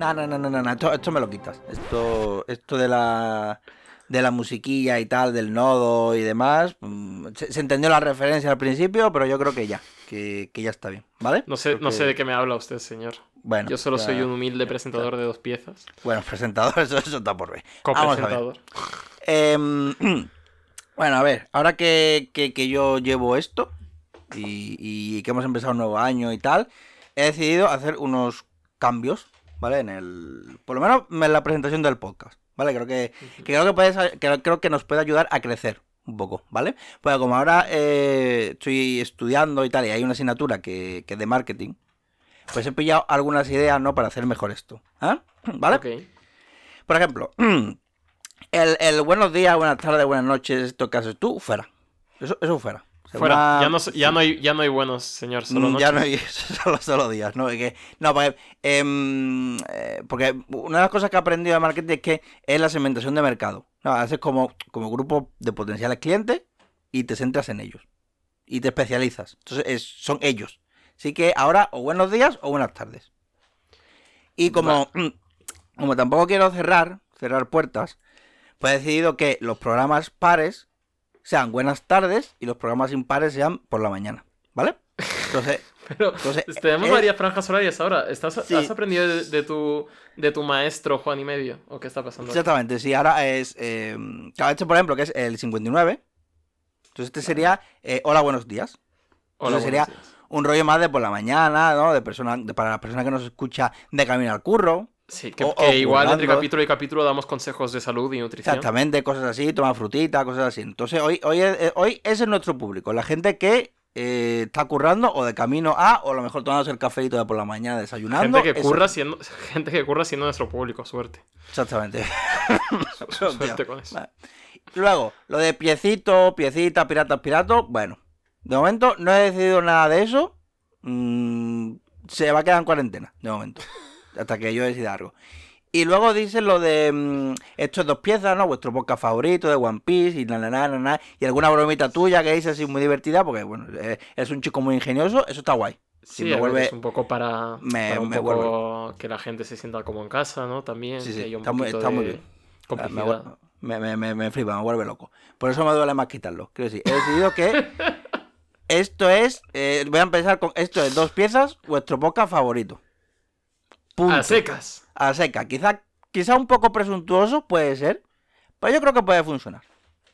No, no, no, no, no, no, esto, esto me lo quitas. Esto, esto de la de la musiquilla y tal, del nodo y demás. mm, Se, se entendió la referencia al principio, pero yo creo que ya, que, que ya está bien, ¿vale? No sé, no sé de qué me habla usted, señor. Bueno, Yo solo ya- soy un humilde presentador de dos piezas. Bueno, presentador, eso, eso está por ver. Copresentador. Em, bueno, a ver, ahora que, que- que yo llevo esto y, y que hemos empezado un nuevo año y tal, he decidido hacer unos cambios, ¿vale? En el. Por lo menos en la presentación del podcast, ¿vale? Creo que, que creo que, puede, que creo que nos puede ayudar a crecer un poco, ¿vale? Pues como ahora eh, estoy estudiando y tal, y hay una asignatura que, que es de marketing, pues he pillado algunas ideas, ¿no? Para hacer mejor esto. ¿ah? ¿Vale? Ok. Por ejemplo, el, el buenos días, buenas tardes, buenas noches, esto que haces tú, fuera. Eso, eso fuera. O sea, Fuera. una- Ya no, ya, no hay, ya no hay buenos, señor. Solo Mm, ya noches. no hay solo, solo días, ¿no? Que- no, porque, em, eh, porque una de las cosas que he aprendido de marketing es que es la segmentación de mercado. ¿no? Haces como, como grupo de potenciales clientes y te centras en ellos. Y te especializas. Entonces es- son ellos. Así que ahora o buenos días o buenas tardes. Y como, como tampoco quiero cerrar, cerrar puertas, pues he decidido que los programas pares sean buenas tardes y los programas impares sean por la mañana. ¿Vale? Entonces, Pero entonces tenemos es- varias franjas horarias ahora. ¿Estás, Sí. ¿Has aprendido de, de tu, de tu maestro Juan y medio? ¿O qué está pasando? Exactamente, sí, ahora es. Eh, este, por ejemplo, que es el 59. Entonces, este sería eh, Hola, buenos días. Hola, Entonces sería días. un rollo más de por la mañana, ¿no? De persona, de- para la persona que nos escucha de camino al curro. Sí, que, o- que o igual entre currando. capítulo y capítulo damos consejos de salud y nutrición. Exactamente, cosas así, toma frutita, cosas así. Entonces, hoy, hoy, es, eh, hoy ese es nuestro público, la gente que eh, está currando o de camino a, o a lo mejor tomándose el cafelito de por la mañana desayunando. Gente que, curra siendo, gente que curra siendo nuestro público, suerte. Exactamente. Suerte con eso. Vale. Luego, lo de piecito, piecita, piratas, piratos, bueno. De momento no he decidido nada de eso. Mm, se va a quedar en cuarentena, de momento. Hasta que yo decida algo. Y luego dice lo de mm, estos dos piezas, ¿no? Vuestro podcast favorito de One Piece y na, na, na, na, na, y alguna bromita tuya que dice así muy divertida, porque bueno, eh, es un chico muy ingenioso, eso está guay. Sí, me vuelve- es un poco para, me- para un me poco que la gente se sienta como en casa, ¿no? También. Sí, sí, un está muy- está muy bien. Complicidad. vuel- me, me, me, me flipa, me vuelve loco. Por eso me duele más quitarlo. Quiero decir, he decidido que esto es. eh, voy a empezar con. Esto es dos piezas, vuestro podcast favorito. Punto. A secas. A seca. Quizá, quizá un poco presuntuoso, puede ser. Pero yo creo que puede funcionar.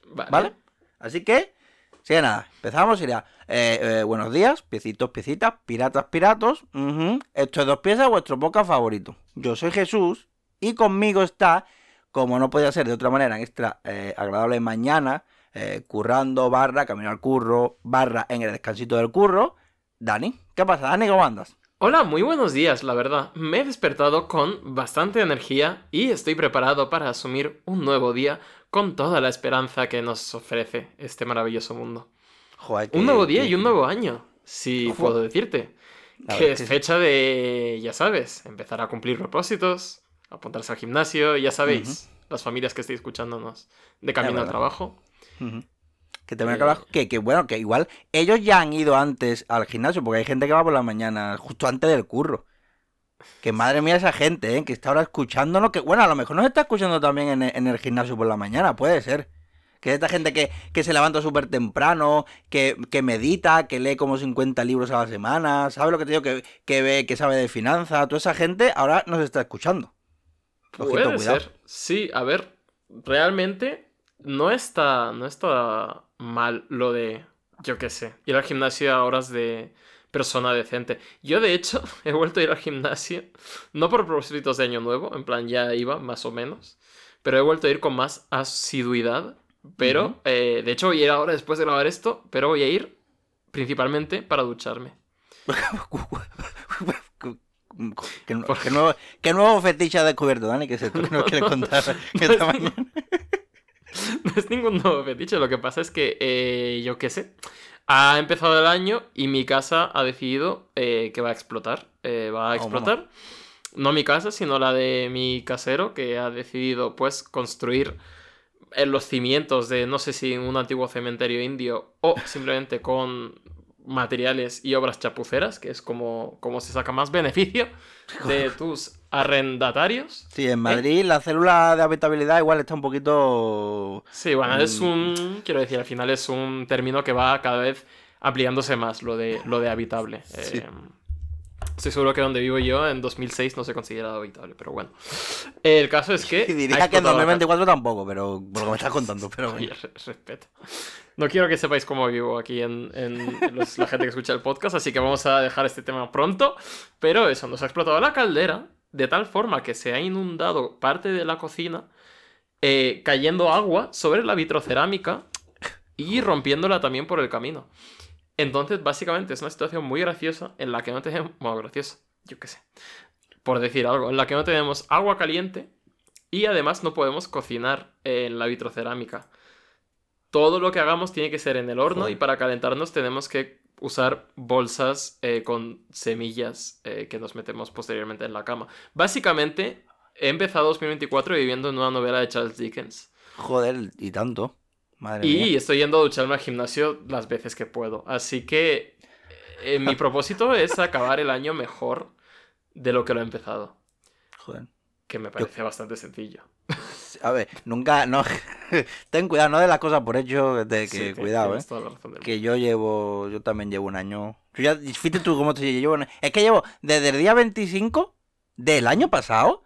Vale. ¿Vale? Así que. Sí, nada, empezamos. Sería. eh, eh, buenos días, piecitos, piecitas, piratas, piratos. ujú, Esto es dos piezas, vuestro podcast favorito. Yo soy Jesús y conmigo está, como no podía ser de otra manera, en esta eh, agradable mañana, currando, barra, camino al curro, barra, en el descansito del curro, Dani. ¿Qué pasa, Dani? ¿Cómo andas? Hola, muy buenos días, la verdad. Me he despertado con bastante energía y estoy preparado para asumir un nuevo día con toda la esperanza que nos ofrece este maravilloso mundo. Joder, Un nuevo día y un nuevo año, si Ojo. puedo decirte. Que es que fecha de, ya sabes, empezar a cumplir propósitos, apuntarse al gimnasio, ya sabéis, las familias que estéis escuchándonos de camino al trabajo. Que te ven Eh, trabajo. Que, que bueno, que igual ellos ya han ido antes al gimnasio, porque hay gente que va por la mañana, justo antes del curro. Que madre mía esa gente, ¿eh? que está ahora escuchándonos, que bueno, a lo mejor nos está escuchando también en, el- en el gimnasio por la mañana, puede ser. Que esta gente que, que se levanta súper temprano, que, que medita, que lee como 50 libros a la semana, ¿sabes lo que te digo? Que, que ve, que sabe de finanzas, toda esa gente ahora nos está escuchando. Ojito, Puede cuidado. ser. Sí, a ver, realmente no está, no está mal lo de, yo qué sé, ir al gimnasio a horas de persona decente. Yo, de hecho, he vuelto a ir al gimnasio, no por propósitos de año nuevo, en plan ya iba más o menos, pero he vuelto a ir con más asiduidad. Pero, eh, de hecho, voy a ir ahora después de grabar esto, pero voy a ir principalmente para ducharme. ¿Qué, nuevo, qué nuevo fetiche ha descubierto, Dani? Que se no quieres contar esta es mañana. No es ningún nuevo fetiche, lo que pasa es que, eh, yo qué sé, ha empezado el año y mi casa ha decidido eh, que va a explotar. eh, va a Oh, explotar. No mi casa, sino la de mi casero, que ha decidido, pues, construir en los cimientos de, no sé si un antiguo cementerio indio o simplemente con materiales y obras chapuceras, que es como, como se saca más beneficio de tus arrendatarios. Sí, en Madrid la célula de habitabilidad igual está un poquito... Sí, bueno, es Mm. un. Quiero decir, al final es un término que va cada vez ampliándose más, lo de, lo de habitable. Sí. Eh, estoy seguro que donde vivo yo en 2006 no se consideraba habitable, pero bueno. El caso es que. Y diría que en explotado la 2024 tampoco, pero por lo que me estás contando, pero... Oye, respeto. No quiero que sepáis cómo vivo aquí en, en los- la gente que escucha el podcast, así que vamos a dejar este tema pronto. Pero eso, nos ha explotado la caldera de tal forma que se ha inundado parte de la cocina, eh, cayendo agua sobre la vitrocerámica y rompiéndola también por el camino. Entonces, básicamente es una situación muy graciosa en la que no tenemos... Bueno, graciosa, yo qué sé. Por decir algo, en la que no tenemos agua caliente y además no podemos cocinar en la vitrocerámica. Todo lo que hagamos tiene que ser en el horno y para calentarnos tenemos que usar bolsas eh, con semillas eh, que nos metemos posteriormente en la cama. Básicamente, he empezado 2024 viviendo en una novela de Charles Dickens. Joder, y tanto. Madre Y mía. estoy yendo a ducharme al gimnasio las veces que puedo. Así que eh, mi propósito es acabar el año mejor de lo que lo he empezado. Joder. Que me parece bastante sencillo. A ver, nunca, no... Ten cuidado, no de las cosas por hecho, de que Sí, cuidado, eh. Que yo llevo, yo también llevo un año. Ya, fíjate tú cómo te llevo. un- Es que llevo desde el día 25 del año pasado.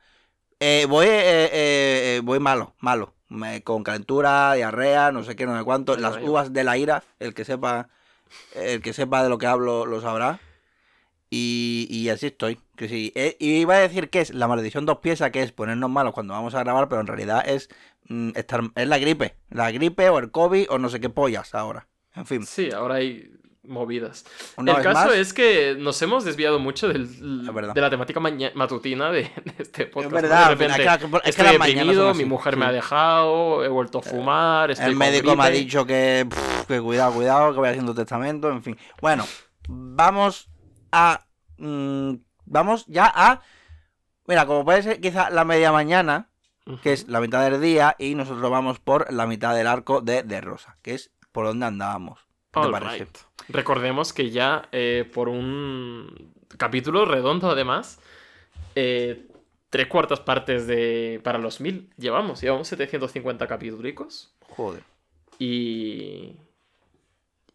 eh, voy, eh, eh, voy malo, malo. Me- con calentura, diarrea, no sé qué, no sé cuánto. Las uvas de la ira, el que sepa, el que sepa de lo que hablo lo sabrá. Y, y así estoy. Que sí. Eh, y iba a decir que es la maldición dos piezas, que es ponernos malos cuando vamos a grabar, pero en realidad es mm, estar, es la gripe. La gripe o el COVID o no sé qué pollas ahora. En fin. Sí, ahora hay movidas. Una el caso más, es que nos hemos desviado mucho del- de la temática matutina de, de este podcast. Es ¿no? verdad, de repente, es que- es que estoy deprimido, mi mujer me ha dejado, he vuelto a fumar, estoy El médico me ha dicho que, pff, que cuidado, cuidado, que voy haciendo testamento, en fin. Bueno, vamos a... mm, vamos ya a... Mira, como puede ser quizá la media mañana, que es la mitad del día, y nosotros vamos por la mitad del arco de, de Rosa, que es por donde andábamos. Recordemos que ya eh, por un capítulo redondo, además, eh, tres cuartas partes de para los mil llevamos. Llevamos 750 capítulos Joder. y.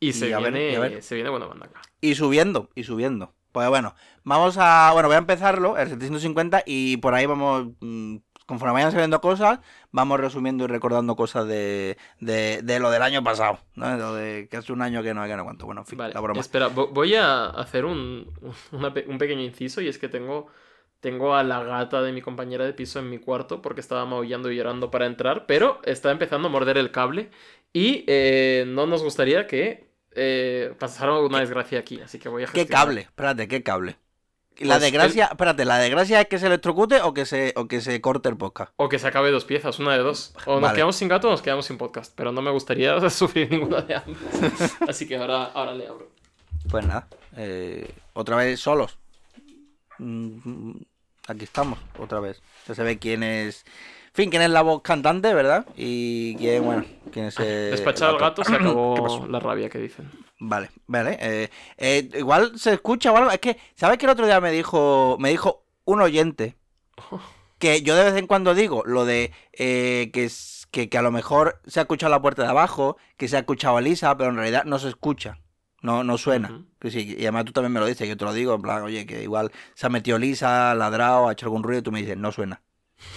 Y se, Y a ver, viene, y ver. se viene buena banda acá. Y subiendo, y subiendo. Pues bueno, vamos a. Bueno, voy a empezarlo, el 750, y por ahí vamos. mm, Conforme vayan saliendo cosas, vamos resumiendo y recordando cosas de, de, de lo del año pasado. ¿no? Lo de que hace un año que no, que no cuánto. Bueno, en fin, Vale, la broma. espera, vo- voy a hacer un, una un pequeño inciso y es que tengo, tengo a la gata de mi compañera de piso en mi cuarto porque estaba maullando y llorando para entrar, pero está empezando a morder el cable y eh, no nos gustaría que eh, pasara una desgracia aquí, así que voy a ¿Qué gestionar. cable? Espérate, ¿qué cable? La Pues desgracia, espérate, la desgracia es que se electrocute o que se, o que se corte el podcast. O que se acabe dos piezas, una de dos. O nos Vale. quedamos sin gato o nos quedamos sin podcast, pero no me gustaría sufrir ninguna de ambas. Así que ahora, ahora le abro. Pues nada, eh, otra vez solos. Mm, Aquí estamos, otra vez. Ya se ve quién es. En fin, quién es la voz cantante, ¿verdad? Y quién, bueno, quién es. eh, Despachado al el gato se ¿Qué acabó la rabia que dicen. Vale, vale. eh, eh, igual se escucha o algo. Es que, ¿sabes que el otro día me dijo, me dijo un oyente que yo de vez en cuando digo lo de eh, que, es- que, que a lo mejor se ha escuchado la puerta de abajo, que se ha escuchado a Lisa, pero en realidad no se escucha. No, no suena. Ujú. Que sí, y además tú también me lo dices, yo te lo digo, en plan, oye, que igual se ha metido Lisa, ladrado, ha hecho algún ruido y tú me dices, no suena.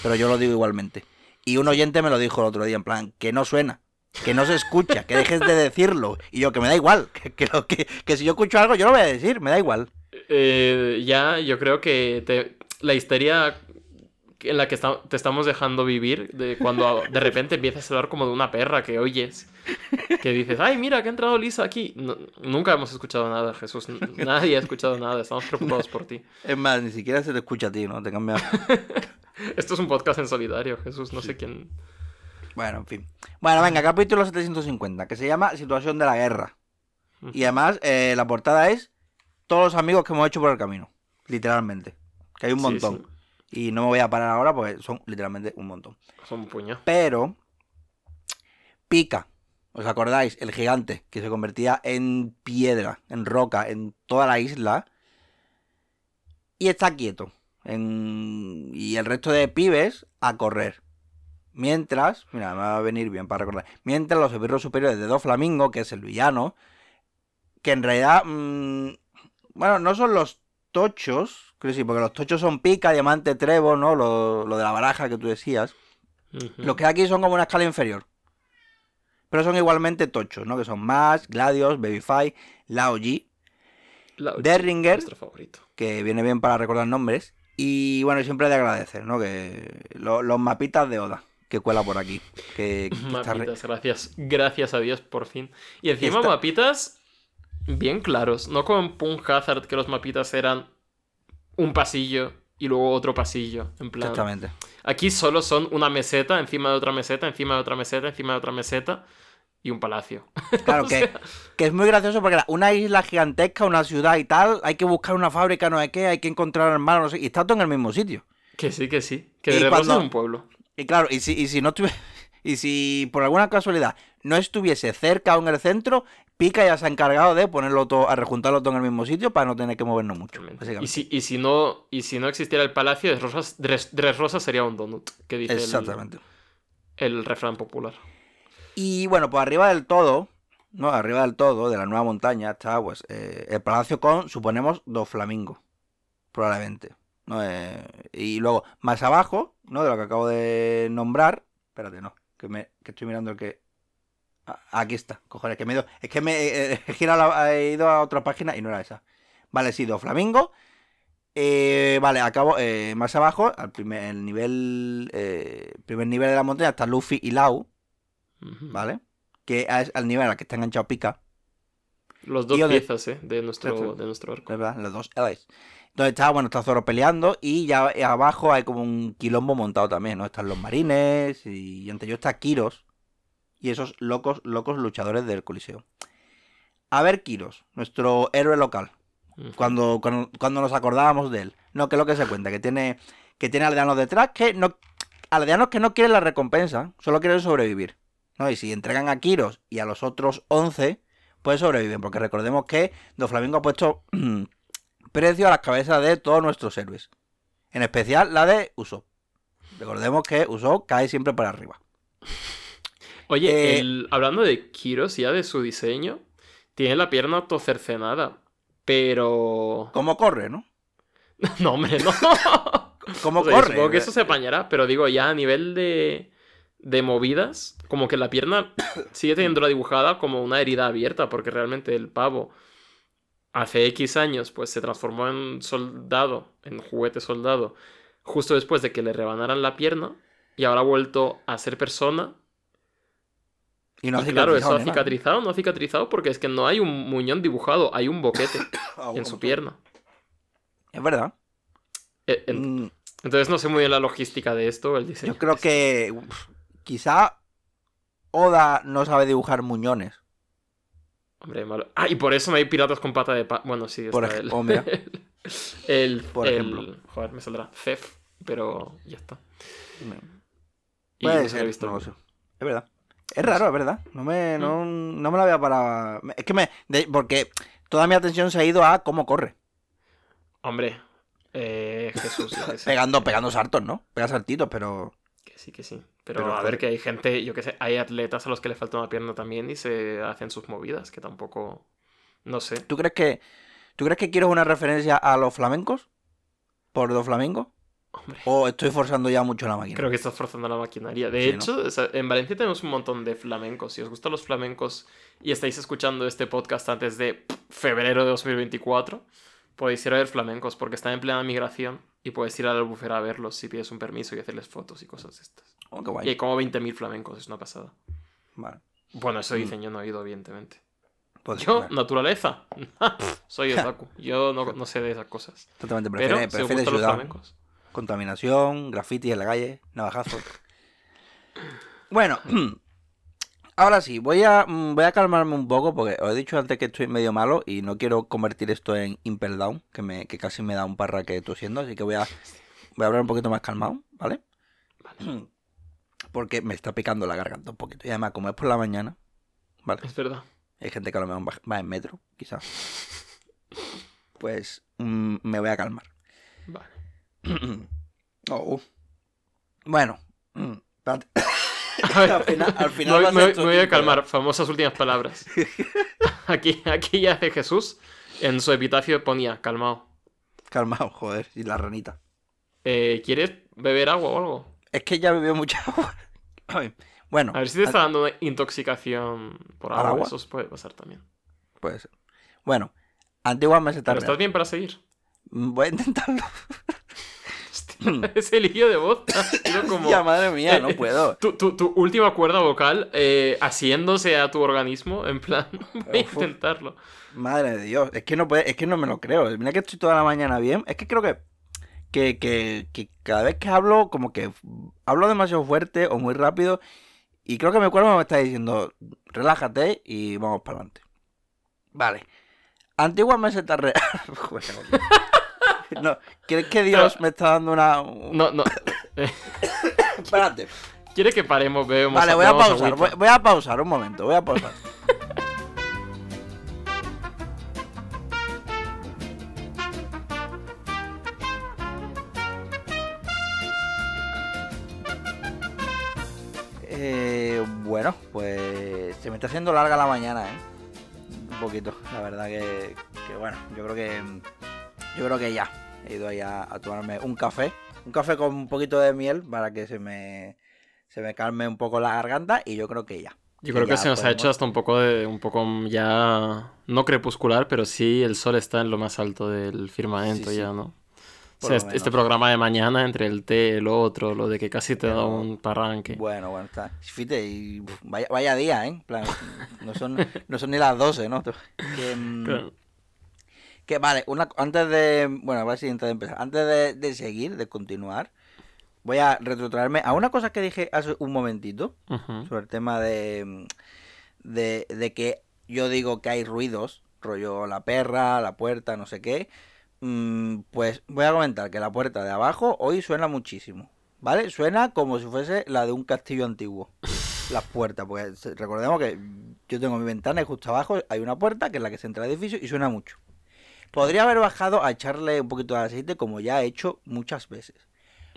Pero yo lo digo igualmente. Y un oyente me lo dijo el otro día, en plan, que no suena. Que no se escucha, que dejes de decirlo. Y yo, que me da igual. Que, que, que si yo escucho algo, yo lo voy a decir, me da igual. Eh, ya, yo creo que te- la histeria en la que te estamos dejando vivir, de cuando de repente empiezas a hablar como de una perra que oyes, que dices, ay, mira, que ha entrado Lisa aquí. No- nunca hemos escuchado nada, Jesús. Nadie ha escuchado nada. Estamos preocupados por ti. Es más, ni siquiera se te escucha a ti, ¿no? Te cambia. Esto es un podcast en solitario, Jesús. No sé quién. Bueno, en fin. Bueno, venga, capítulo 750, que se llama Situación de la Guerra. Y además, eh, la portada es todos los amigos que hemos hecho por el camino. Literalmente. Que hay un Sí, montón. Y no me voy a parar ahora porque son literalmente un montón. son un puño. Pero Pica, ¿os acordáis? El gigante que se convertía en piedra, en roca, en toda la isla. Y está quieto. en- y el resto de pibes a correr. Mientras, mira, me va a venir bien para recordar. Mientras los esbirros superiores de Do Flamingo, que es el villano, que en realidad, mm, bueno, no son los tochos, creo que sí, porque los tochos son pica, diamante, trevo, ¿no? Lo, lo de la baraja que tú decías. Los que aquí son como una escala inferior. Pero son igualmente tochos, ¿no? Que son Mash, Gladius, Babyfy, Lao ocho, Derringer. Nuestro favorito. que viene bien para recordar nombres. Y bueno, siempre de agradecer, ¿no? Que lo- los mapitas de Oda, que cuela por aquí. Que, que está re- Mapitas, gracias. Gracias a Dios, por fin. Y encima Está- mapitas bien claros. No como en Punk Hazard, que los mapitas eran un pasillo y luego otro pasillo. En plan. Exactamente. Aquí solo son una meseta, encima de otra meseta, encima de otra meseta, encima de otra meseta y un palacio. Claro, O que, sea- que es muy gracioso porque era una isla gigantesca, una ciudad y tal, hay que buscar una fábrica, no sé qué, hay que encontrar hermanos, no sé, y está todo en el mismo sitio. Que sí, que sí. Que de cuando- es un pueblo. Y claro, y si, y si no. Y si por alguna casualidad no estuviese cerca o en el centro, Pica ya se ha encargado de ponerlo todo, a rejuntarlo todo en el mismo sitio para no tener que movernos mucho. Y si, y, si no, y si no existiera el palacio, Dres Rosas, Dres, Dres Rosas sería un donut, que dice el- Exactamente. el refrán popular. Y bueno, pues arriba del todo, ¿no? Arriba del todo, de la nueva montaña, está pues eh, el palacio con, suponemos, dos flamingos. Probablemente. ¿no? Eh, y luego, más abajo, ¿no? De lo que acabo de nombrar. Espérate, no. Que, me, que estoy mirando el que. Ah, aquí está, cojones, que me he ido. Es que me eh, he, la- he ido a otra página y no era esa. Vale, sí, dos flamingos. Eh, vale, acabo eh, más abajo, al primer el nivel, eh, primer nivel de la montaña está Luffy y Lau. ¿vale? Que es al nivel al que está enganchado Pica, Los dos Y donde- piezas, ¿eh? De nuestro, de nuestro arco. ¿verdad? Los dos L's. Entonces está, bueno, está Zoro peleando y ya abajo hay como un quilombo montado también, ¿no? Están los marines y ante ellos está Kiros y esos locos, locos luchadores del Coliseo. A ver, Kiros, nuestro héroe local, cuando, cuando, cuando nos acordábamos de él. No, que es lo que se cuenta, que tiene, que tiene aldeanos detrás, que no, aldeanos que no quieren la recompensa, solo quieren sobrevivir. ¿no? Y si entregan a Kiros y a los otros 11, pues sobreviven, porque recordemos que Doflamingo ha puesto precio a las cabezas de todos nuestros héroes. En especial la de Usopp. Recordemos que Usopp cae siempre para arriba. Oye, Eh, el- hablando de Kiros, ya de su diseño, tiene la pierna autocercenada. Pero. ¿Cómo corre, no? No, hombre, no. ¿Cómo O sea, yo corre? Supongo que eso se apañará, pero digo, ya a nivel de, de movidas, como que la pierna sigue teniendo la dibujada como una herida abierta, porque realmente el pavo hace X años pues se transformó en soldado, en juguete soldado, justo después de que le rebanaran la pierna, y ahora ha vuelto a ser persona. Y no y hace claro, eso ha cicatrizado, no ha cicatrizado porque es que no hay un muñón dibujado, hay un boquete Ah, en su pierna. Es verdad. Eh, en- Mm, Entonces no sé muy bien la logística de esto, el diseño. Yo creo que uf, quizá Oda no sabe dibujar muñones. Hombre, malo. Ah, y por eso no hay piratas con pata de pa... Bueno, sí, Por está ej- el... mira. el... Por el- ejemplo. Joder, me saldrá Cef, pero ya está. Y Puede no se ser, ha visto no lo nunca. sé. Es verdad. Es raro, es verdad. No me, no, Mm. no me la veo para. Es que me. de- porque toda mi atención se ha ido a cómo corre. Hombre, eh, Jesús, que. Pegando, pegando saltos, ¿no? Pega saltitos, pero. Que sí, que sí. Pero, Pero, a joder. ver, que hay gente, yo que sé, hay atletas a los que le falta una pierna también y se hacen sus movidas, que tampoco... No sé. ¿Tú crees que. ¿Tú crees que quiero una referencia a los flamencos? ¿Por dos flamencos? Hombre. ¿O estoy forzando ya mucho la máquina? Creo que estás forzando la maquinaria. De Sí, ¿no? hecho, o sea, en Valencia tenemos un montón de flamencos. Si os gustan los flamencos y estáis escuchando este podcast antes de febrero de 2024, podéis ir a ver flamencos porque están en plena migración y puedes ir a la albufera a verlos si pides un permiso y hacerles fotos y cosas de estas. Oh, qué Y guay. hay como 20.000 flamencos, es una pasada. Vale. Bueno, eso Mm. dicen, yo no he ido, evidentemente. Pues, Yo, naturaleza. Soy otaku. Yo no, no sé de esas cosas. Totalmente Pero prefiere, si prefiere gustan los ciudad. flamencos. Contaminación, graffiti en la calle, navajazos. Bueno, ahora sí, voy a, mm, voy a calmarme un poco porque os he dicho antes que estoy medio malo y no quiero convertir esto en Impel Down, que, me, que casi me da un parraque tosiendo, así que voy a, voy a hablar un poquito más calmado, ¿vale? Porque me está picando la garganta un poquito. Y además, como es por la mañana, ¿vale? Es verdad. Hay gente que a lo mejor va- va en metro, quizás. Pues mm, me voy a calmar. Vale. Oh. Bueno. mm, al final, al final me, voy a calmar. Famosas últimas palabras. Aquí, aquí ya hace Jesús. En su epitafio ponía, calmado. Calmado, joder. Y la ranita. Eh, ¿Quieres beber agua o algo? Es que ya bebió mucha agua. Ay, Bueno, A ver si te está dando una intoxicación por ¿Al agua. agua? Eso puede pasar también. puede ser. Bueno, antiguas mesetas Pero estás bien para seguir. Voy a intentarlo. Hostia, ese lío de voz como... Ya, madre mía, no Eh, puedo. Tu, tu- tu última cuerda vocal eh, asiéndose a tu organismo, en plan, voy a intentarlo. Madre de Dios, es que no puede, es que no me lo creo. Mira que estoy toda la mañana bien. Es que creo que, que, que, que cada vez que hablo, como que hablo demasiado fuerte o muy rápido. Y creo que mi cuerpo me está diciendo, relájate y vamos para adelante. Vale. Antiguas mesetas reales. No, ¿crees que Dios me está dando una... un- No, no. Espérate. ¿Quiere que paremos? Bebemos, Vale, voy a pausar, voy a pausar un momento, voy a pausar. Eh, bueno, pues se me está haciendo larga la mañana, ¿eh? Un poquito, la verdad que, que bueno, yo creo que yo creo que ya he ido ahí a, a tomarme un café, un café con un poquito de miel para que se me se me calme un poco la garganta y yo creo que ya. Yo creo que ya se nos ha podemos- hecho hasta un poco de, un poco ya, no crepuscular, pero sí el sol está en lo más alto del firmamento Sí, sí. ya, ¿no? O sea, este, este programa de mañana, entre el té, el otro, lo de que casi te da un parranque. Bueno, bueno, está. Fíjate, y vaya, vaya día, ¿eh? Plan, no son, no son ni las 12, ¿no? Que, mm, Claro. Que vale, una, antes de. Bueno, a ver si antes de empezar. Antes de, de seguir, de continuar, voy a retrotraerme a una cosa que dije hace un momentito. Sobre el tema de, de, de que yo digo que hay ruidos, rollo la perra, la puerta, no sé qué. Mm, Pues voy a comentar que la puerta de abajo hoy suena muchísimo, ¿vale? Suena como si fuese la de un castillo antiguo. Las puertas, porque se- recordemos que yo tengo mi ventana y justo abajo hay una puerta que es la que se entra al edificio y suena mucho. Podría haber bajado a echarle un poquito de aceite como ya he hecho muchas veces.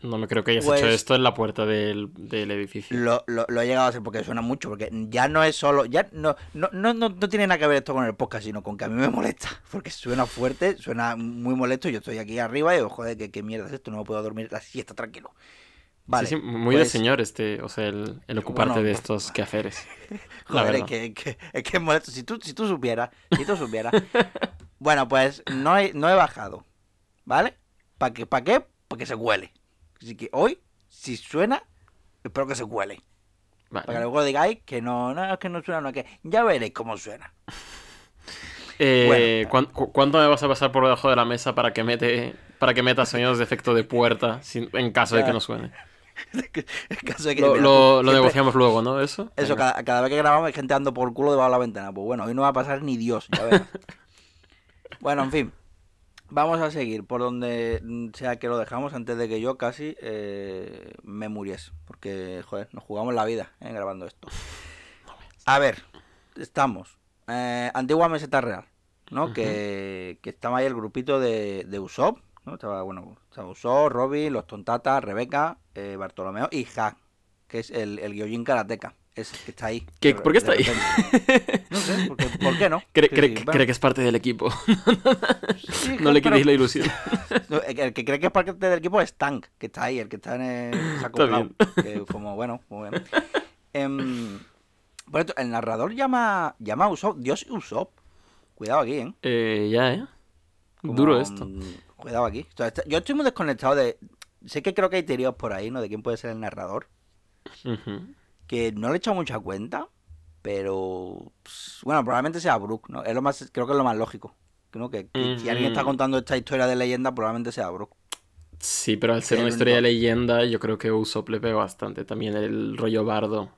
No me creo que hayas Pues- hecho esto en la puerta del, del edificio. Lo, lo, lo he llegado a hacer porque suena mucho, porque ya no es solo, ya no, no, no, no, no tiene nada que ver esto con el podcast, sino con que a mí me molesta, porque suena fuerte, suena muy molesto, yo estoy aquí arriba y digo, joder, ¿qué, qué mierda es esto? No me puedo dormir la siesta tranquilo. Vale, sí, sí, muy de pues, señor este, o sea, el, el ocuparte Bueno, de pues, estos quehaceres. Joder, es que- es que es molesto. Si tú, si tú supieras, si tú supieras. bueno, pues no he, no he bajado. ¿Vale? ¿Para qué? ¿Para qué? Para que se huele. Así que hoy, si suena, espero que se huele. Para que luego digáis que no, no, es que no suena, no, es que ya veréis cómo suena. Eh, bueno. ¿cuán- cu- ¿Cuánto me vas a pasar por debajo de la mesa para que mete para que meta sonidos de efecto de puerta sin- en caso de que no suene? En caso de que, Lo, lo- negociamos luego, ¿no? Eso. Eso, cada, cada vez que grabamos hay gente dando por culo debajo de la ventana. Pues bueno, hoy no va a pasar ni Dios, ya verás. bueno, en fin. Vamos a seguir por donde mm, sea que lo dejamos antes de que yo casi eh, me muriese. Porque, joder, nos jugamos la vida eh, grabando esto. A ver, estamos. Eh, antigua meseta real, ¿no? Que, que estaba ahí el grupito de, de Usopp, ¿no? Estaba, bueno, estaba Usopp, Robin, los Tontatas, Rebeca, eh, Bartolomeo y Ja, que es el, el Gyojin Karateka. Es que está ahí. ¿Qué- de- ¿Por qué está ahí? No sé, porque, ¿por qué no? Cree, Sí, cree- sí, cree bueno, que es parte del equipo. sí, no le quitéis la ilusión. no, el que- cree que es parte del equipo es Tank, que está ahí, el que está en el Está acoplado, que como bueno, muy bien. Em, por esto, el narrador llama, llama a Usopp, Dios Usopp. Cuidado aquí, ¿eh? Eh, ya, ¿eh? Como, Duro esto. mm, Cuidado aquí. Yo estoy muy desconectado de. Sé que creo que hay teorías por ahí, ¿no? De quién puede ser el narrador. Ujú. Que no le he echado mucha cuenta, pero. pues, bueno, probablemente sea Brook, ¿no? Es lo más, creo que es lo más lógico. Que, que si alguien está contando esta historia de leyenda, probablemente sea Brook. Sí, pero al ser una historia de leyenda, yo creo que Usopp le pega bastante. También el rollo bardo.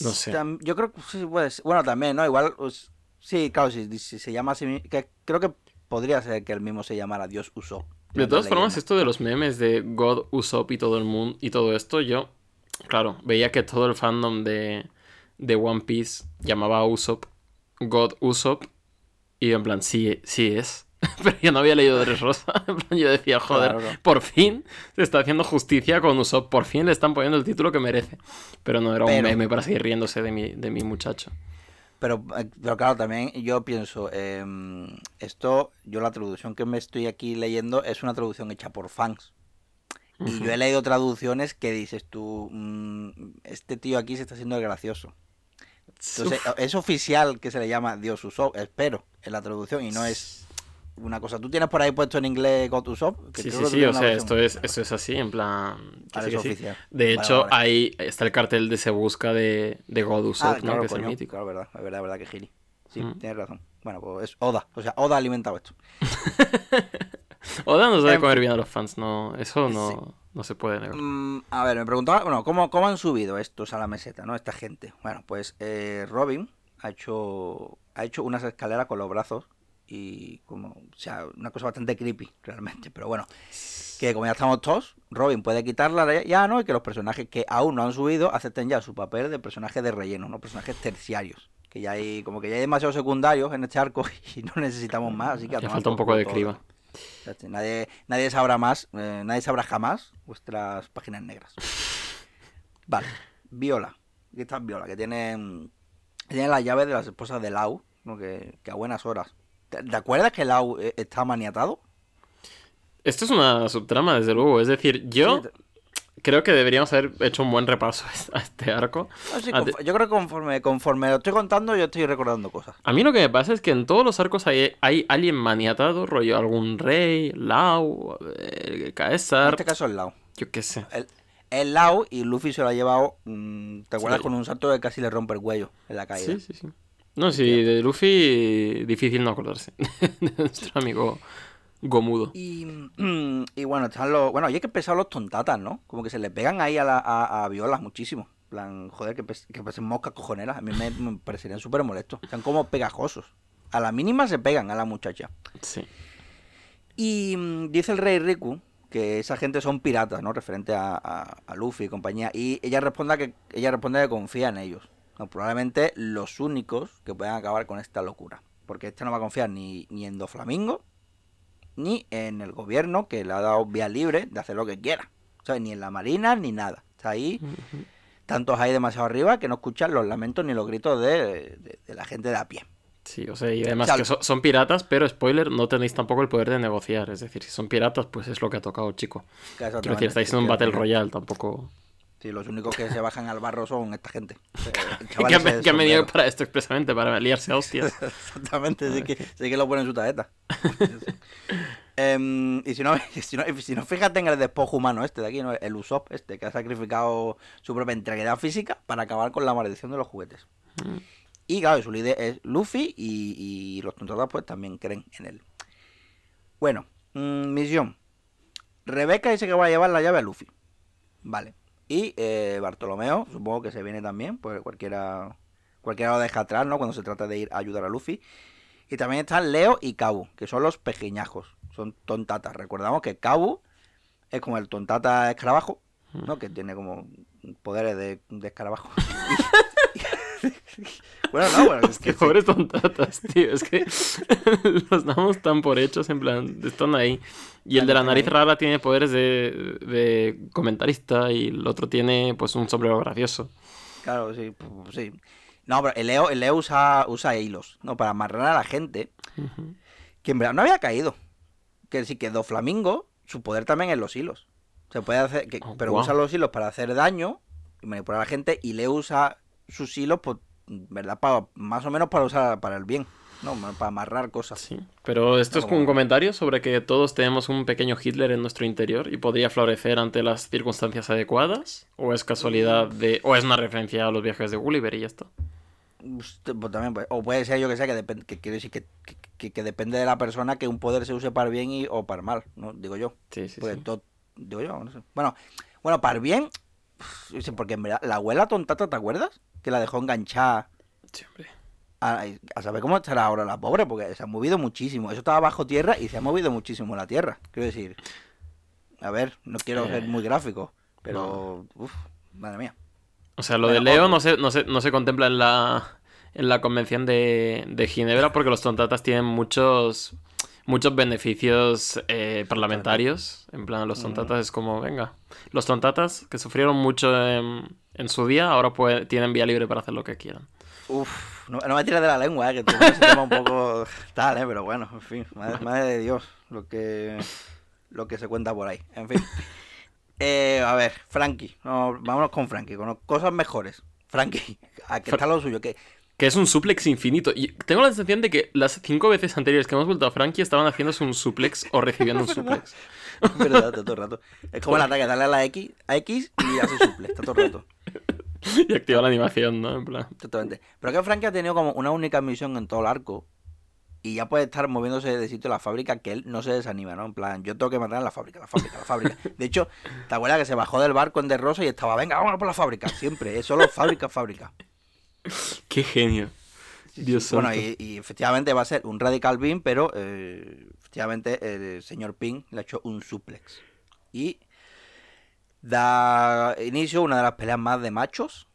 No sé. Yo creo que sí, ser. Bueno, también, ¿no? Igual. pues, sí, claro, si, si se llama así. Que creo que podría ser que el mismo se llamara Dios Usopp. De todas formas, leyenda. esto de los memes de God, Usopp y todo el mundo y todo esto, yo, claro, veía que todo el fandom de, de One Piece llamaba a Usopp God Usopp y en plan, sí, sí es. Pero yo no había leído Dressrosa. En plan, yo decía, joder, Claro, no. por fin se está haciendo justicia con Usopp. Por fin le están poniendo el título que merece. Pero no era un meme para seguir riéndose de mi, de mi muchacho. Pero, eh, pero claro, también yo pienso, em, esto, yo la traducción que me estoy aquí leyendo es una traducción hecha por fans. Y yo he leído traducciones que dices tú, mm, este tío aquí se está haciendo el gracioso. Entonces, Uf. es oficial que se le llama Dios Usopp, espero, en la traducción, y no es una cosa. ¿Tú tienes por ahí puesto en inglés God Usopp? Que Sí, sí, sí, o sea, esto es, esto es así, en plan... que Vale, sí, es que sí. oficial. De Vale, hecho, vale. ahí está el cartel de Se Busca de, de God Usopp, Ah, ¿no? claro, Que es el mítico. claro, verdad, verdad, verdad que gili. Sí, Mm. tienes razón. Bueno, pues es Oda, o sea, Oda ha alimentado esto. Oda nos En comer bien a los fans, no, eso no, Sí. no se puede negar. Mm, a ver, me preguntaba, bueno, ¿cómo, ¿cómo han subido estos a la meseta, no? Esta gente. Bueno, pues eh, Robin ha hecho, ha hecho unas escaleras con los brazos y como, o sea, una cosa bastante creepy, realmente. Pero bueno, que como ya estamos todos, Robin puede quitarla ya, ¿no? Y que los personajes que aún no han subido acepten ya su papel de personaje de relleno, ¿no? Personajes terciarios. Que ya hay, como que ya hay demasiados secundarios en este arco y no necesitamos más, así que... a Le tomar falta un poco de criba. Nadie, nadie sabrá más, eh, nadie sabrá jamás vuestras páginas negras. Vale, Viola. Aquí está Viola, que tiene, mm, que tiene las llaves de las esposas de Lau, ¿no? que, que a buenas horas. ¿Te, te acuerdas que Lau eh, está maniatado? Esto es una subtrama, desde luego. Es decir, yo Sí, creo que deberíamos haber hecho un buen repaso a este arco. sí, Ah, yo creo que conforme, conforme lo estoy contando, yo estoy recordando cosas. A mí lo que me pasa es que en todos los arcos hay, hay alguien maniatado, rollo algún rey, Lau, eh, En Caesar, este caso es Lau. yo qué sé. El, el Lau y Luffy se lo ha llevado, mm, ¿te acuerdas? Sí. Con un salto que casi le rompe el cuello en la caída. Sí, sí, sí. No, sí, de Luffy difícil no acordarse. de nuestro amigo Gomudo. Y, mm, y bueno, están los. Bueno, y hay que pesar los tontatas, ¿no? Como que se le pegan ahí a, la, a, a Violas muchísimo. En plan, joder, que, que pesen moscas cojoneras. A mí me, me parecerían súper molestos. Están como pegajosos. A la mínima se pegan a la muchacha. Sí. Y mm, dice el rey Riku que esa gente son piratas, ¿no? Referente a, a- a Luffy y compañía. Y ella responde que ella responde que confía en ellos. No, probablemente los únicos que puedan acabar con esta locura. Porque este no va a confiar ni, ni en Doflamingo, ni en el gobierno que le ha dado vía libre de hacer lo que quiera. ¿Sabes? Ni en la marina, ni nada. Está ahí, tantos ahí demasiado arriba que no escuchan los lamentos ni los gritos de, de- de la gente de a pie. Sí, o sea, y además O sea, que so- son piratas, pero spoiler, no tenéis tampoco el poder de negociar. Es decir, si son piratas, pues es lo que ha tocado, chico. Quiero decir, estáis en un Battle Royale, tampoco. Sí, los únicos que se bajan al barro son esta gente. Eh, Que, han- que venido para esto expresamente, para liarse a hostias. Exactamente, sí que, sí que lo pone en su tarjeta. Em, y si no, si, no, si no, fíjate en el despojo humano este de aquí, ¿no? el Usopp este, que ha sacrificado su propia integridad física para acabar con la maldición de los juguetes. Mm. Y claro, su líder es Luffy y, y los tontadas pues también creen en él. Bueno, mm, misión. Rebeca dice que va a llevar la llave a Luffy. Vale. Y eh, Bartolomeo, supongo que se viene también, pues cualquiera, cualquiera lo deja atrás, ¿no? Cuando se trata de ir a ayudar a Luffy. Y también están Leo y Kabu, que son los pequeñajos. Son tontatas. Recordamos que Kabu es como el tontata escarabajo, ¿no? Que tiene como poderes de, de escarabajo. bueno, no, bueno, es que pobres tontatas, tío. Es que los damos tan por hechos, en plan, están ahí. Y el de la nariz rara tiene poderes de, de comentarista y el otro tiene, pues, un sombrero gracioso. Claro, sí, pues, sí. No, pero el Leo, el Leo usa, usa hilos, ¿no? Para amarrar a la gente que en verdad no había caído. Que sí que Doflamingo, su poder también es los hilos. Se puede hacer, que- Oh, pero usa los hilos para hacer daño y manipular a la gente y Leo usa sus hilos, pues, ¿verdad? Para, más o menos para usar para el bien, ¿no? Para amarrar cosas. Sí, pero esto es como un comentario sobre que todos tenemos un pequeño Hitler en nuestro interior y podría florecer ante las circunstancias adecuadas. ¿O es casualidad de... o es una referencia a los viajes de Gulliver y ya está? Usted, pues, también, pues, o puede ser yo que sé que depende que quiero decir que, que, depende de la persona que un poder se use para bien y, o para mal, ¿no? Digo yo. Sí, sí, Porque sí. todo, digo yo, no sé. Bueno, bueno, para bien, porque en verdad, la abuela tontata, ¿te acuerdas? Que la dejó enganchada Sí, hombre. a, a saber cómo estará ahora la pobre, porque se ha movido muchísimo. Eso estaba bajo tierra y se ha movido muchísimo la tierra. Quiero decir, a ver, no quiero Eh, ser muy gráfico, pero, uf, madre mía. O sea, lo de Leo no se, no, se, no se contempla en la, en la convención de, de Ginebra porque los tontatas tienen muchos muchos beneficios eh, parlamentarios. En plan, los tontatas es como, venga, los tontatas que sufrieron mucho en, en su día, ahora pueden, tienen vía libre para hacer lo que quieran. Uf, no, no me tires de la lengua, eh, que ese tema un poco tal, ¿eh? pero bueno, en fin, madre, madre de Dios, lo que, lo que se cuenta por ahí. En fin. Eh, a ver, Frankie, no, vámonos con Frankie, con cosas mejores. Frankie, ¿a qué está lo suyo? que Que es un suplex infinito. Y tengo la sensación de que las cinco veces anteriores que hemos vuelto a Frankie estaban haciéndose un suplex o recibiendo un suplex. Es verdad, todo el rato. Es como el ataque, darle a la X, a X y hace suplex, está todo el rato. y activa la animación, ¿no? En plan. Totalmente. Pero que Frankie ha tenido como una única misión en todo el arco. Y ya puede estar moviéndose de sitio a la fábrica que él no se desanima, ¿no? En plan, yo tengo que matar a la fábrica, la fábrica, la fábrica. De hecho, ¿te acuerdas que se bajó del barco en De Rosa y estaba, venga, vamos por la fábrica? Siempre, es solo fábrica, fábrica. Qué genio. Dios Bueno, santo. y, y efectivamente va a ser un Radical Beam, pero eh, efectivamente el señor Ping le ha hecho un suplex. Y da inicio a una de las peleas más de machos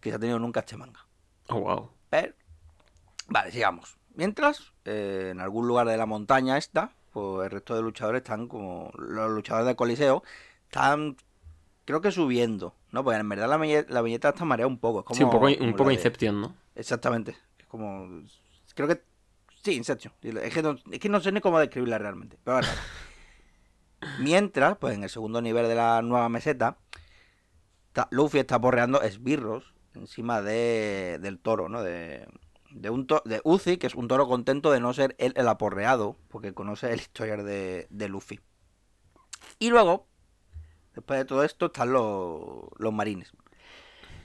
que se ha tenido nunca este manga. Oh, wow. Pero, vale, sigamos. Mientras, eh, en algún lugar de la montaña esta, pues el resto de luchadores están como. Los luchadores del Coliseo están, creo que subiendo, ¿no? Porque en verdad la, viñe- la viñeta está marea un poco. Es como, sí, un poco, un poco de- Inception, ¿no? Exactamente. Es como. Creo que. Sí, Inception. Es que no, es que no sé ni cómo describirla realmente. Pero bueno. Mientras, pues en el segundo nivel de la nueva meseta, está- Luffy está porreando esbirros encima de, del toro, ¿no? De, de un to- de Uzi, que es un toro contento de no ser él el aporreado, porque conoce el historial de, de Luffy. Y luego, después de todo esto, están los, los marines.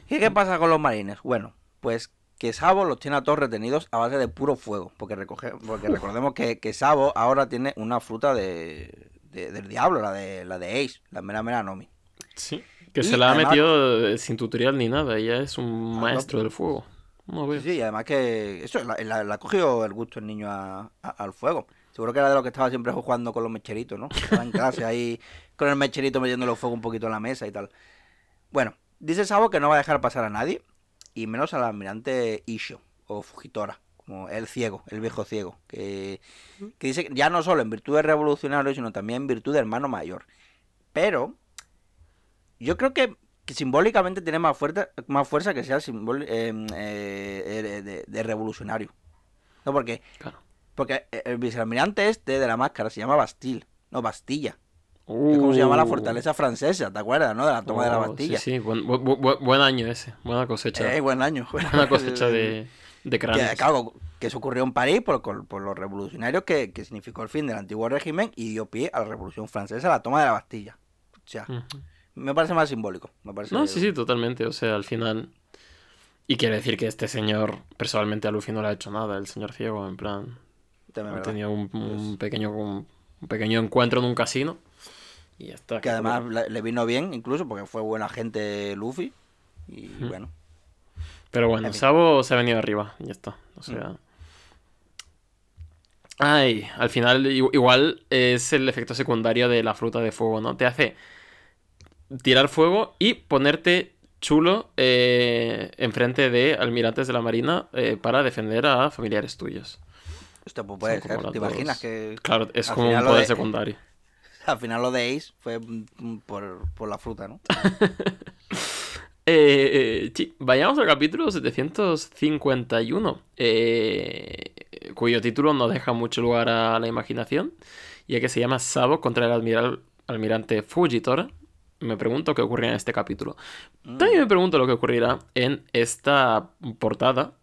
¿Y qué pasa con los marines? Bueno, pues que Sabo los tiene a todos retenidos a base de puro fuego. Porque, recoge, porque recordemos que, que Sabo ahora tiene una fruta de, de- del diablo, la de, la de Ace, la mera mera Nomi. Sí. Que Y se la ha metido eh, sin tutorial ni nada. Ella es un Ah, maestro no. del fuego. No Sí, y además que eso, la, la- la ha cogido el gusto el niño a- a- al fuego. Seguro que era de lo que estaba siempre jugando con los mecheritos, ¿no? Estaba en clase ahí con el mecherito metiéndole fuego un poquito en la mesa y tal. Bueno, dice Sabo que no va a dejar pasar a nadie, y menos al almirante Isho, o Fujitora, como el ciego, el viejo ciego, que, que dice que ya no solo en virtud de revolucionario, sino también en virtud de hermano mayor. Pero yo creo que, que simbólicamente tiene más fuerza, más fuerza que sea simbol, eh, eh, eh, de, de revolucionario. No, porque, Claro. porque el vicealmirante este de la máscara se llama Bastille, no Bastilla. Que es como se llama la Uh. fortaleza francesa, ¿te acuerdas, no? De la toma de la Oh, Bastilla. Sí, sí, buen, bu- bu- bu- buen año ese. Buena cosecha. Eh, buen año. Buena cosecha de, de Que, cráneos. claro, que eso ocurrió en París por, por- los revolucionarios que, que significó el fin del antiguo régimen y dio pie a la revolución francesa, la toma de la Bastilla. O sea, Ujú. me parece más simbólico. Me parece No, sí, sí, totalmente. O sea, al final. Y quiere decir que este señor, personalmente a Luffy no le ha hecho nada, el señor ciego, en plan. también Ha verdad. tenido un, un pequeño, un, un pequeño encuentro en un casino. Y ya está. Que además le, le vino bien, incluso, porque fue buena gente Luffy. Y bueno. Pero bueno. Sabo se ha venido arriba, ya está. O sea. Ay, al final igual es el efecto secundario de la fruta de fuego, ¿no? Te hace tirar fuego y ponerte chulo eh, enfrente de almirantes de la marina eh, para defender a familiares tuyos. Esto pues, puede ser. ¿Te imaginas que Claro, es como un poder de- secundario. al final lo de Ace fue mm, por, por la fruta, ¿no? Eh, eh, sí, vayamos al capítulo 751, eh, cuyo título no deja mucho lugar a la imaginación, ya que se llama Sabo contra el admiral, almirante Fujitora. Me pregunto qué ocurrirá en este capítulo. Mm. También me pregunto lo que ocurrirá en esta portada,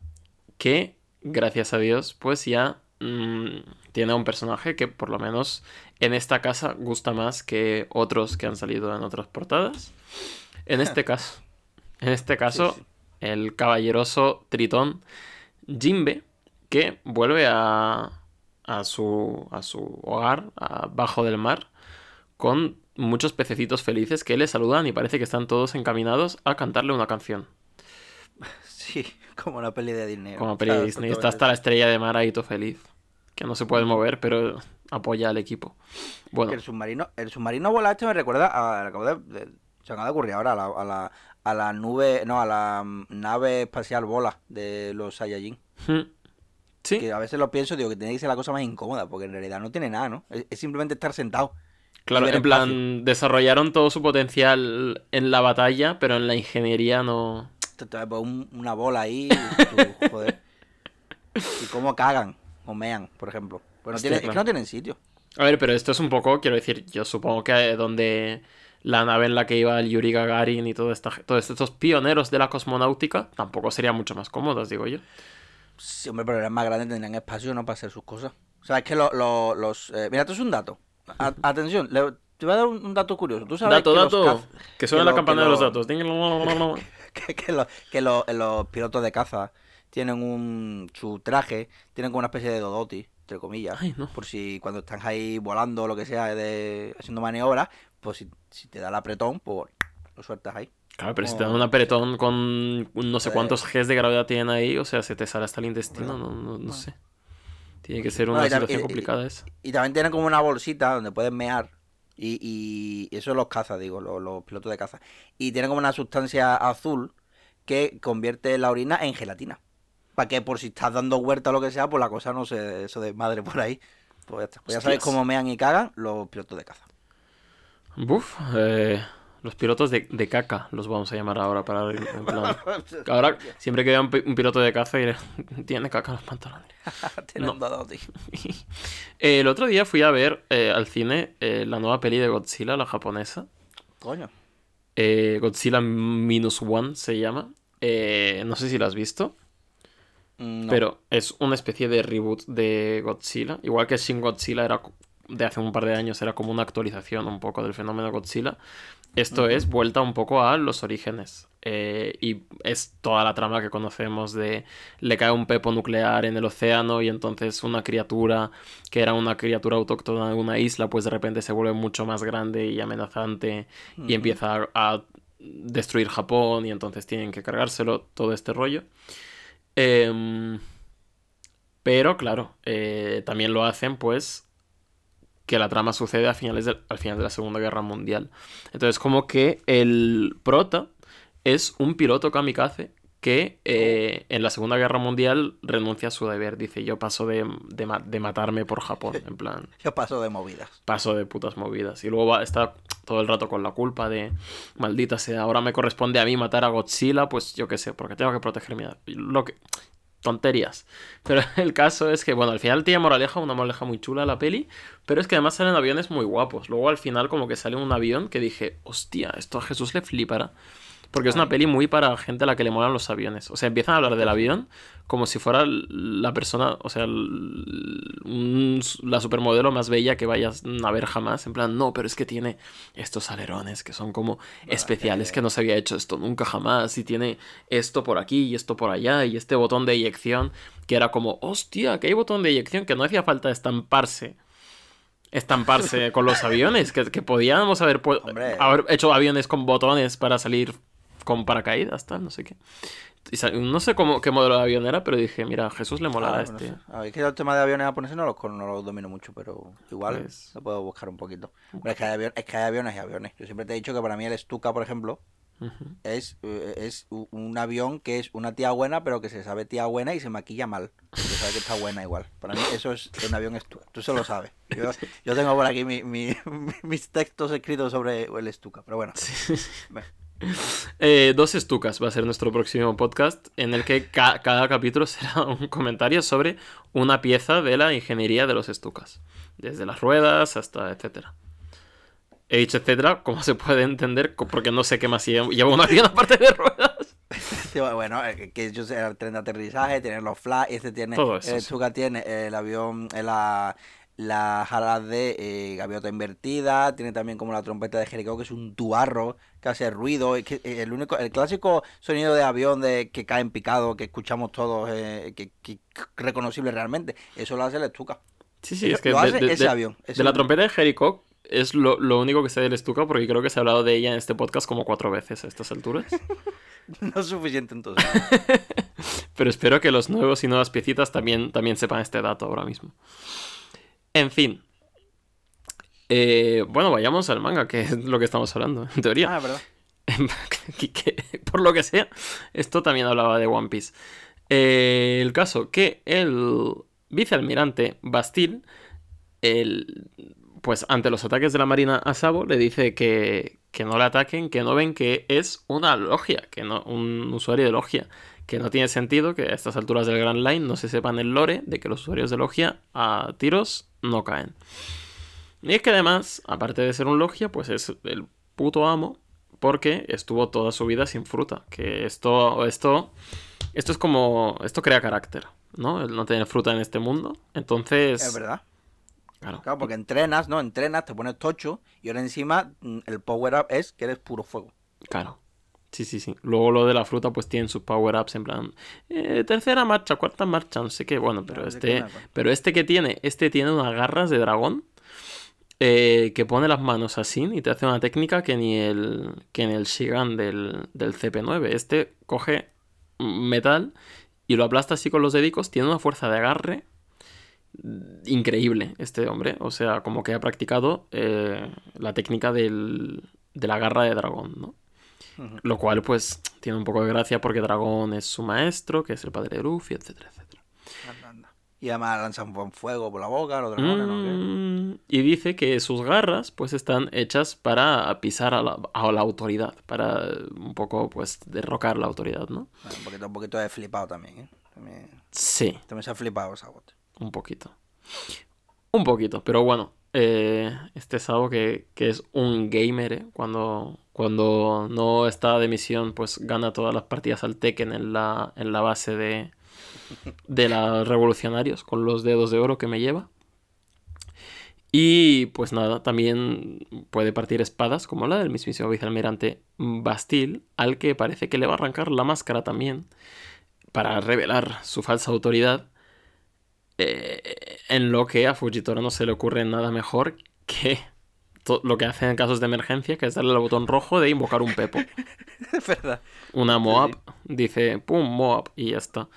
que, gracias a Dios, pues ya mm, tiene un personaje que por lo menos en esta casa gusta más que otros que han salido en otras portadas. En este caso, en este caso, Sí, sí. el caballeroso tritón Jimbe, que vuelve a, a, su, a su hogar, abajo del mar, con muchos pececitos felices que le saludan y parece que están todos encaminados a cantarle una canción. Sí, como una peli de Disney. Como peli de Disney. Está hasta la estrella de mar ahí todo feliz. Que no se puede mover, pero apoya al equipo. Bueno, el submarino, el submarino me recuerda a, acabo de, se acaba de ocurrir ahora a la, a la, a la nube, no, a la mm, nave espacial bola de los Saiyajin. Sí. Que a veces lo pienso, digo que tiene que ser la cosa más incómoda, porque en realidad no tiene nada, ¿no? Es, es simplemente estar sentado. Claro, en plan, desarrollaron todo su potencial en la batalla, pero en la ingeniería no. Una bola ahí, joder. Y cómo cagan o mean, por ejemplo. Pues no Es que no tienen sitio. A ver, pero esto es un poco, quiero decir, yo supongo que donde la nave en la que iba el Yuri Gagarin y todo esta, todos estos pioneros de la cosmonáutica tampoco serían mucho más cómodos, digo yo. Sí, hombre, pero eran más grandes, tendrían espacio, ¿no? Para hacer sus cosas. O sea, es que lo- lo- los... eh, mira, esto es un dato. A- atención, le- te voy a dar un, un dato curioso. ¿Tú sabes Dato, que dato. Los Que suena que la lo- campana de los lo- datos. Que, que los pilotos de caza tienen un... Su traje, tienen como una especie de dodoti, entre comillas. Ay, no. Por si cuando están ahí volando o lo que sea, de, haciendo maniobras, pues si, si te da el apretón, pues lo sueltas ahí. Claro, pero si te dan un apretón con no sé Eh. cuántos Gs de gravedad tienen ahí, o sea, se te sale hasta el intestino, no, no, no sé. Tiene que ser una Bueno, situación y- complicada esa. Y también tienen como una bolsita donde puedes mear. Y, y eso los cazas, digo, los, los pilotos de caza. Y tienen como una sustancia azul que convierte la orina en gelatina. Para que por si estás dando huerta o lo que sea, pues la cosa no se eso de madre por ahí. Pues ya está. Pues ya sabes cómo mean y cagan los pilotos de caza. Buf, eh, los pilotos de, de caca los vamos a llamar ahora para en plan... Ahora, siempre que vea un, pi- un piloto de caza, diré, tiene caca en los pantalones. No. dodoti. Eh, el otro día fui a ver eh, al cine eh, la nueva peli de Godzilla, la japonesa. Coño. Eh, Godzilla Minus One se llama. No sé si la has visto, no. pero es una especie de reboot de Godzilla. Igual que Shin Godzilla era de hace un par de años, era como una actualización un poco del fenómeno Godzilla. Esto es vuelta un poco a los orígenes. Eh, y es toda la trama que conocemos de le cae un pepo nuclear en el océano y entonces una criatura que era una criatura autóctona de una isla, pues de repente se vuelve mucho más grande y amenazante y empieza a, a destruir Japón y entonces tienen que cargárselo, todo este rollo. Em, pero claro, eh, también lo hacen pues que la trama sucede a finales al final de la Segunda Guerra Mundial. Entonces como que el prota es un piloto kamikaze que eh, en la Segunda Guerra Mundial renuncia a su deber. Dice, yo paso de, de ma- de matarme por Japón, en plan Yo paso de movidas. paso de putas movidas. Y luego va, está todo el rato con la culpa de, maldita sea, ahora me corresponde a mí matar a Godzilla, pues yo qué sé, porque tengo que proteger mi... Lo que... Tonterías. Pero el caso es que, bueno, al final tiene moraleja, una moraleja muy chula la peli, pero es que además salen aviones muy guapos. Luego al final como que sale un avión que dije, hostia, esto a Jesús le flipará. Porque es una peli muy para gente a la que le molan los aviones. O sea, empiezan a hablar del avión como si fuera la persona, o sea, un- la supermodelo más bella que vayas a ver jamás. En plan, no, pero es que tiene estos alerones que son como especiales, que no se había hecho esto nunca jamás. Y tiene esto por aquí y esto por allá. Y este botón de eyección que era como, hostia, que hay botón de eyección que no hacía falta estamparse. Estamparse con los aviones, que, que podíamos haber, haber hecho aviones con botones para salir con paracaídas, tal, no sé qué. Y no sé cómo, qué modelo de avión era, pero dije, mira, a Jesús le molará Ah, este. no sé. A ver, es que el tema de aviones japoneses no los, no los domino mucho, pero igual Pues- lo puedo buscar un poquito. Pero es, que hay avion- es que hay aviones y aviones. Yo siempre te he dicho que para mí el Stuka, por ejemplo, Ujú. es, eh, es un avión que es una tía buena, pero que se sabe tía buena y se maquilla mal. Porque sabe que está buena igual. Para mí eso es un avión Stuka. Tú se lo sabes. Yo, yo tengo por aquí mi- mi- mis textos escritos sobre el Stuka. Pero bueno. Ve. Eh, dos estucas va a ser nuestro próximo podcast, en el que ca- cada capítulo será un comentario sobre una pieza de la ingeniería de los estucas. Desde las ruedas hasta etcétera. He dicho etcétera, como se puede entender, porque no sé qué más lleva lleva un avión aparte de ruedas. Sí, bueno, eh, que- sé, el tren de aterrizaje, tiene los flash, este tiene, Todo eso, el sí. Stuka tiene el avión, eh, la, las alas de eh, gaviota invertida, tiene también como la trompeta de Jericó, que es un tubarro que hace ruido, es que eh, el único, el clásico sonido de avión de que cae en picado, que escuchamos todos, eh, que, que reconocible realmente, eso lo hace el Stuka. Sí, sí, es que lo de, hace de- ese de- avión, ese de la avión. trompeta de Jericho es lo, lo único que sé del estuca, porque creo que se ha hablado de ella en este podcast como cuatro veces a estas alturas. No es suficiente entonces. Pero espero que los nuevos y nuevas piecitas también, también sepan este dato ahora mismo. En fin. Eh, bueno, vayamos al manga, que es lo que estamos hablando, en teoría. ah, verdad. que, que, por lo que sea, esto también hablaba de One Piece. Eh, el caso que el vicealmirante Bastille, el, pues ante los ataques de la Marina a Sabo, le dice que, que no le ataquen, que no ven que es una logia, que no, un usuario de logia, que no tiene sentido que a estas alturas del Grand Line no se sepan el lore de que los usuarios de logia a tiros no caen. Y es que además, aparte de ser un logia, pues es el puto amo porque estuvo toda su vida sin fruta. Que esto, esto, esto es como, esto crea carácter, ¿no? El no tener fruta en este mundo. Entonces... Es verdad. Claro. claro, porque entrenas, ¿no? Entrenas, te pones tocho y ahora encima mm, el power up es que eres puro fuego. Claro. Sí, sí, sí. Luego lo de la fruta pues tienen sus power ups en plan eh, tercera marcha, cuarta marcha, no sé qué. Bueno, pero este, pero este que tiene, este tiene unas garras de dragón eh, que pone las manos así y te hace una técnica que ni el que ni el Shigan del, del CP9. Este coge metal y lo aplasta así con los dedicos. Tiene una fuerza de agarre increíble este hombre. O sea, como que ha practicado eh, la técnica del, de la garra de dragón, ¿no? Lo cual, pues, tiene un poco de gracia porque Dragón es su maestro, que es el padre de Luffy, etcétera, etcétera. Y además lanzan fuego por la boca, los dragones, ¿no? Mm, y dice que sus garras, pues, están hechas para pisar a la, autoridad, para un poco, pues, derrocar la autoridad, ¿no? un poquito, un poquito de flipado también, ¿eh? También, sí. También se ha flipado esa bote. Un poquito. Un poquito, pero bueno, eh, este es algo que, es un gamer, ¿eh? Cuando, cuando no está de misión, pues gana todas las partidas al Tekken en la, en la base de, de los revolucionarios, con los dedos de oro que me lleva. Y pues nada, también puede partir espadas, como la del mismísimo vicealmirante Bastille, al que parece que le va a arrancar la máscara también, para revelar su falsa autoridad. Eh, en lo que a Fujitora no se le ocurre nada mejor que lo que hace en casos de emergencia, que es darle al botón rojo de invocar un Pepo. es verdad. Una Moab, dice, pum, Moab, y ya está.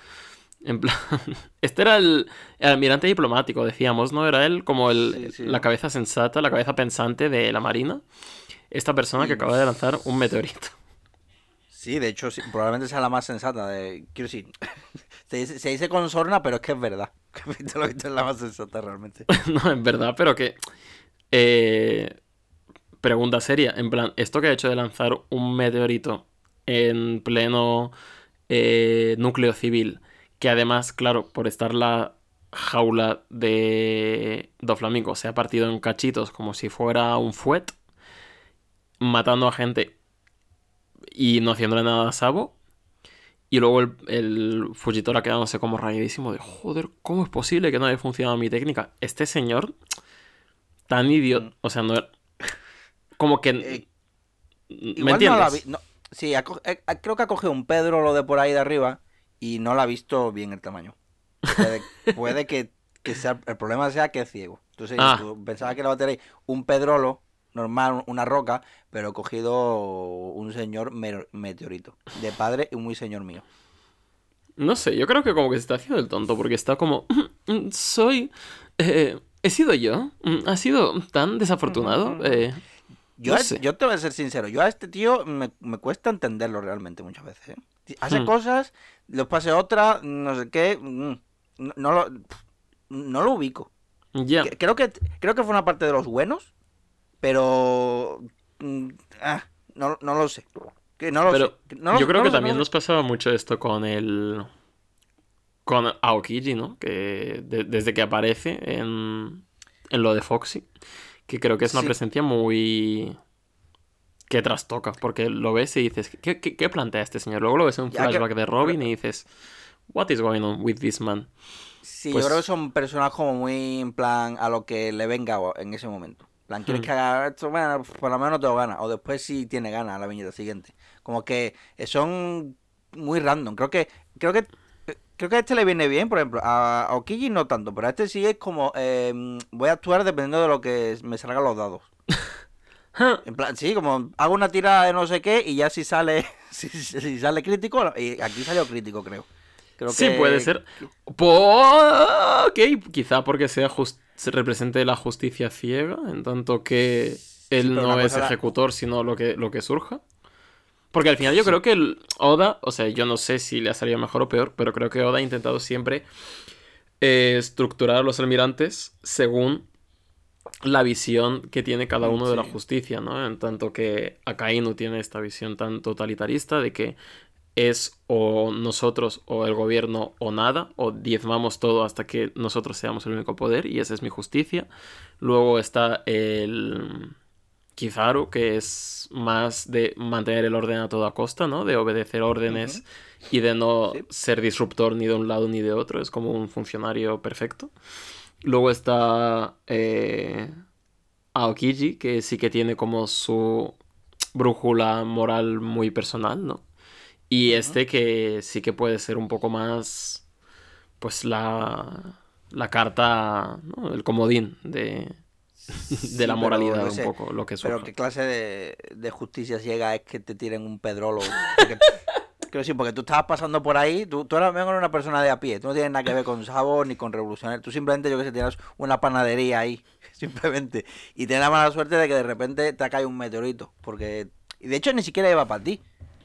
En plan, este era el, almirante diplomático, decíamos, ¿no? Era él como el, la cabeza sensata, la cabeza pensante de la Marina. Esta persona que acaba de lanzar un meteorito. Sí, de hecho, probablemente sea la más sensata. De, quiero decir, se dice, con sorna, pero es que es verdad. Te lo he visto, es la más sensata realmente. no, es verdad, pero que. Eh, pregunta seria. En plan, esto que ha hecho de lanzar un meteorito en pleno eh, núcleo civil, que además, claro, por estar la jaula de Doflamingo se ha partido en cachitos como si fuera un fuet, matando a gente y no haciéndole nada a Sabo. Y luego el, el Fujitora quedándose como rayadísimo de joder, ¿cómo es posible que no haya funcionado mi técnica? Este señor, tan idiota, mm. o sea, no era... Como que... Eh, ¿Me entiendes? sí, eh, creo que ha cogido un Pedro lo de por ahí de arriba y no la ha visto bien el tamaño. Puede, que, sea, el problema sea que es ciego. Entonces, ah. pensaba que era a tener un pedrolo normal, una roca, pero he cogido un señor meteorito. De padre y muy señor mío. No sé, yo creo que como que se está haciendo el tonto, porque está como. Soy. Eh, he sido yo. Ha sido tan desafortunado. Eh, yo, yo te voy a ser sincero, yo a este tío me, cuesta entenderlo realmente muchas veces. ¿eh? Hace hmm. cosas, los pase otra, no sé qué. Mm, no, lo, no lo ubico. Ya. Creo, que, creo que fue una parte de los buenos, pero... Mm, ah, no, lo sé. Que no lo pero yo creo que también nos pasaba mucho esto con el... Con Aokiji, ¿no? Que desde que aparece en, en lo de Foxy, que creo que es una presencia muy que trastoca, porque lo ves y dices, ¿qué, qué, plantea este señor? Luego lo ves en un flashback de Robin y dices, What is going on with this man? Sí, yo pues creo que son personas como muy en plan a lo que le venga en ese momento. plan, ¿quieres hmm. que haga esto? Bueno, por lo menos no tengo ganas. O después sí tiene ganas la viñeta siguiente. Como que son muy random. Creo que, creo que creo que a este le viene bien, por ejemplo. A, Okiji no tanto, pero a este sí es como em, voy a actuar dependiendo de lo que me salgan los dados. en plan, sí, como hago una tirada de no sé qué y ya si sale, si, si sale crítico, y aquí salió crítico, creo sí, puede ser. Ok, quizá porque sea se represente la justicia ciega, en tanto que él no es ejecutor, sino lo que, lo que surja. Porque al final yo creo que el Oda, o sea, yo no sé si le ha salido mejor o peor, pero creo que Oda ha intentado siempre eh, estructurar a los almirantes según la visión que tiene cada uno de la justicia, ¿no? En tanto que Akainu tiene esta visión tan totalitarista de que es o nosotros o el gobierno o nada, o diezmamos todo hasta que nosotros seamos el único poder, y esa es mi justicia. Luego está el Kizaru, que es más de mantener el orden a toda costa, ¿no? De obedecer órdenes y de no Sí. ser disruptor ni de un lado ni de otro. Es como un funcionario perfecto. Luego está eh, Aokiji, que sí que tiene como su brújula moral muy personal, ¿no? Y este que sí que puede ser un poco más, pues la, la carta, ¿no? El comodín de, de la pero moralidad, un poco, lo que Pero surja. qué clase de, de justicia ciega es que te tiren un pedrolo. Porque- Quiero decir, porque tú estabas pasando por ahí, tú, tú eras mejor una persona de a pie, tú no tienes nada que ver con Sabo ni con revolucionarios, tú simplemente, yo que sé, tienes una panadería ahí, simplemente, y tienes la mala suerte de que de repente te ha caído un meteorito, porque, y de hecho ni siquiera iba para ti,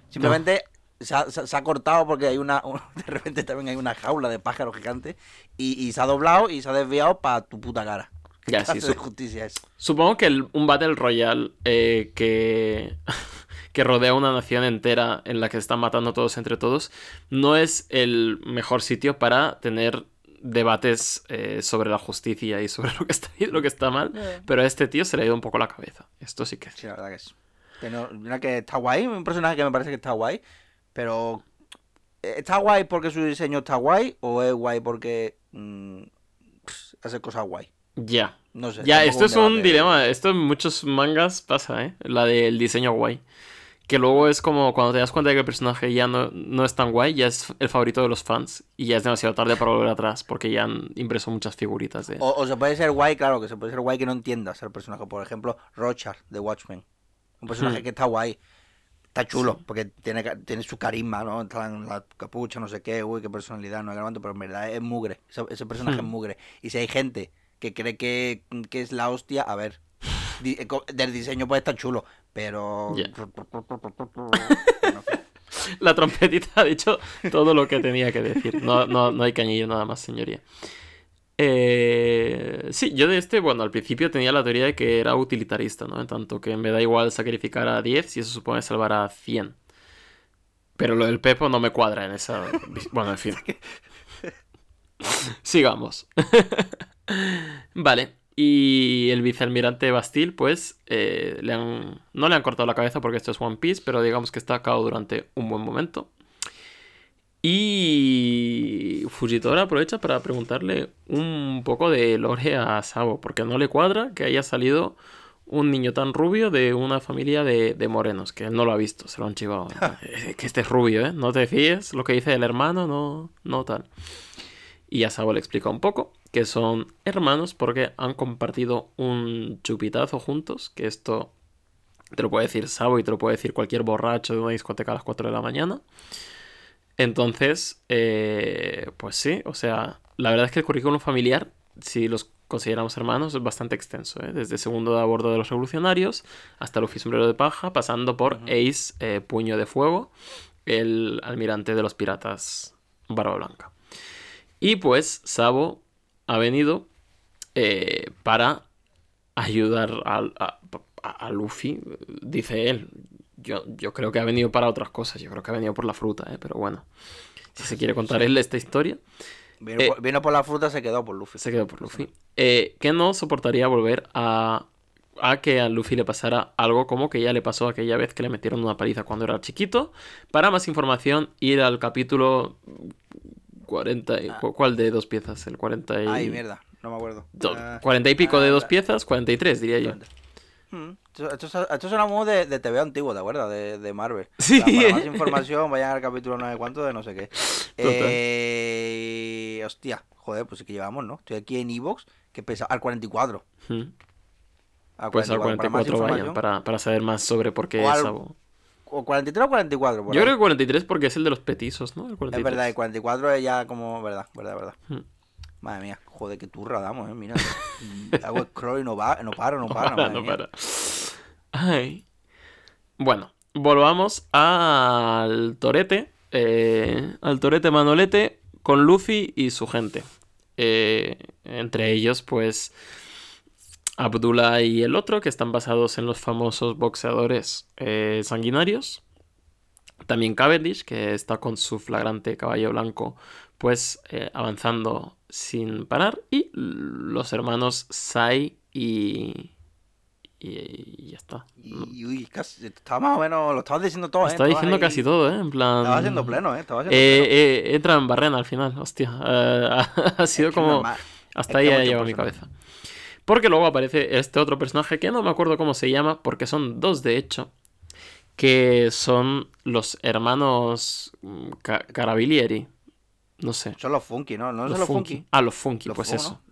simplemente se, ha, se- se ha cortado porque hay una, un- de repente también hay una jaula de pájaros gigantes, y, y se ha doblado y se ha desviado para tu puta cara. ¿Qué Ya, sí, clase de su- justicia es? Supongo que el- un Battle Royale eh, que, que rodea una nación entera en la que se están matando todos entre todos no es el mejor sitio para tener debates eh, sobre la justicia y sobre lo que está bien y lo que está mal. Pero a este tío se le ha ido un poco la cabeza. Esto sí que es. Sí, la verdad que es. Que no- mira que está guay, un personaje que me parece que está guay, pero eh, ¿está guay porque su diseño está guay o es guay porque mm, hace cosas guay? Ya. No sé. Ya, esto es un dilema. Esto en muchos mangas pasa, ¿eh? La del diseño guay. Que luego es como cuando te das cuenta de que el personaje ya no, no es tan guay, ya es el favorito de los fans. Y ya es demasiado tarde para volver atrás, porque ya han impreso muchas figuritas de... O, o se puede ser guay, claro, que se puede ser guay que no entiendas al personaje. Por ejemplo, Rochard de Watchmen. Un personaje Hmm. que está guay. Está chulo, porque tiene, tiene su carisma, ¿no? Está en la capucha, no sé qué, uy, qué personalidad, no es grabando, pero en verdad es mugre. Ese, ese personaje es Hmm. mugre. Y si hay gente que cree que, que es la hostia, a ver. Eh, del diseño puede estar chulo, pero. Bueno, La trompetita ha dicho todo lo que tenía que decir. No, no, no hay añadir nada más, señoría. Eh, sí, yo de este, bueno, al principio tenía la teoría de que era utilitarista, ¿no? En tanto que me da igual sacrificar a 10 si eso supone salvar a 100. Pero lo del Pepo no me cuadra en esa... Bueno, en fin. Sigamos. Vale. Y el vicealmirante Bastille, pues, eh, le han... no le han cortado la cabeza porque esto es One Piece, pero digamos que está cao durante un buen momento. Y Fujitora aprovecha para preguntarle un poco de lore a Sabo, porque no le cuadra que haya salido un niño tan rubio de una familia de, de morenos, que él no lo ha visto, se lo han chivado. Eh, que este es rubio, ¿eh? No te fíes, lo que dice el hermano, no, no tal. Y a Sabo le explica un poco que son hermanos porque han compartido un chupitazo juntos, que esto te lo puede decir Sabo y te lo puede decir cualquier borracho de una discoteca a las 4 de la mañana. Entonces, eh, pues sí, o sea, la verdad es que el currículum familiar, si los consideramos hermanos, es bastante extenso, ¿eh? Desde segundo de a bordo de los revolucionarios hasta Luffy sombrero de paja, pasando por. Ace eh, puño de fuego, el almirante de los piratas barba blanca. Y pues Sabo ha venido eh, para ayudar a, a- a Luffy, dice él. Yo, yo creo que ha venido para otras cosas, yo creo que ha venido por la fruta, ¿eh? pero bueno. Si se quiere contar él esta historia, Vino, Eh, por, vino por la fruta, se quedó por Luffy. se quedó por Luffy. Eh, que no soportaría volver a, a que a Luffy le pasara algo como que ya le pasó aquella vez que le metieron una paliza cuando era chiquito. Para más información, ir al capítulo 40. y- ¿cu- ¿Cuál de dos piezas? El 40 y... Ay, mierda, no me acuerdo. do- Ah, 40 y pico de ah, dos la- piezas, 43 diría yo. Hmm, Esto, esto, es- suena muy de, de TV antiguo, ¿te acuerdas? De, de Marvel. Sí. Para, para más información, vayan al capítulo no sé cuánto de no sé qué. Eh, hostia, joder, pues sí que llevamos, ¿no? Estoy aquí en Evox, que pesa al 44. Hmm. Al Pues al 44. Para 44 vayan para, para saber más sobre por qué O al- Sabo. O 43 o 44. por Yo ahí. creo que 43 porque es el de los petizos, ¿no? El Es 43. verdad, el 44 es ya como. Verdad, verdad, verdad. Hmm. Madre mía, joder, qué turra damos, eh. Mira. Hago scroll y no, va, no paro, no No paro. para, no mía. para. Ay. Bueno, volvamos al Torete. eh, al Torete Manolete con Luffy y su gente. Eh, entre ellos, pues. Abdullah y el otro, que están basados en los famosos boxeadores eh, sanguinarios. También Cavendish, que está con su flagrante caballo blanco, pues eh, avanzando sin parar. Y los hermanos Sai y. Y, y ya está. Y, uy, casi, estaba más o menos, lo estabas diciendo todo, ¿eh? Estaba diciendo ahí- casi todo, ¿eh? En plan. Estaba haciendo pleno, ¿eh? Estaba haciendo Eh, pleno. entra en barrena al final, hostia. Ha sido como. Hasta Es ahí ha llegado mi cabeza. Porque luego aparece este otro personaje que no me acuerdo cómo se llama, porque son dos de hecho, que son los hermanos mm, Ca- Carabilieri. No sé. Son los funky, ¿no? No Los son los funky. funky. Ah, los funky, Los pues eso.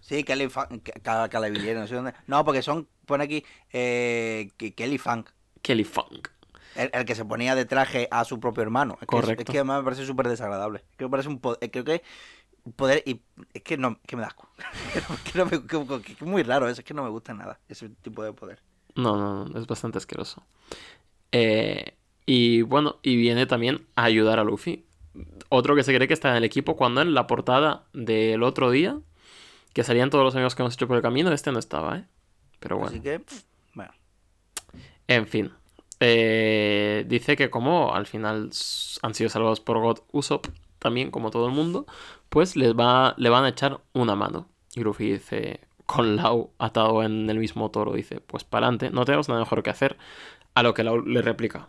Sí, Kelly Funk, cada Calabillero, no sé dónde. No, porque son, pone aquí, eh, Kelly Funk. Kelly Funk. El, el que se ponía de traje a su propio hermano. Es que, es- Correcto. es que además me parece súper desagradable. Es que me parece un poder. Creo que poder. Y es que no, que me da asco. que, no me- que- que- que es muy raro eso. Es que no me gusta nada ese tipo de poder. No, no, no, es bastante asqueroso. Eh, y bueno, y viene también a ayudar a Luffy. Otro que se cree que está en el equipo cuando en la portada del otro día, que salían todos los amigos que hemos hecho por el camino, este no estaba, ¿eh? Pero bueno. Así que, bueno. En fin. Eh, dice que como al final han sido salvados por God Usopp, también como todo el mundo, pues les va, le van a echar una mano. Y Luffy dice, con Lau atado en el mismo toro, dice, pues para adelante, no tenemos nada mejor que hacer. A lo que Lau le replica,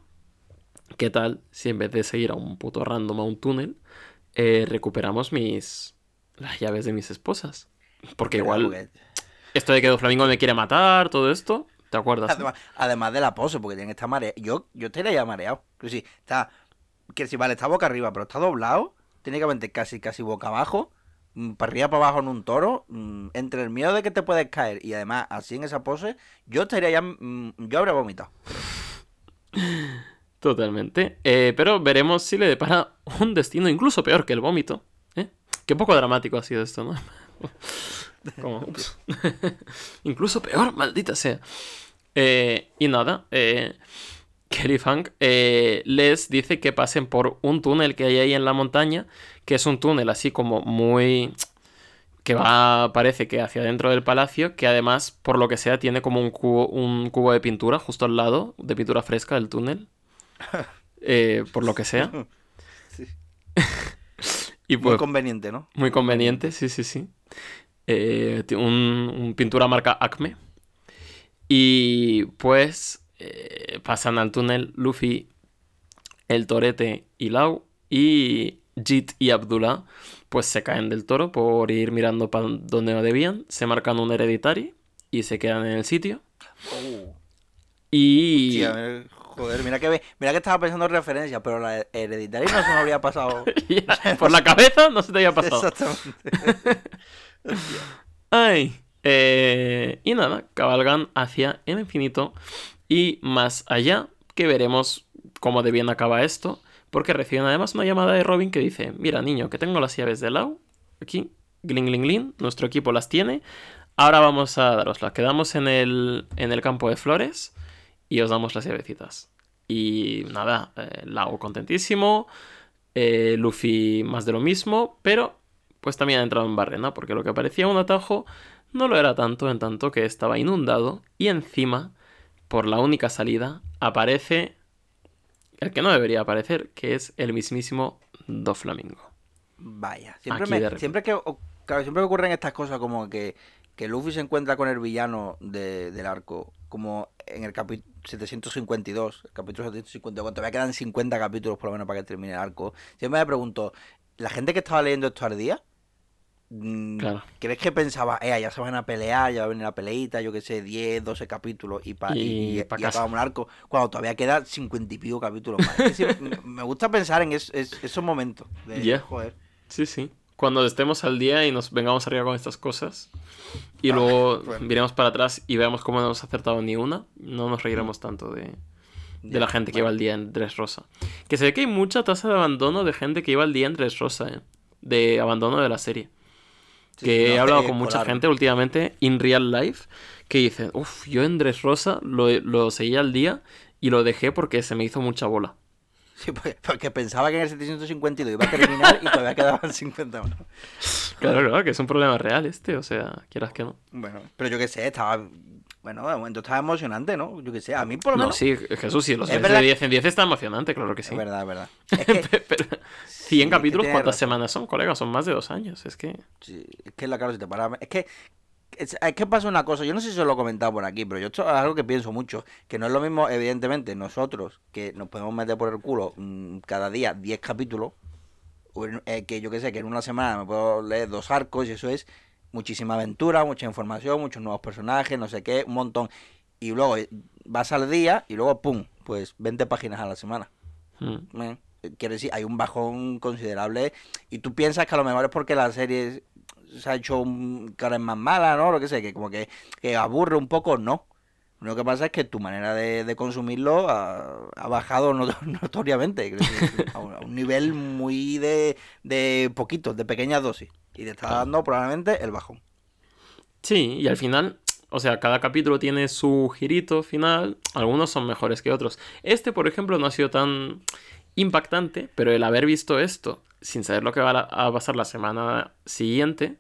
¿qué tal si en vez de seguir a un puto random a un túnel, eh, recuperamos mis... las llaves de mis esposas? Porque igual esto de que Doflamingo me quiere matar, todo esto, ¿te acuerdas? Además, además de la pose, porque tiene que estar mareado. Yo, yo estaría ya mareado. Que si está. Que si vale, está boca arriba, pero está doblado. Técnicamente casi, casi boca abajo. mm, Para arriba, para abajo en un toro. mm, Entre el miedo de que te puedes caer y además así en esa pose, yo estaría ya. mm, Yo habría vomitado. Totalmente. Eh, pero veremos si le depara un destino incluso peor que el vómito. ¿eh? Qué poco dramático ha sido esto, ¿no? Como, incluso peor, maldita sea. Eh, y nada, eh, Kelly Funk eh, les dice que pasen por un túnel que hay ahí en la montaña, que es un túnel así como muy... que va, parece que hacia dentro del palacio, que además, por lo que sea, tiene como un cubo, un cubo de pintura justo al lado, de pintura fresca del túnel. Eh, por lo que sea. Sí. Y Muy pues, conveniente, ¿no? muy conveniente, sí, sí, sí. Eh, un pintura marca Acme. Y pues eh, pasan al túnel Luffy, el Torete y Lau. Y Jit y Abdullah pues se caen del toro por ir mirando para donde no debían. Se marcan un hereditary y se quedan en el sitio. Oh. Y... Joder, mira que, mira que estaba pensando en referencia, pero la hereditaria no se me habría pasado. por la cabeza no se te había pasado. Exactamente. Ay. eh, y nada, cabalgan hacia el infinito y más allá, que veremos cómo de bien acaba esto, porque reciben además una llamada de Robin que dice, mira niño, que tengo las llaves de Lau, aquí, gling gling gling, nuestro equipo las tiene, ahora vamos a daroslas, quedamos en el, en el campo de flores y os damos las llavecitas. Y nada, eh, Lau contentísimo, eh, Luffy más de lo mismo, pero pues también ha entrado en barrena, porque lo que parecía un atajo no lo era tanto, en tanto que estaba inundado y encima, por la única salida, aparece el que no debería aparecer, que es el mismísimo Doflamingo. Vaya, siempre, me- siempre que claro, siempre que ocurren estas cosas como que, que Luffy se encuentra con el villano de- del arco, como en el capítulo 752, el capítulo 752, todavía quedan 50 capítulos por lo menos para que termine el arco. Siempre me pregunto, ¿la gente que estaba leyendo esto al día? Mm, Claro. ¿Crees que pensaba, eh, ya se van a pelear, ya va a venir la peleita, yo qué sé, 10, 12 capítulos y, pa, Y y, pa' y acabamos el arco, cuando todavía quedan 50 y pico capítulos más? Es me gusta pensar en es- es- esos momentos. De. Joder. Sí, sí. Cuando estemos al día y nos vengamos arriba con estas cosas y Ah, luego bueno. miremos para atrás y veamos cómo no hemos acertado ni una, no nos reiremos tanto de, de la gente que iba al día en Dressrosa. Que se ve que hay mucha tasa de abandono de gente que iba al día en Dressrosa, ¿eh? De abandono de la serie. Que no, he hablado eh, con mucha gente últimamente in real life que dice, uff, yo en Dressrosa lo, lo seguía al día y lo dejé porque se me hizo mucha bola. Sí, porque, pensaba que en el 752 iba a terminar y todavía quedaban 50 más. Claro, claro, que es un problema real este, o sea, quieras que no. Bueno, pero yo qué sé, estaba. Bueno, de momento estaba emocionante, ¿no? Yo qué sé, a mí por lo No, menos. sí, Jesús, sí, los Es de 10 en 10 está emocionante, claro que sí. Es verdad, es verdad. Es que, Pero, 100 es que capítulos, ¿cuántas semanas son, colega? Son más de dos años, es que... sí, es que la claro, si te paras. Es que. Es, que pasa una cosa, yo no sé si os lo he comentado por aquí, pero yo esto es algo que pienso mucho, que no es lo mismo, evidentemente, nosotros, que nos podemos meter por el culo mm, cada día 10 capítulos, eh, que yo qué sé, que en una semana me puedo leer dos arcos y eso es muchísima aventura, mucha información, muchos nuevos personajes, no sé qué, un montón. Y luego eh, vas al día y luego, ¡pum!, pues 20 páginas a la semana. mm, Eh, Quiero decir, hay un bajón considerable y tú piensas que a lo mejor es porque la serie se ha hecho un, cada vez más mala, ¿no? Lo que sé, que como que, que aburre un poco, no. Lo que pasa es que tu manera de, consumirlo ha, bajado not- notoriamente, a un nivel muy de, de poquitos, de pequeñas dosis. Y te está dando probablemente el bajón. Sí, y al final, o sea, cada capítulo tiene su girito final, algunos son mejores que otros. Este, por ejemplo, no ha sido tan impactante, pero el haber visto esto sin saber lo que va a pasar la semana siguiente,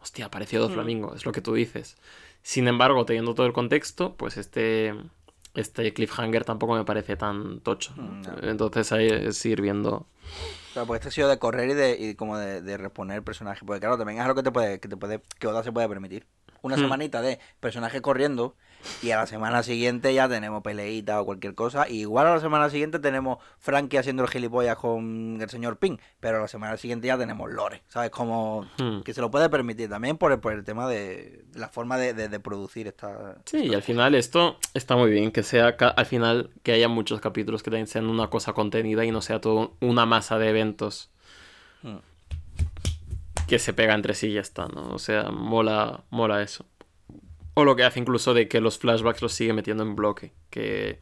hostia, apareció Do Mm. Flamingo, es lo que tú dices. Sin embargo, teniendo todo el contexto, pues este, este cliffhanger tampoco me parece tan tocho. ¿no? Mm, no. Entonces ahí es ir viendo. Claro, porque este ha sido de correr y de y como de, de reponer personajes. Porque claro, también es algo que te puede, que te puede, que Oda se puede permitir. Una Hmm. semanita de personajes corriendo y a la semana siguiente ya tenemos peleita o cualquier cosa. Y igual a la semana siguiente tenemos Frankie haciendo el gilipollas con el señor Ping. Pero a la semana siguiente ya tenemos Lore. ¿Sabes? Como Hmm. que se lo puede permitir también por el, por el tema de, de la forma de, de- de producir esta. Sí, y al final esto está muy bien, que sea al final que haya muchos capítulos que también sean una cosa contenida y no sea todo una masa de eventos Hmm. que se pega entre sí y ya está, ¿no? O sea, mola, mola eso. O lo que hace incluso de que los flashbacks los sigue metiendo en bloque, que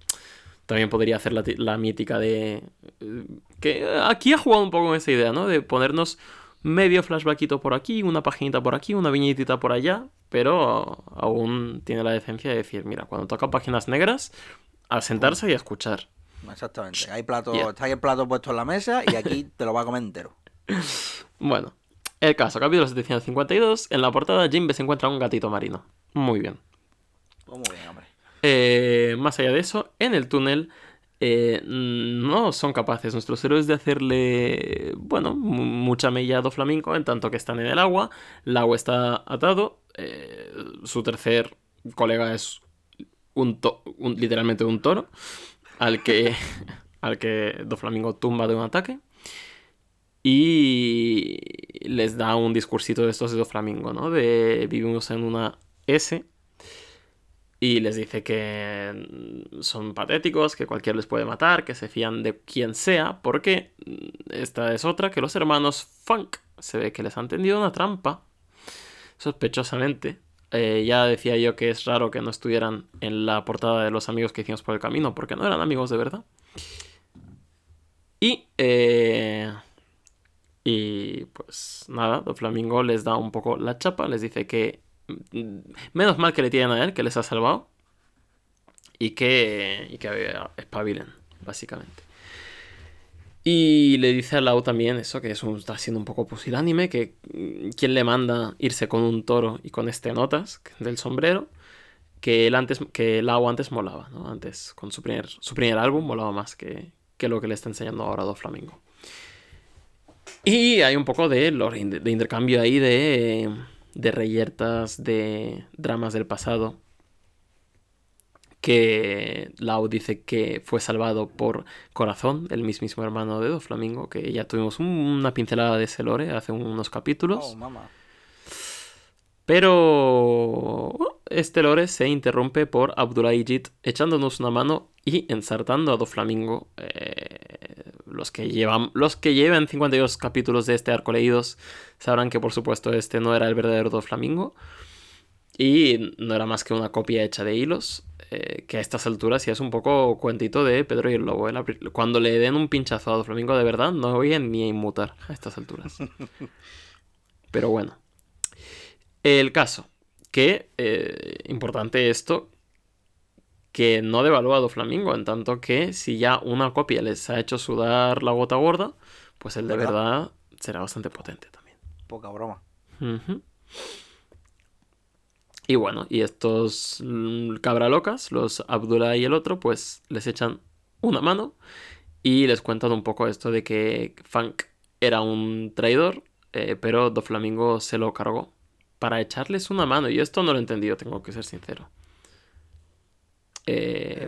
también podría hacer la, la mítica de... eh, que aquí ha jugado un poco con esa idea, ¿no? De ponernos medio flashbackito por aquí, una paginita por aquí, una viñetita por allá, pero aún tiene la decencia de decir, mira, cuando toca páginas negras, a sentarse y a escuchar. Exactamente. Hay plato, Ya. está ahí el plato puesto en la mesa y aquí te lo va a comer entero. Bueno, el caso, capítulo 752, en la portada Jimbe se encuentra un gatito marino. Muy bien. Pues muy bien, hombre. Eh, más allá de eso, en el túnel eh, no son capaces nuestros héroes de hacerle, bueno, mu- mucha mella a Flamenco en tanto que están en el agua. El agua está atado. eh, su tercer colega es un, un- literalmente un toro al que, al que Do Flamingo tumba de un ataque. Y les da un discursito de estos de Do Flamingo, ¿no? De vivimos en una S y les dice que mm, son patéticos, que cualquiera les puede matar, que se fían de quien sea, porque mm, esta es otra, que los hermanos Funk se ve que les han tendido una trampa, sospechosamente. Eh, ya decía yo que es raro que no estuvieran en la portada de los amigos que hicimos por el camino, porque no eran amigos de verdad. Y, eh, y pues nada, Do Flamingo les da un poco la chapa, les dice que menos mal que le tienen a él, que les ha salvado. Y que, y que espabilen, básicamente. Y le dice a Lau también eso, que está siendo un poco pusilánime, que mm, quién le manda irse con un toro y con este notas del sombrero, que él antes, que Lau antes molaba, ¿no? Antes, con su primer, su primer álbum, molaba más que, que lo que le está enseñando ahora Do Flamingo. Y hay un poco de, de intercambio ahí de, de reyertas, de dramas del pasado. Que Lau dice que fue salvado por Corazón, el mismísimo hermano de Do Flamingo, que ya tuvimos un- una pincelada de ese lore hace unos capítulos. Oh. Pero este lore se interrumpe por Abdullah echándonos una mano y ensartando a Do Flamingo. Eh, los, que llevan, los que lleven 52 capítulos de este arco leídos sabrán que por supuesto este no era el verdadero Do Flamingo. Y no era más que una copia hecha de hilos. eh, que a estas alturas ya es un poco cuentito de Pedro y el Lobo. Cuando le den un pinchazo a Do Flamingo de verdad, no voy a ni a inmutar a estas alturas. Pero bueno. El caso, que, eh, importante esto, que no devalúa a Doflamingo, en tanto que si ya una copia les ha hecho sudar la gota gorda, pues el de ¿Verdad? verdad será bastante potente también. Poca broma. Y bueno, y estos mm, cabralocas, los Abdullah y el otro, pues les echan una mano y les cuentan un poco esto de que Funk era un traidor, eh, pero Doflamingo se lo cargó para echarles una mano. Y esto no lo he entendido, tengo que ser sincero. Eh,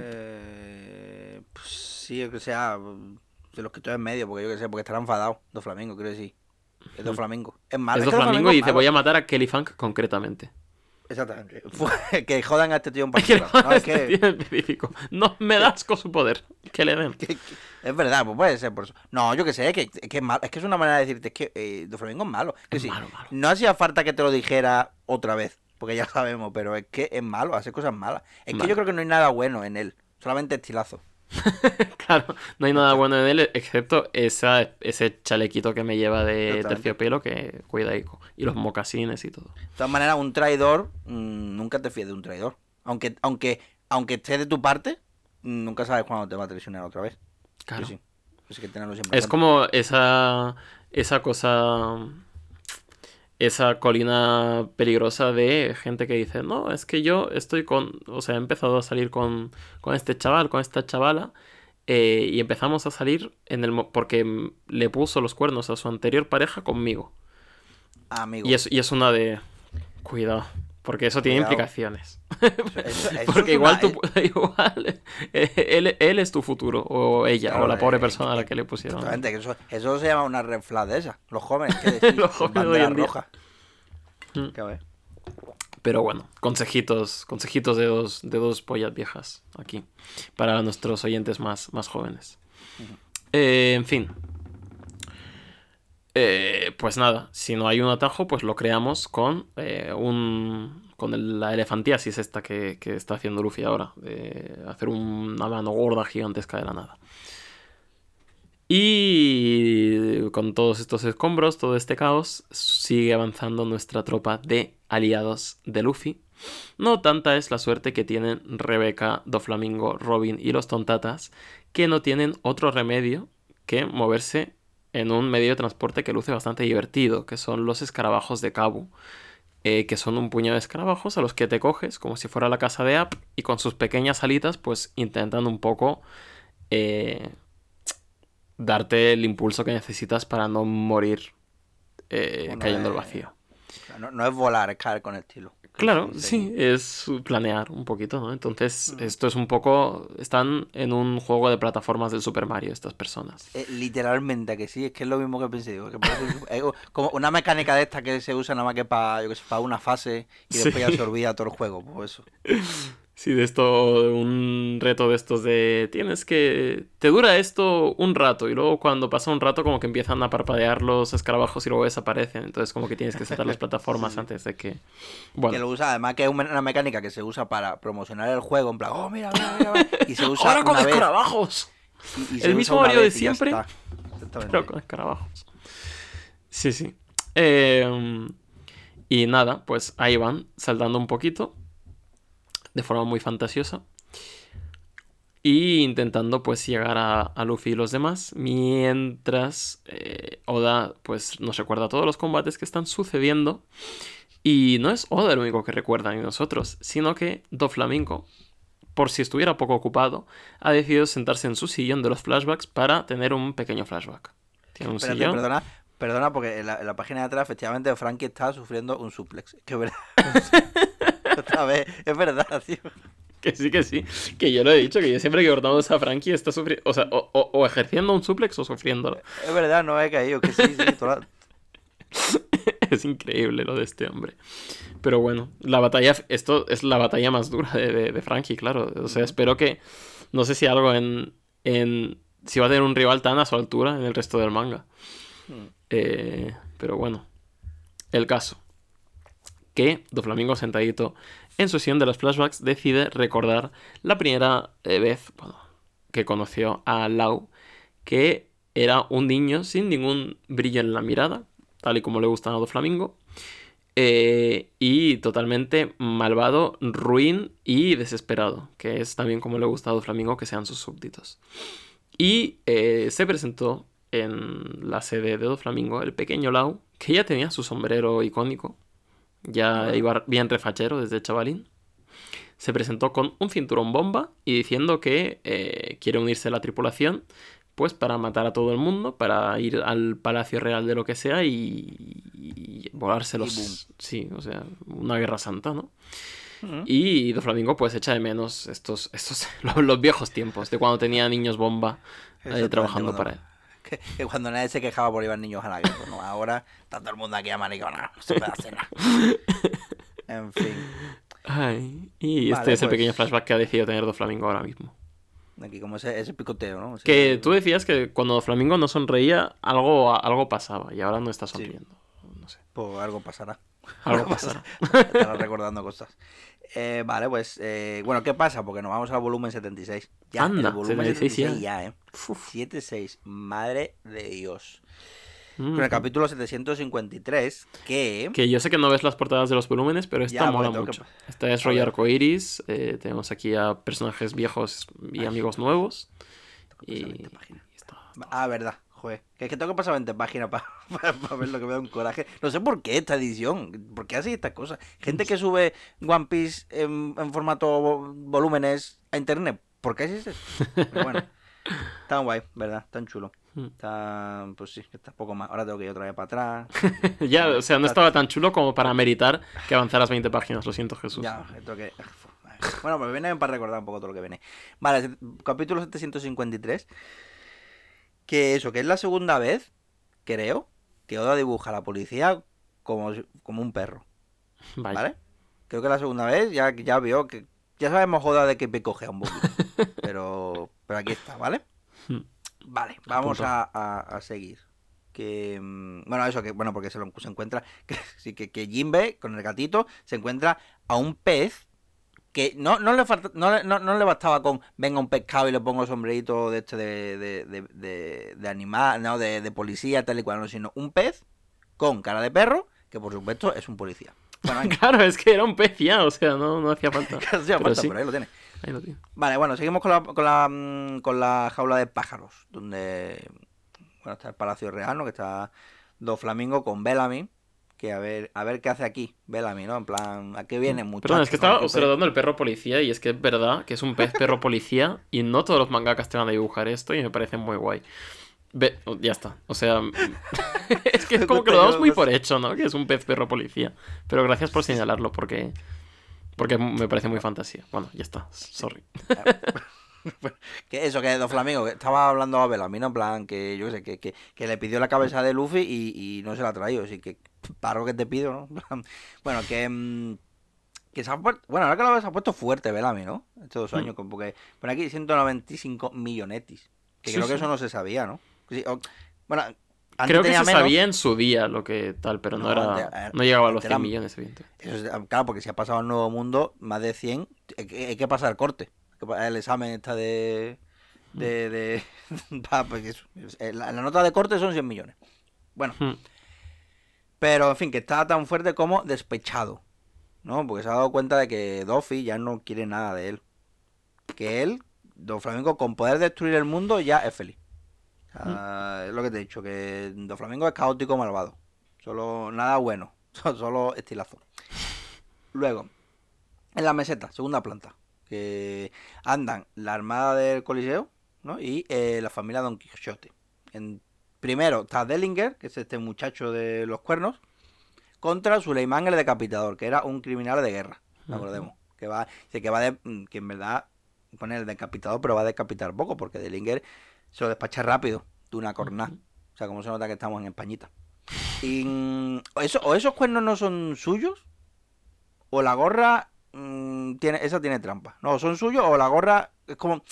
Eh, pues sí, o que sea, de los que estoy en medio, porque yo que sé, porque estará enfadado. Dos Flamingo, quiero decir. Es dos Flamingo. Es malo. es que Doflamingo y es dice, voy a matar a Kelly Funk concretamente. Exactamente. Que jodan a este tío en Que particular. No, es este que... tío en específico. No me das con su poder. Que le den. que- que- es verdad, pues puede ser por eso. No, yo que sé, es que, es que es malo. Es que es una manera de decirte, es que eh, Dos Flamingo es malo. Que Es sí, malo, malo. no hacía falta que te lo dijera otra vez, porque ya sabemos, pero es que es malo, hace cosas malas. Es que yo creo que no hay nada bueno en él, solamente estilazo. Claro, no hay nada bueno en él excepto esa, ese chalequito que me lleva de terciopelo que cuidaico. Y los mocasines y todo. De todas maneras, un traidor, mm, nunca te fíes de un traidor. Aunque, aunque, aunque esté de tu parte, mm, nunca sabes cuándo te va a traicionar otra vez. Claro. Sí, sí. Así que tenerlo siempre. en Es como esa, esa cosa, esa colina peligrosa de gente que dice, no, es que yo estoy con, o sea, he empezado a salir con, con este chaval, con esta chavala, eh, y empezamos a salir en el porque le puso los cuernos a su anterior pareja conmigo. Ah, amigo. Y es, y es una de, cuidado, porque eso tiene Cuidado. implicaciones. Eso- eso Porque igual, una- tú, igual eh, él, él es tu futuro, o ella, Claro, o la pobre eh, persona a la eh, que le pusieron. Exactamente, que eso, eso se llama una red flag de esas. Los jóvenes. Los jóvenes de hoy en roja. Mm. Pero bueno, consejitos, consejitos de dos, de dos pollas viejas aquí, para nuestros oyentes más, más jóvenes. Eh, en fin. Eh, pues nada, si no hay un atajo, pues lo creamos con eh, un. con la elefantiasis esta que, que está haciendo Luffy ahora, de hacer una mano gorda gigantesca de la nada. Y con todos estos escombros, todo este caos, sigue avanzando nuestra tropa de aliados de Luffy. No tanta es la suerte que tienen Rebeca, Doflamingo, Robin y los Tontatas, que no tienen otro remedio que moverse en un medio de transporte que luce bastante divertido, que son los escarabajos de Kabu, eh, que son un puñado de escarabajos a los que te coges como si fuera la casa de App y con sus pequeñas alitas pues intentan un poco eh, darte el impulso que necesitas para no morir eh, Bueno, cayendo al vacío. No es volar, es caer con estilo. Claro, sí, es planear un poquito, ¿no? Entonces, Mm. esto es un poco... Están en un juego de plataformas del Super Mario estas personas. Eh, literalmente que sí, es que es lo mismo que pensé. digo, que parece- es como una mecánica de esta que se usa nada más que para, yo que sé, para una fase y Sí. después ya se olvida todo el juego. Pues eso. Sí, de esto, un reto de estos de tienes que... Te dura esto un rato y luego cuando pasa un rato como que empiezan a parpadear los escarabajos y luego desaparecen. Entonces como que tienes que saltar las plataformas Sí, antes de que... Que Bueno, lo usa, además que es una mecánica que se usa para promocionar el juego, en plan, oh, mira, mira, mira, mira", y se usa ¡Ahora con vez, escarabajos! y- y El mismo Mario de siempre. Pero con escarabajos. Sí, sí. Eh, y nada, pues ahí van, saltando un poquito. De forma muy fantasiosa. Y intentando pues llegar a, a Luffy y los demás. Mientras eh, Oda pues nos recuerda todos los combates que están sucediendo. Y no es Oda el único que recuerda ni nosotros. Sino que Doflamingo, por si estuviera poco ocupado, ha decidido sentarse en su sillón de los flashbacks para tener un pequeño flashback. Tiene un Espérate, sillón. perdona, perdona, porque en la, en la página de atrás, efectivamente, Frankie está sufriendo un suplex. Que verdad. Otra vez, es verdad, tío. Que sí, que sí. Que yo lo he dicho, que yo siempre que cortamos a Frankie está sufriendo. O sea, o, o- o ejerciendo un suplex o sufriéndolo. Es verdad, no he caído, que sí, sí. toda es increíble lo de este hombre. Pero bueno, la batalla. Esto es la batalla más dura de, de- de Frankie, claro. O sea, espero que. No sé si algo en. en si va a tener un rival tan a su altura en el resto del manga. Hmm. Eh, pero bueno. El caso. Que Doflamingo sentadito en su sesión de los flashbacks decide recordar la primera eh, vez que conoció a Lau, que era un niño sin ningún brillo en la mirada, tal y como le gusta a Doflamingo, eh, y totalmente malvado, ruin y desesperado, que es también como le ha gustado a Flamingo que sean sus súbditos. Y eh, se presentó en la sede de Flamingo el pequeño Lau, que ya tenía su sombrero icónico, ya iba bien refachero desde chavalín. Se presentó con un cinturón bomba y diciendo que eh, quiere unirse a la tripulación pues para matar a todo el mundo, para ir al Palacio Real de lo que sea y, y volárselos. sí, o sea, una guerra santa, ¿no? Y Doflamingo pues echa de menos estos, estos los, viejos tiempos de cuando tenía niños bomba eh, trabajando para él. Que, cuando nadie se quejaba por llevar niños a la guerra, ¿no? Ahora está todo el mundo aquí a no, no se puede hacer nada. en fin. Ay, y este es el pues pequeño flashback que ha decidido tener Doflamingo ahora mismo. Aquí como ese, picoteo, ¿no? que tú decías que cuando Flamingo no sonreía, algo, algo pasaba y ahora no está sonriendo. No sé. Pues algo pasará. Algo pasará. Estará recordando cosas. Eh, vale, pues, eh, bueno, ¿qué pasa? Porque nos vamos al volumen 76. Ya, Anda, el volumen 76 ya, ¿eh? 76, madre de Dios. En el capítulo 753, que... Que yo sé que no ves las portadas de los volúmenes, pero esta mola mucho. Esta es Roy Arcoiris. Eh, tenemos aquí a personajes viejos y amigos nuevos. Y... Ah, verdad. Joder. Que es que tengo que pasar 20 páginas para, ver lo que me da un coraje. No sé por qué esta edición. ¿Por qué hace estas cosas? Gente que sube One Piece en, formato volúmenes a internet. ¿Por qué haces eso? Pero bueno. Tan guay, ¿verdad? Tan chulo. Hmm. Está, pues sí, está poco más. Ahora tengo que ir otra vez para atrás. ya, o sea, no estaba tan chulo como para meritar que avanzaras 20 páginas. Lo siento, Jesús. Ya, esto que... Bueno, pues viene para recordar un poco todo lo que viene. Vale, capítulo 753. Que eso, que es la segunda vez, creo, que Oda dibuja a la policía como, como un perro. ¿Vale? Creo que la segunda vez ya, ya veo que. Ya sabemos Oda de que me coge un poquito. pero, pero aquí está, ¿vale? Hmm. Vale, vamos a, seguir. Que, mm, bueno, eso que, bueno, porque se lo se encuentra, que, que, que Jimbe, con el gatito, se encuentra a un pez que no, no, le no, le bastaba con venga un pescado y le pongo sombrerito de este de, de, de, animal, no, de, policía, tal y cual, sino un pez con cara de perro, que por supuesto es un policía. claro, es que era un pez ya, o sea, no, hacía falta. hacía falta, pero ahí lo tiene. Vale, bueno, seguimos con la, con la, mm, con la jaula de pájaros, donde bueno, está el Palacio Real, ¿no? Que está Dos Flamingos con Bellamy, que a ver, a ver qué hace aquí Bellamy, ¿no? En plan, ¿a qué viene mucho? Perdón, es que estaba observando el perro policía y es que es verdad que es un pez perro policía y no todos los mangakas te van a dibujar esto y me parece muy guay. Oh, ya está. O sea, es que es como que lo damos muy por hecho, ¿no? Que es un pez perro policía. Pero gracias por señalarlo porque porque me parece muy fantasía. Bueno, ya está. Sorry. que eso, que Dos Flamingo, estaba hablando a Bellamy, ¿no? En plan, que yo sé, que, que, que, le pidió la cabeza de Luffy y, y no se la ha traído. Así que, paro que te pido, ¿no? bueno, que. Mm, que se ha puesto, bueno, ahora que lo ves, se ha puesto fuerte Bellamy, ¿no? Estos dos mm. años, porque pone aquí 195 millonetis. Que creo que eso no se sabía, ¿no? bueno, Creo que se sabía en su día lo que tal, pero no, era no llegaba a los 100 millones, evidentemente. Ah, claro, porque si ha pasado al nuevo mundo, más de 100, hay que pasar corte. El examen está de... de, de pues eh, la, nota de corte son 100 millones. Bueno. Pero, en fin, que está tan fuerte como despechado. ¿No? Porque se ha dado cuenta de que Doffy ya no quiere nada de él. Que él, Don Flamenco, con poder destruir el mundo, ya es feliz. Es lo que te he dicho, que Do Flamengo es caótico malvado. Solo nada bueno. Solo estilazo. Luego, en la meseta, segunda planta. Que andan la armada del Coliseo ¿no? y eh, la familia Don Quixote. En, primero está Dellinger, que es este muchacho de los cuernos, contra Suleiman el decapitador, que era un criminal de guerra. Recordemos. Que va, que va de, mm, que en verdad pone el decapitador, pero va a decapitar poco, porque Dellinger se lo despacha rápido de una cornada. O sea, como se nota que estamos en Españita. Y, mm, eso, o esos cuernos no son suyos, o la gorra mm, tiene, esa tiene trampa. No, son suyos, o la gorra es como.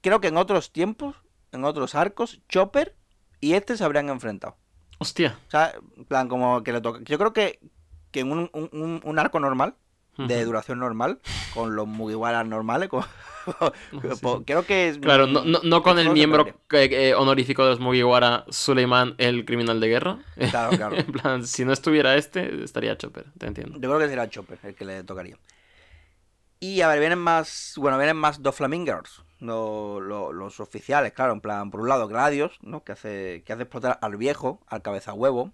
Creo que en otros tiempos, en otros arcos, Chopper y este se habrían enfrentado. Hostia. O sea, en plan, como que le toca. Yo creo que, que en un, un, arco normal, de duración normal, con los Mugiwaras normales. con- Creo que es. Claro, no, no, no con el miembro eh, honorífico de los Mugiwara, Suleiman, el criminal de guerra. Claro, claro. en plan, si no estuviera este, estaría Chopper, te entiendo. Yo creo que será Chopper el que le tocaría. Y a ver, vienen más. Bueno, vienen más dos Flamingers. Lo- lo- los oficiales, claro. En plan, por un lado, Gradius, ¿no? Que hace, que hace explotar al viejo, al cabeza huevo.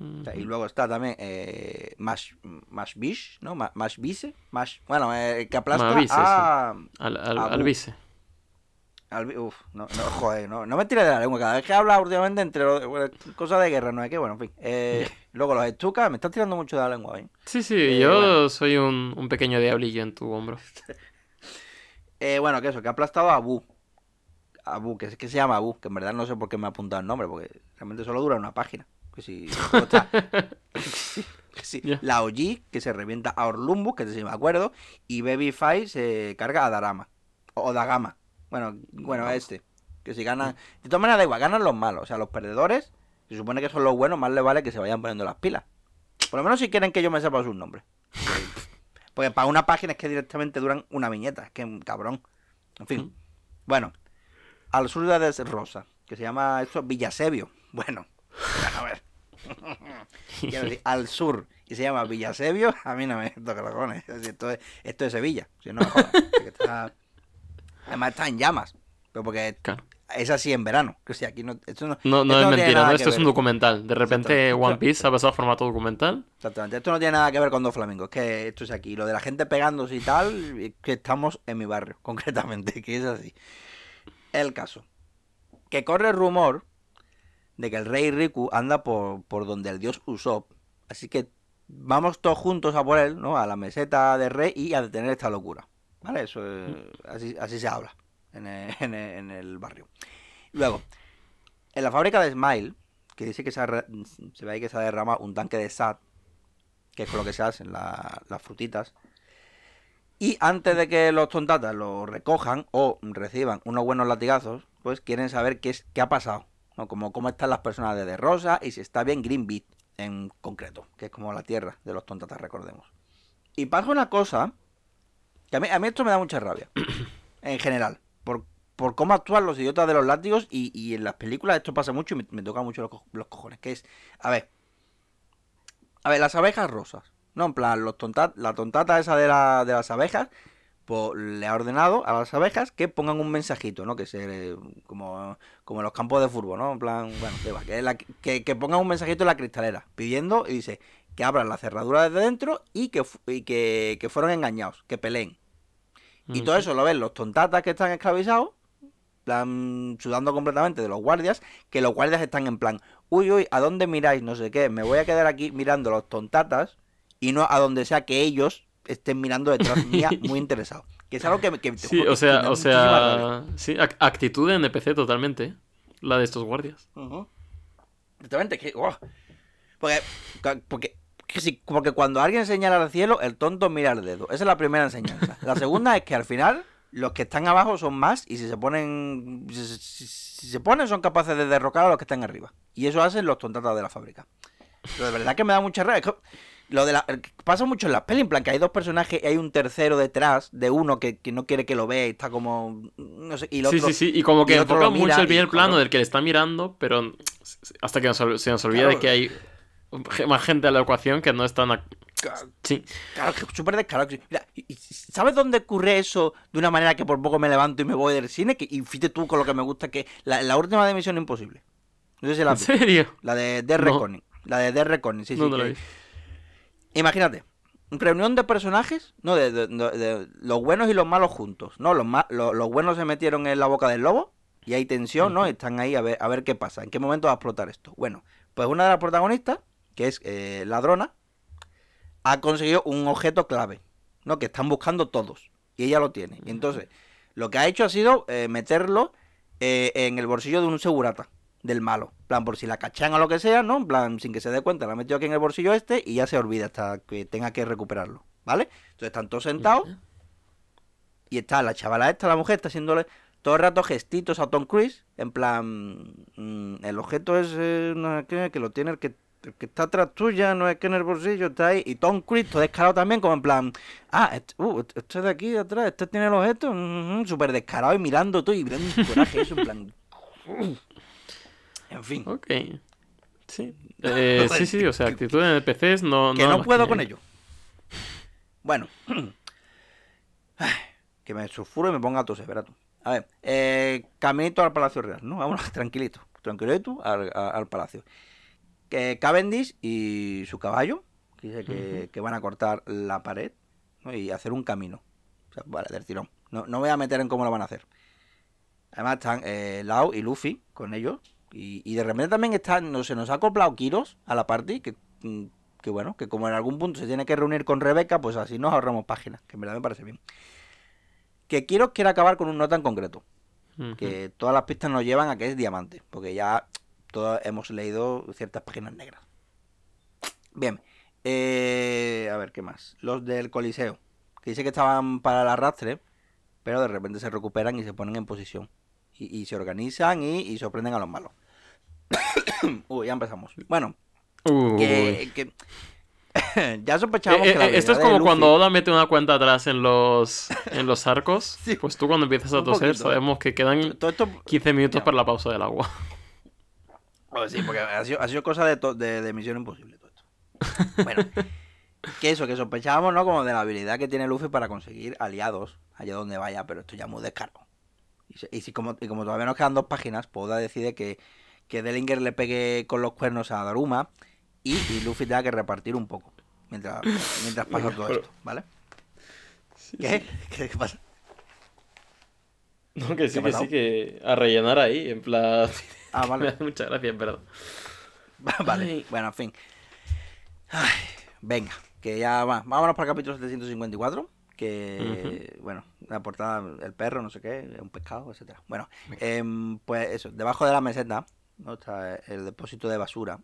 O sea, y luego está también eh, Mash, Mash Bish, ¿no? Ma- Mash Bise. Mash, bueno, eh, que aplasta Mavice, sí. a. Al, al, al vice. al uf, no, no, joder, no, no me tires de la lengua. Cada vez que habla últimamente entre bueno, cosas de guerra, no es que, bueno, en fin. Eh, luego los estucas, me estás tirando mucho de la lengua, ¿eh? Sí, sí, Eh, yo bueno. soy un, un pequeño diablillo en tu hombro. Eh, bueno, que eso, que ha aplastado a Abu. Abu, que, es- que se llama Abu, que en verdad no sé por qué me ha apuntado el nombre, porque realmente solo dura una página. Que si. que sí, que. La OG, que se revienta a Orlumbus, que si me acuerdo, y Babyface se carga a Darama. O Dagama. Bueno, bueno, a este. Que si ganan. De todas maneras, da igual, ganan los malos. O sea, los perdedores, se supone que son los buenos, más les vale que se vayan poniendo las pilas. Por lo menos si quieren que yo me sepa sus nombres. Porque para una página es que directamente duran una viñeta. Es que cabrón. En fin. Bueno. Al sur de Rosa. Que se llama esto Villasebio. Bueno. A ver. Quiero decir, al sur. Y se llama Villasebio. A mí no me toca los cojones. Esto es, esto es Sevilla. Si no me jodas. Porque está- Además está en llamas. Pero porque Claro. Es así en verano. Que si aquí no, esto no, No, no esto es tiene mentira, ¿no? Esto es un documental. De repente. One Piece ha pasado a formato documental. Exactamente. Esto no tiene nada que ver con dos flamingos. Es que esto es aquí. Lo de la gente pegándose y tal, es que estamos en mi barrio, concretamente, que es así. El caso. Que corre el rumor de que el rey Riku anda por, por donde el dios Usopp. Así que vamos todos juntos a por él, ¿no? A la meseta de rey y a detener esta locura. ¿Vale? Eso es- así, así se habla en el, en el- barrio. Luego, en la fábrica de Smile, que dice que se, ha se ve ahí que se derramado un tanque de SAT, que es con lo que se hacen la- las frutitas. Y antes de que los tontatas lo recojan o reciban unos buenos latigazos, pues quieren saber qué, es, qué ha pasado. ¿no? Como cómo están las personas de De Rosa y si está bien Green Beat en concreto, que es como la tierra de los tontatas, recordemos. Y pasa una cosa que a mí, a mí esto me da mucha rabia, en general, por, por cómo actúan los idiotas de los látigos y, en las películas esto pasa mucho y me, me toca mucho los, los cojones, que es, a ver, a ver, las abejas rosas, ¿no? En plan, los tontat, la tontata esa de, la, de las abejas, pues le ha ordenado a las abejas que pongan un mensajito, ¿no? Que se como, como en los campos de fútbol, ¿no? En plan, bueno, da igual, que, la- que, que pongan un mensajito en la cristalera, pidiendo, y dice, que abran la cerradura desde dentro y que, y que, que fueron engañados, que peleen. Y todo eso lo ven los tontatas que están esclavizados, plan, sudando completamente de los guardias, que los guardias están en plan, uy, uy, ¿a dónde miráis? No sé qué, me voy a quedar aquí mirando los tontatas y no a donde sea que ellos estén mirando detrás mía muy interesados. Que es algo que, me- que Sí, o sea, o sea, sí, ac- actitud de NPC totalmente, ¿eh? la de estos guardias. Exactamente, que. oh. Porque, porque, que si- porque cuando alguien señala al cielo, el tonto mira al dedo. Esa es la primera enseñanza. La segunda es que al final los que están abajo son más y si se ponen. Si, se ponen, son capaces de derrocar a los que están arriba. Y eso hacen los tontatas de la fábrica. Pero de verdad que me da mucha rabia. Es que Lo de la, pasa mucho en las pelis, en plan que hay dos personajes y hay un tercero detrás de uno que, que no quiere que lo vea y está como. No sé, y el Sí, otro. sí, sí, y como que y enfoca mucho el primer plano del que le está mirando, pero hasta que nos se nos olvida Claro. de que hay más gente a la ecuación que no están... Sí, Claro, que súper descarado. Mira, ¿sabes dónde ocurre eso de una manera que por poco me levanto y me voy del cine? Que, y fíjate tú con lo que me gusta, que la, la última de Misión Imposible. No sé si la ¿en serio? La de Death No. Reckoning. La de Reckoning, sí, sí. no, que-. Imagínate, reunión de personajes, ¿no? De, de- de- de los buenos y los malos juntos, ¿no? Los, ma- lo- los buenos se metieron en la boca del lobo y hay tensión, ¿no? Están ahí a ver, a ver qué pasa, en qué momento va a explotar esto. Bueno, pues una de las protagonistas, que es eh, ladrona, ha conseguido un objeto clave, ¿no? Que están buscando todos y ella lo tiene. Y entonces, lo que ha hecho ha sido eh, meterlo eh, en el bolsillo de un segurata del malo. En plan, por si la cachan o lo que sea, ¿no? En plan, sin que se dé cuenta, la ha metido aquí en el bolsillo este y ya se olvida hasta que tenga que recuperarlo, ¿vale? Entonces están todos sentados y está la chavala esta, la mujer, está haciéndole todo el rato gestitos a Tom Cruise, en plan, mm, el objeto es, eh, sé qué, que lo tiene el que el que está atrás tuya no es que en el bolsillo está ahí. Y Tom Cruise, todo descarado también, como en plan, ah, este, uh, este de aquí de atrás, este tiene el objeto, mm, súper descarado y mirando tú y mirando un coraje, eso en plan. En fin. Ok. Sí. Eh, sí, sí, o sea, actitud en NPCs no. Que no, puedo con ello. Bueno. Que me sulfuro y me ponga a toser, verá tú. A ver, eh, caminito al Palacio Real, ¿no? Vámonos, tranquilito, tranquilito al, al Palacio. Que Cavendish y su caballo, que dice que, que van a cortar la pared ¿no? y hacer un camino. O sea, vale, del tirón. No, no voy a meter en cómo lo van a hacer. Además están eh, Lau y Luffy con ellos. Y, y de repente también están, no se nos ha acoplado Kiros a la party, que, mm, que bueno, que como en algún punto se tiene que reunir con Rebeca, pues así nos ahorramos páginas, que en verdad me parece bien. Que Kiros quiere acabar con un nota en concreto, que todas las pistas nos llevan a que es diamante, porque ya todos hemos leído ciertas páginas negras. Bien, eh, a ver, ¿qué más? Los del Coliseo, que dice que estaban para el arrastre, pero de repente se recuperan y se ponen en posición. Y, y se organizan y, y sorprenden a los malos. Uy, ya empezamos. Bueno, Uy. que, que- ya sospechábamos eh, que la eh, esto es como cuando Luffy- Oda mete una cuenta atrás en los, en los arcos. Sí. Pues tú cuando empiezas a toser poquito. sabemos que quedan esto 15 minutos Ya. para la pausa del agua. Oh, sí, porque ha sido, ha sido cosa de, to- de, de Misión Imposible todo esto. Bueno, que eso, que sospechábamos, ¿no? Como de la habilidad que tiene Luffy para conseguir aliados allá donde vaya, pero esto ya es muy descaro. Y, si como, y como todavía nos quedan dos páginas, pues Oda decide que, que Dellinger le pegue con los cuernos a Daruma y, y Luffy tenga que repartir un poco mientras, mientras pasa todo pero- esto, ¿vale? ¿Qué? ¿Qué pasa? No, que sí, ¿Qué ha que sí, que a rellenar ahí, en plan... Ah, vale. hace mucha gracia, en verdad. Vale, Ay. bueno, en fin. Ay, venga, que ya va. Vámonos para el capítulo 754. Que, bueno, la portada, el perro, no sé qué, un pescado, etcétera. Bueno, em, pues eso, debajo de la meseta ¿no? está el depósito de basura.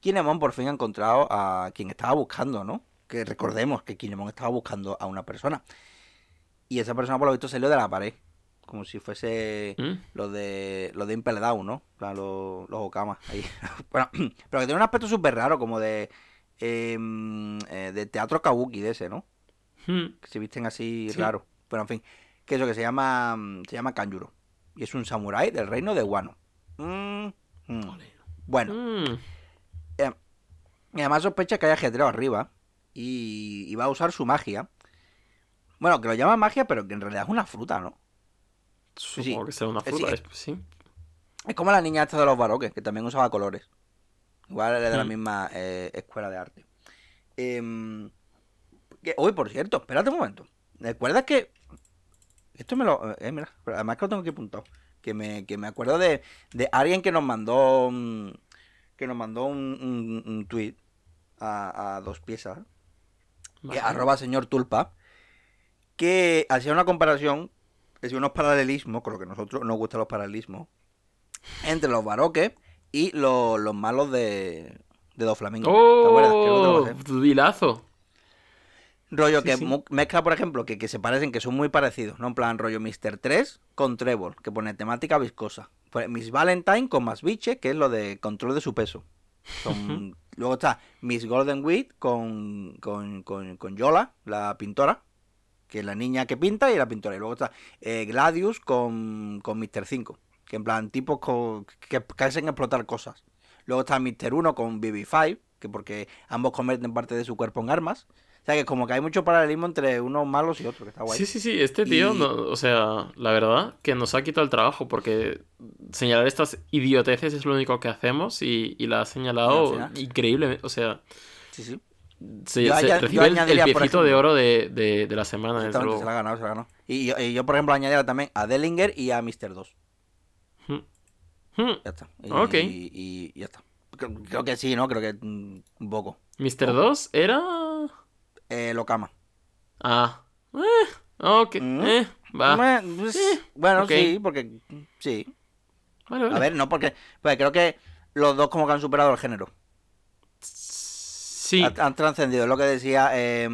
Kinemon por fin ha encontrado a quien estaba buscando, ¿no? Que recordemos que Kinemon estaba buscando a una persona. Y esa persona, por lo visto, salió de la pared. Como si fuese ¿Mm? los de los de Impel Down, ¿no? Plan, los, los Okamas ahí. bueno, pero que tiene un aspecto súper raro, como de em, eh, de teatro kabuki de ese, ¿no? Mm. Que se visten así Sí. raro. Pero en fin, que eso que se llama se llama Kanjuro. Y es un samurái del reino de Wano. Mm, mm. Bueno, Mm. y además sospecha que hay ajedrez arriba y, y va a usar su magia. Bueno, que lo llama magia, pero que en realidad es una fruta, ¿no? Supongo que será una Eh, fruta, sí. es- sí. Es como la niña esta de los baroques, que también usaba colores. Igual es de la Hmm. misma eh, escuela de arte. Que, uy, por cierto, espérate un momento. ¿Recuerdas que... Esto me lo... Eh, mira, además que lo tengo aquí apuntado. Que me, que me acuerdo de, de alguien que nos mandó... mm, Que nos mandó un, un, un tweet a, a dos piezas. que arroba señor tulpa. Que hacía una comparación, hacía unos paralelismos, con lo que a nosotros nos gustan los paralelismos, entre los baroques y los, los malos de, de Dos Flamingos. ¡Oh! Rollo Sí, que sí. mezcla, por ejemplo, que, que se parecen, que son muy parecidos, ¿no? En plan, rollo Mr. 3 con Trevor, que pone temática viscosa. Pues Miss Valentine con Más Biche, que es lo de control de su peso. Son- Luego está Miss Golden Wheat con, con, con, con Yola, la pintora, que es la niña que pinta y la pintora. Y luego está eh, Gladius con, con Mr. 5, que en plan tipos que, que hacen explotar cosas. Luego está Mr. 1 con BB5, que porque ambos convierten parte de su cuerpo en armas. O sea que como que hay mucho paralelismo entre unos malos y otros, que está guay. Sí, sí, sí, este tío, Y- no- o sea, la verdad que nos ha quitado el trabajo porque señalar estas idioteces es lo único que hacemos y, y la ha señalado increíblemente, o sea, Sí, sí. Se, Yo se añad- yo recibe el, el de oro de, de- de la semana, se la la. Y yo, y yo, por ejemplo, añadiría también a Dellinger y a Mr. 2. Hmm. Hmm. Ya está. Y, Ok. y, y ya está. Creo, que sí, ¿no? Creo que mm, un poco. Mr. 2 era... Eh, Lokama. Ah. Eh, ok. Mm. Eh, va. Bueno, pues, Eh, bueno, sí, porque sí. Vale, A ver, no porque. Pues creo que los dos como que han superado el género. Sí. Han, han trascendido. Es lo que decía eh,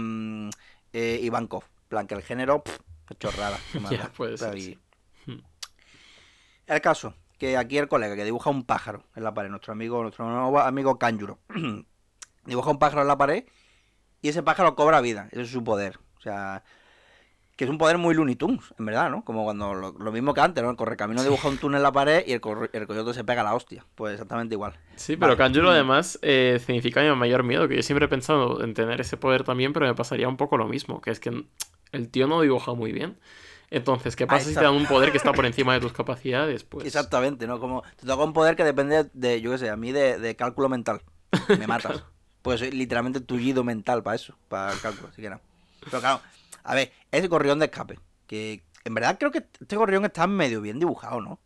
eh, Ivankov. Plan, que el género. Pff, chorrada. puede ser, sí. Hmm. El caso. que aquí el colega que dibuja un pájaro en la pared, nuestro amigo, nuestro nuevo amigo Kanjuro, dibuja un pájaro en la pared y ese pájaro cobra vida, ese es su poder. O sea, que es un poder muy Looney Tunes, en verdad, ¿no? Como cuando lo, lo mismo que antes, ¿no? El correcamino dibuja un túnel en la pared y el, el coyote se pega a la hostia. Pues exactamente igual. Sí, pero Vale. Kanjuro además eh, significa mi mayor miedo, que yo siempre he pensado en tener ese poder también, pero me pasaría un poco lo mismo, que es que el tío no dibuja muy bien. Entonces, ¿qué pasa si te dan un poder que está por encima de tus capacidades? Pues Exactamente, ¿no? Como te toca un poder que depende de, yo qué sé, a mí de, de cálculo mental. Me matas. Pues soy literalmente tullido mental para eso, para el cálculo, así que no. Pero claro, a ver, ese gorrión de escape, que en verdad creo que este gorrión está medio bien dibujado, ¿no?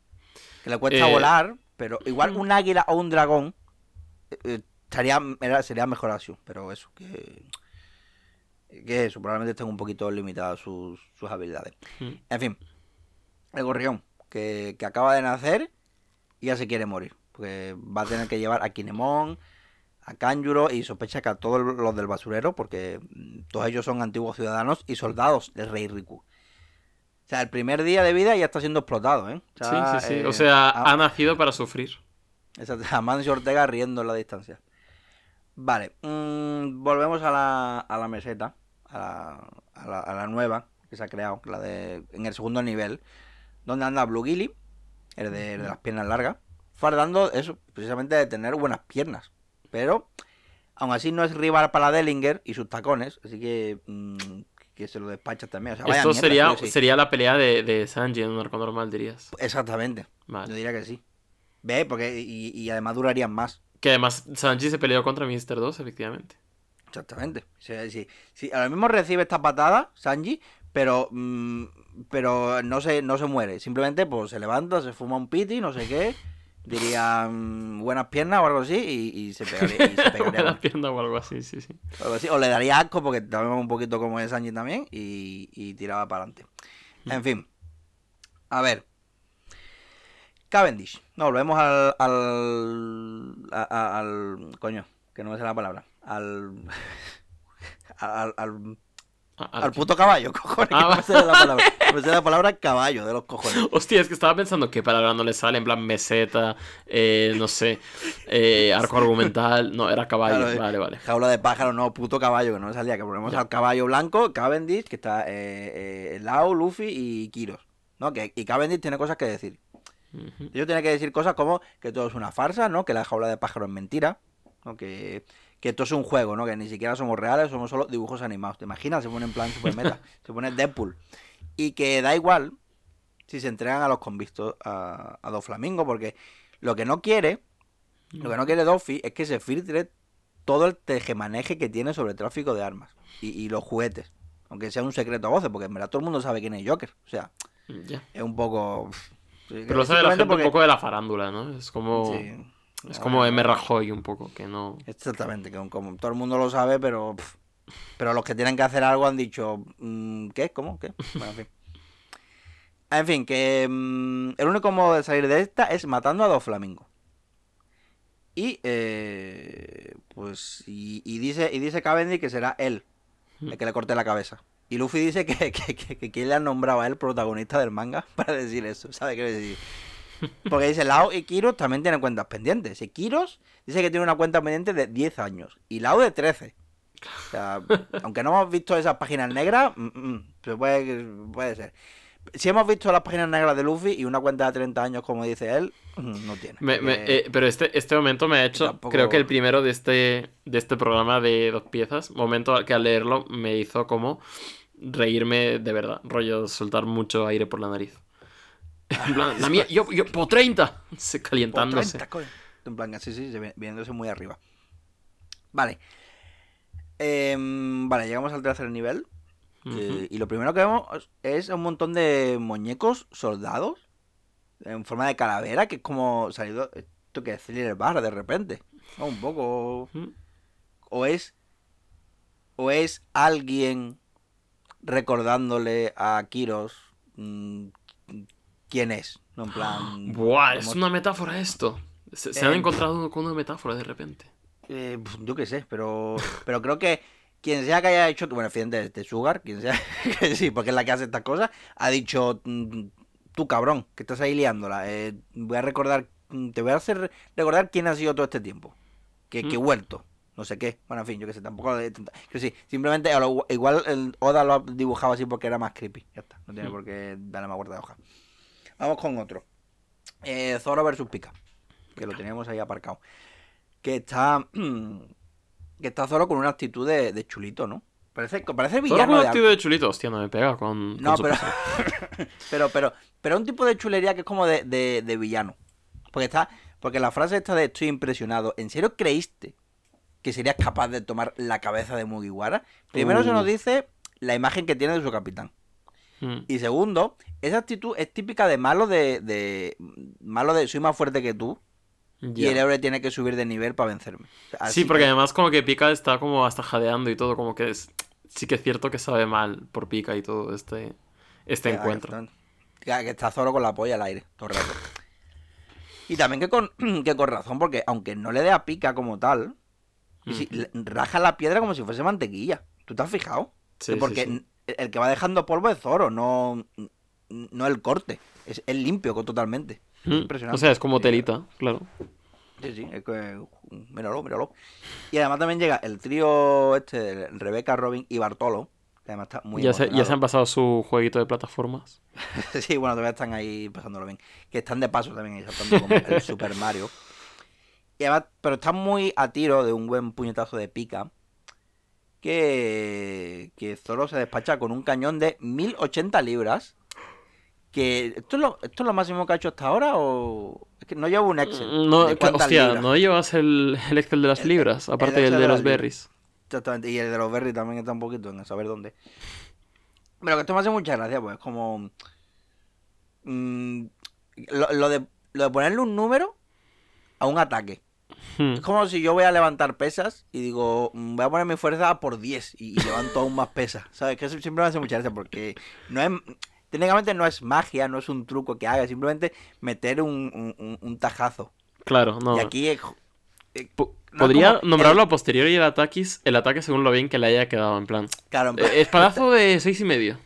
Que le cuesta Eh, volar, pero igual un águila o un dragón eh, eh, estaría, era- sería mejor así, pero eso, que... Que eso, probablemente estén un poquito limitadas sus, sus habilidades. Mm. En fin, el gorrión, que, que acaba de nacer y ya se quiere morir. Porque va a tener que llevar a Kinemon, a Kanjuro y sospecha que a todos los del basurero, porque mm, todos ellos son antiguos ciudadanos y soldados del rey Riku. O sea, el primer día de vida ya está siendo explotado, ¿eh? O sí, sea, sí, sí. eh, O sea, a- ha nacido para sufrir. Exacto, a Mancio Ortega riendo en la distancia. Vale, mm, volvemos a la, a la meseta, a la, a, la, a la nueva que se ha creado, la de en el segundo nivel, donde anda Blue Gilly, el de, el de las piernas largas, fardando eso, precisamente de tener buenas piernas. Pero, aún así, no es rival para Dellinger y sus tacones, así que, mm, que se lo despacha también. O sea, vaya Esto mierda, sería, sí sería la pelea de, de Sanji en un arco normal, dirías. Exactamente, yo diría que sí. Ve, porque y, y además durarían más. Que además Sanji se peleó contra Mr. 2, efectivamente. Exactamente. Sí, sí, sí, ahora mismo recibe esta patada, Sanji, pero mm, pero no se, no se muere. Simplemente pues se levanta, se fuma un piti, no sé qué. Diría mm, buenas piernas o algo así y, y se pegaría. y se pegaría la con- pierna o algo así, sí, sí. así. O le daría asco porque también un poquito como es Sanji también y, y tiraba para adelante. En fin. A ver. Cavendish. No, volvemos al. al. coño, que no me sé la palabra. Al. al, al, Ah, al puto caballo, cojones. Ah, me la palabra. Me sé la palabra caballo de los cojones. Hostia, es que estaba pensando qué palabra no le sale, en plan meseta, eh, no sé, eh, arco argumental. No, era caballo, Claro, eh. vale, vale. Jaula de pájaro, no, puto caballo, que no me salía. Que ponemos Ya. al caballo blanco, Cavendish, que está eh, Lau, Luffy y Kiros. ¿no? Que, y Cavendish tiene cosas que decir. Ellos tienen que decir cosas como que todo es una farsa, ¿no? Que la jaula de pájaro es mentira, ¿no? Que, que esto es un juego, ¿no? Que ni siquiera somos reales, somos solo dibujos animados. ¿Te imaginas? Se pone en plan super meta, se pone Deadpool. Y que da igual si se entregan a los convictos a, a Doflamingo, porque lo que no quiere, lo que no quiere Doffy es que se filtre todo el tejemaneje que tiene sobre el tráfico de armas y, y los juguetes. Aunque sea un secreto a voces, porque en verdad todo el mundo sabe quién es Joker. O sea, es un poco... Pero lo sabe la gente un poco de la farándula, ¿no? Es como, Sí. Es como M. Rajoy un poco, que no... Exactamente, que como todo el mundo lo sabe, pero pero los que tienen que hacer algo han dicho, mm, ¿qué? ¿Cómo? ¿Qué? Bueno, en fin. En fin, que mm, el único modo de salir de esta es matando a dos flamingos. Y, eh, pues, y, y dice, y dice Cavendish que será él el que le corte la cabeza. Y Luffy dice que, que, que, que quién le ha nombrado a él protagonista del manga para decir eso, ¿sabe qué decir? Porque dice, Lao y Kiros también tienen cuentas pendientes. Y Kiros dice que tiene una cuenta pendiente de 10 años. Y Lao de 13. O sea, aunque no hemos visto esas páginas negras, se puede, puede ser. Si hemos visto las páginas negras de Luffy y una cuenta de 30 años, como dice él, mm, no tiene. Me- me- eh, pero este, este momento me ha hecho, tampoco- creo que el primero de este, de este programa de dos piezas, momento que al leerlo me hizo como reírme de verdad, rollo soltar mucho aire por la nariz. En plan, la mía, yo, yo, por 30, se Por calientándose. 30, coño. En plan, sí, sí, viéndose muy arriba. Vale. Em, vale, llegamos al tercer nivel. Eh, y lo primero que vemos es un montón de muñecos soldados en forma de calavera, que es como salido. Esto que es Thriller Bar de repente. ¿no? Un poco. O es. O es alguien recordándole a Kiros mm, quién es. No en plan. Buah, es una metáfora esto. Se, se han Eh, encontrado con una metáfora de repente. Eh, yo qué sé, pero, pero creo que quien sea que haya hecho, bueno, evidente de Sugar, quien sea, que sí, porque es la que hace estas cosas, ha dicho, mm, tú cabrón, que estás ahí liándola, eh, voy a recordar, mm, te voy a hacer recordar quién ha sido todo este tiempo, que, que he Mm. vuelto, no sé qué, bueno, en fin, yo qué sé, tampoco, de- que sí, simplemente lo- igual el Oda lo ha dibujado así porque era más creepy, ya está, no tiene Mm. por qué darle más vuelta de hoja. Vamos con otro, eh, Zoro versus Pika, que lo teníamos ahí aparcado, que está, que está Zoro con una actitud de, de chulito, ¿no? Parece, parece villano con de actitud de chulito, hostia, no me pega con, no, pero, pero, pero, pero un tipo de chulería que es como de, de, de villano. Porque está, porque la frase esta de estoy impresionado, ¿en serio creíste que serías capaz de tomar la cabeza de Mugiwara? Primero se nos Uh. dice la imagen que tiene de su capitán. Mm. Y segundo, esa actitud es típica de malo de, de malo de soy más fuerte que tú y el héroe tiene que subir de nivel para vencerme. Sea, Sí, así porque que- además como que Pika está como hasta jadeando y todo, como que es... Sí que es cierto que sabe mal por Pika y todo este, este encuentro. Que, está Zoro con la polla al aire todo el rato. Y también que con, que con razón, porque aunque no le dé a pica como tal, si- le- raja la piedra como si fuese mantequilla. ¿Tú te has fijado? Sí, porque sí. El que va dejando polvo es Zoro, no, no el corte. Es el limpio totalmente. Mm. impresionante. O sea, es como Sí, telita, claro. Sí, sí, es que, míralo, míralo. Y además también llega el trío este, Rebeca, Robin y Bartolo. Que además está muy Ya se, ya se han pasado su jueguito de plataformas. Sí, bueno, todavía están ahí pasándolo bien. Que están de paso también, ahí saltando como el Super Mario. Y además, pero están muy a tiro de un buen puñetazo de pica. Que, que Zoro se despacha con un cañón de 1080 libras. Que esto es, lo, ¿Esto es lo máximo que ha hecho hasta ahora o...? Es que no llevo un Excel. Mm, No, que- hostia, libras. ¿no llevas el, el Excel de las El- libras? Aparte el del de de los berries. Exactamente, y el de los berries también está un poquito en saber dónde. Pero que esto me hace mucha gracia, pues es como. mm, lo, lo de, lo de ponerle un número a un ataque. Hmm. Es como si yo voy a levantar pesas y digo, mm, voy a poner mi fuerza por 10 y, y levanto aún más pesas. ¿Sabes? Que eso siempre me hace mucha gracia porque no es. Técnicamente no es magia, no es un truco que haga, es simplemente meter un, un- un- tajazo. Claro, no. Y aquí es. Po- no Podría como nombrarlo el- a posteriori el ataque, el ataque según lo bien que le haya quedado, en plan. Claro, en plan- eh, espadazo de seis y medio.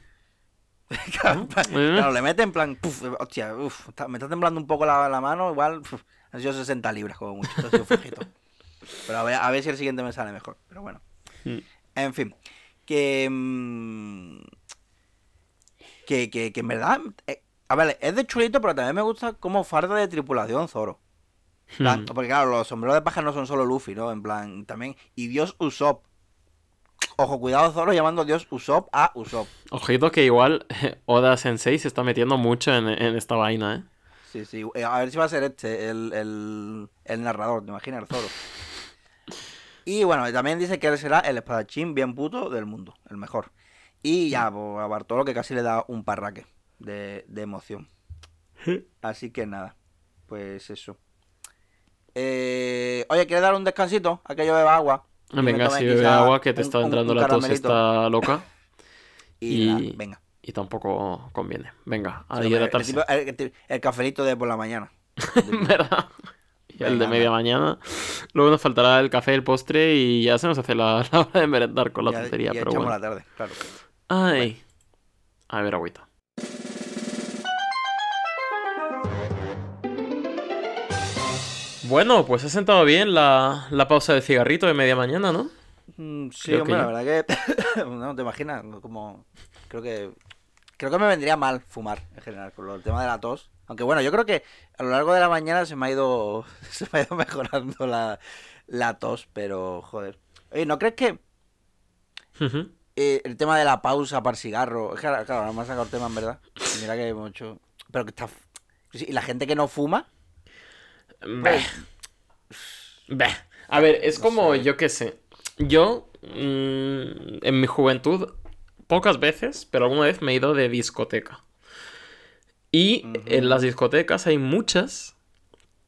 Claro, Eh. claro, le mete en plan, puf, hostia, uf, me está temblando un poco la, la mano, igual puf, han sido 60 libras como mucho, sido flojito. Pero a ver, a ver si el siguiente me sale mejor, pero bueno. Mm. En fin, que... mm, que, que, que en verdad... eh, a ver, es de chulito, pero también me gusta como farda de tripulación Zoro. Hmm. Porque claro, los sombreros de paja no son solo Luffy, ¿no? En plan, también... Y Dios Usopp. Ojo, cuidado Zoro llamando Dios Usopp a Usopp. Ojito que igual Oda Sensei se está metiendo mucho en, en esta vaina, ¿eh? Sí, sí. eh, A ver si va a ser este, el, el, el narrador, ¿te imaginas? El Zoro. Y bueno, también dice que él será el espadachín bien puto del mundo, el mejor. Y ya, pues, a Bartolo que casi le da un parraque de, de emoción. Así que nada, pues eso. Eh, oye, ¿quieres dar un descansito? A que yo beba agua. Venga, si bebe agua que te un- está entrando un la tos está loca Y, y- nada, venga. Y tampoco conviene. Venga, a hidratarse. el- el- el cafelito de por la mañana. ¿Verdad? Y el de media mañana. Luego nos faltará el café, el postre y ya se nos hace la, la hora de merendar con la Ya- tontería, ya pero bueno. la tarde, claro. Ay. A ver, agüita. Bueno, pues ha sentado bien la, la pausa de cigarrito de media mañana, ¿no? Mm, Sí, Creo hombre, la verdad que no te imaginas como creo que creo que me vendría mal fumar en general con lo- el tema de la tos. Aunque bueno, yo creo que a lo largo de la mañana se me ha ido se me ha ido mejorando la, la tos, pero joder. Oye, ¿no crees que eh, el tema de la pausa para el cigarro, es que claro, claro, no me ha sacado el tema en verdad. Mira que hay mucho, pero que está y la gente que no fuma, Beh. Beh. A ver, es No como, sé. yo qué sé. Yo, mm, en mi juventud, pocas veces, pero alguna vez me he ido de discoteca. Y en las discotecas hay muchas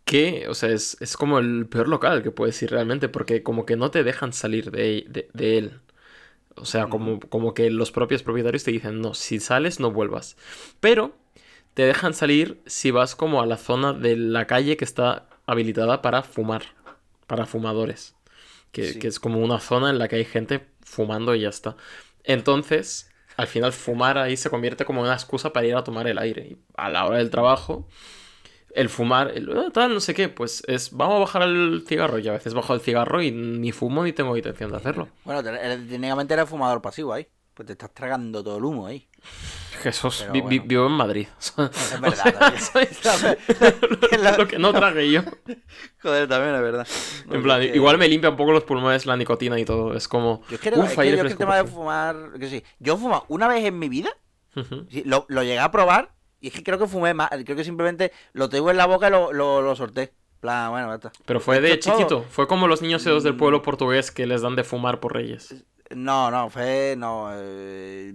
que, o sea, es, es como el peor local que puedes ir realmente, porque como que no te dejan salir de, de- de él. O sea, como, como que los propios propietarios te dicen, no, si sales no vuelvas. Pero te dejan salir si vas como a la zona de la calle que está habilitada para fumar, para fumadores. Que, Sí. que es como una zona en la que hay gente fumando y ya está. Entonces, al final fumar ahí se convierte como una excusa para ir a tomar el aire. Y a la hora del trabajo, el fumar, el "Ah, tal, no sé qué, pues es, vamos a bajar el cigarro. Y a veces bajo el cigarro y ni fumo ni tengo intención de hacerlo. Bueno, técnicamente eres fumador pasivo ahí. Pues te estás tragando todo el humo ahí. Jesús, vi- vivo en Madrid. Es verdad. lo que no tragué yo. Joder, también es verdad. En plan, que- igual me limpia un poco los pulmones la nicotina y todo. Es como. Yo es que, uf, es que yo que el tema de fumar. Que sí. Yo he fumado una vez en mi vida. Sí, lo, lo llegué a probar. Y es que creo que fumé más. Creo que simplemente lo tengo en la boca y lo, lo, lo solté. En plan, bueno, ya está. Pero fue de Esto es todo. chiquito. Fue como los niños esos del pueblo Mm. portugués que les dan de fumar por reyes. No, no, fue. No. eh,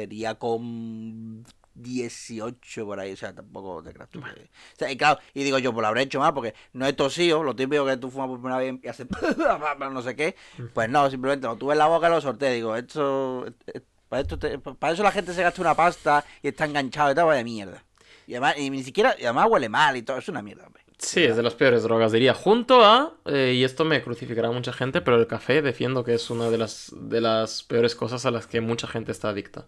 sería con 18 por ahí. O sea, tampoco te creas tú que- O sea, y claro, y digo yo, pues lo habré hecho más porque no he tosido. Lo típico que tú fumas por primera vez y haces. no sé qué. Pues no, simplemente lo tuve en la boca y lo solté. Digo, esto. eh, Para, esto te- para eso la gente se gasta una pasta y está enganchado y tal, vaya mierda. Y además, y ni siquiera, y además huele mal y todo, es una mierda. Sí, es de las peores drogas, diría. Junto a, eh, y esto me crucificará mucha gente, pero el café defiendo que es una de las, de las peores cosas a las que mucha gente está adicta.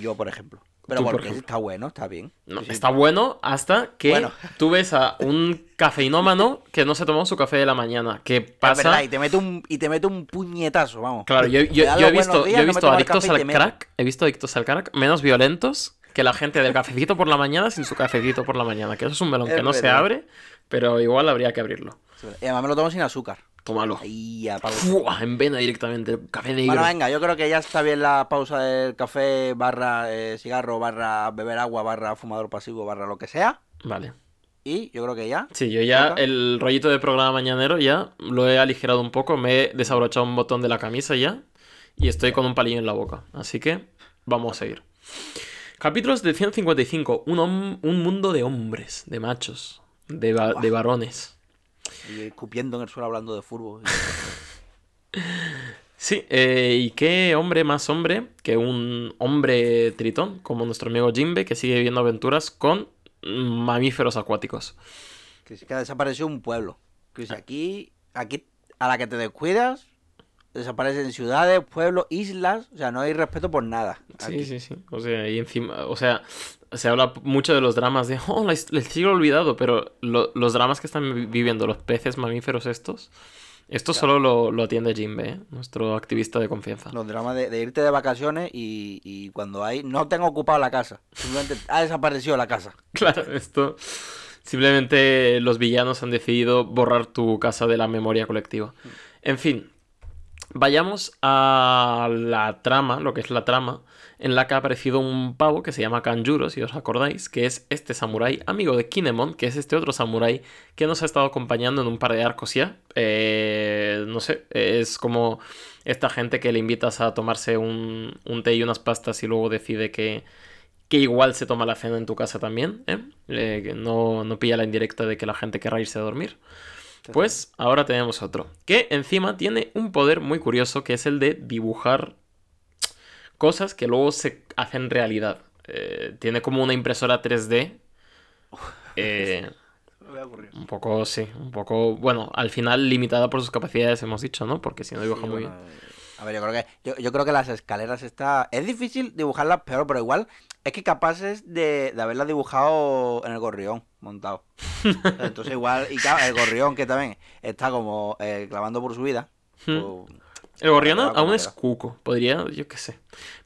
Yo, por ejemplo. Pero porque ejemplo. está bueno, está bien. No, Sí, sí. está bueno hasta que Bueno. tú ves a un cafeinómano que no se tomó su café de la mañana. Que pasa. verdad, y te mete un, y te mete un puñetazo, vamos. Claro, yo, yo- yo he visto, días, yo he visto adictos al crack. He visto adictos al crack menos violentos que la gente del cafecito por la mañana sin su cafecito por la mañana. Que eso es un melón Es que no se abre, pero igual habría que abrirlo. Y además me lo tomo sin azúcar. Tómalo. Ahí, a. Fua, en vena directamente. Café negro. Bueno, venga, yo creo que ya está bien la pausa del café barra eh, cigarro, barra beber agua, barra fumador pasivo, barra lo que sea. Vale. Y yo creo que ya. Sí, yo ya ¿Toca? el rollito de programa mañanero ya lo he aligerado un poco, me he desabrochado un botón de la camisa ya y estoy con un palillo en la boca. Así que vamos a seguir. Capítulos de 155. Un, un mundo de hombres, de machos, de, va- de varones. Y escupiendo en el suelo hablando de fútbol. Sí, eh, y qué hombre más hombre que un hombre tritón como nuestro amigo Jimbe que sigue viviendo aventuras con mamíferos acuáticos. Que que ha desaparecido un pueblo. Que si aquí, aquí, a la que te descuidas, desaparecen ciudades, pueblos, islas. O sea, no hay respeto por nada. Sí, sí, sí. O sea, y encima, o sea, se habla mucho de los dramas de, oh, la his- el siglo olvidado, pero lo- los dramas que están vi- viviendo los peces mamíferos estos, esto solo lo, lo atiende Jimbe, ¿eh? nuestro activista de confianza. Los dramas de, de irte de vacaciones y, y cuando hay. No tengo ocupado la casa. Simplemente ha desaparecido la casa. Claro, esto simplemente los villanos han decidido borrar tu casa de la memoria colectiva. En fin, vayamos a la trama, lo que es la trama, en la que ha aparecido un pavo que se llama Kanjuro, si os acordáis, que es este samurái amigo de Kinemon, que es este otro samurái que nos ha estado acompañando en un par de arcos ya. Eh, no sé, es como esta gente que le invitas a tomarse un, un té y unas pastas y luego decide que, que igual se toma la cena en tu casa también, ¿eh? Eh, no, no pilla la indirecta de que la gente querrá irse a dormir. Pues ahora tenemos otro, que encima tiene un poder muy curioso, que es el de dibujar cosas que luego se hacen realidad. Eh, tiene como una impresora 3D. eh, un poco, sí, un poco, bueno, al final limitada por sus capacidades, hemos dicho, ¿no? Porque si no dibuja Sí, muy bien. A ver, yo creo que yo, yo creo que las escaleras está. Es difícil dibujarlas peor, pero igual es que capaces de, de haberlas dibujado en el gorrión montado. Entonces igual, y claro, el gorrión que también está como eh, clavando por su vida. Hmm. pues, El gorrión aún como es cuco, podría, yo qué sé.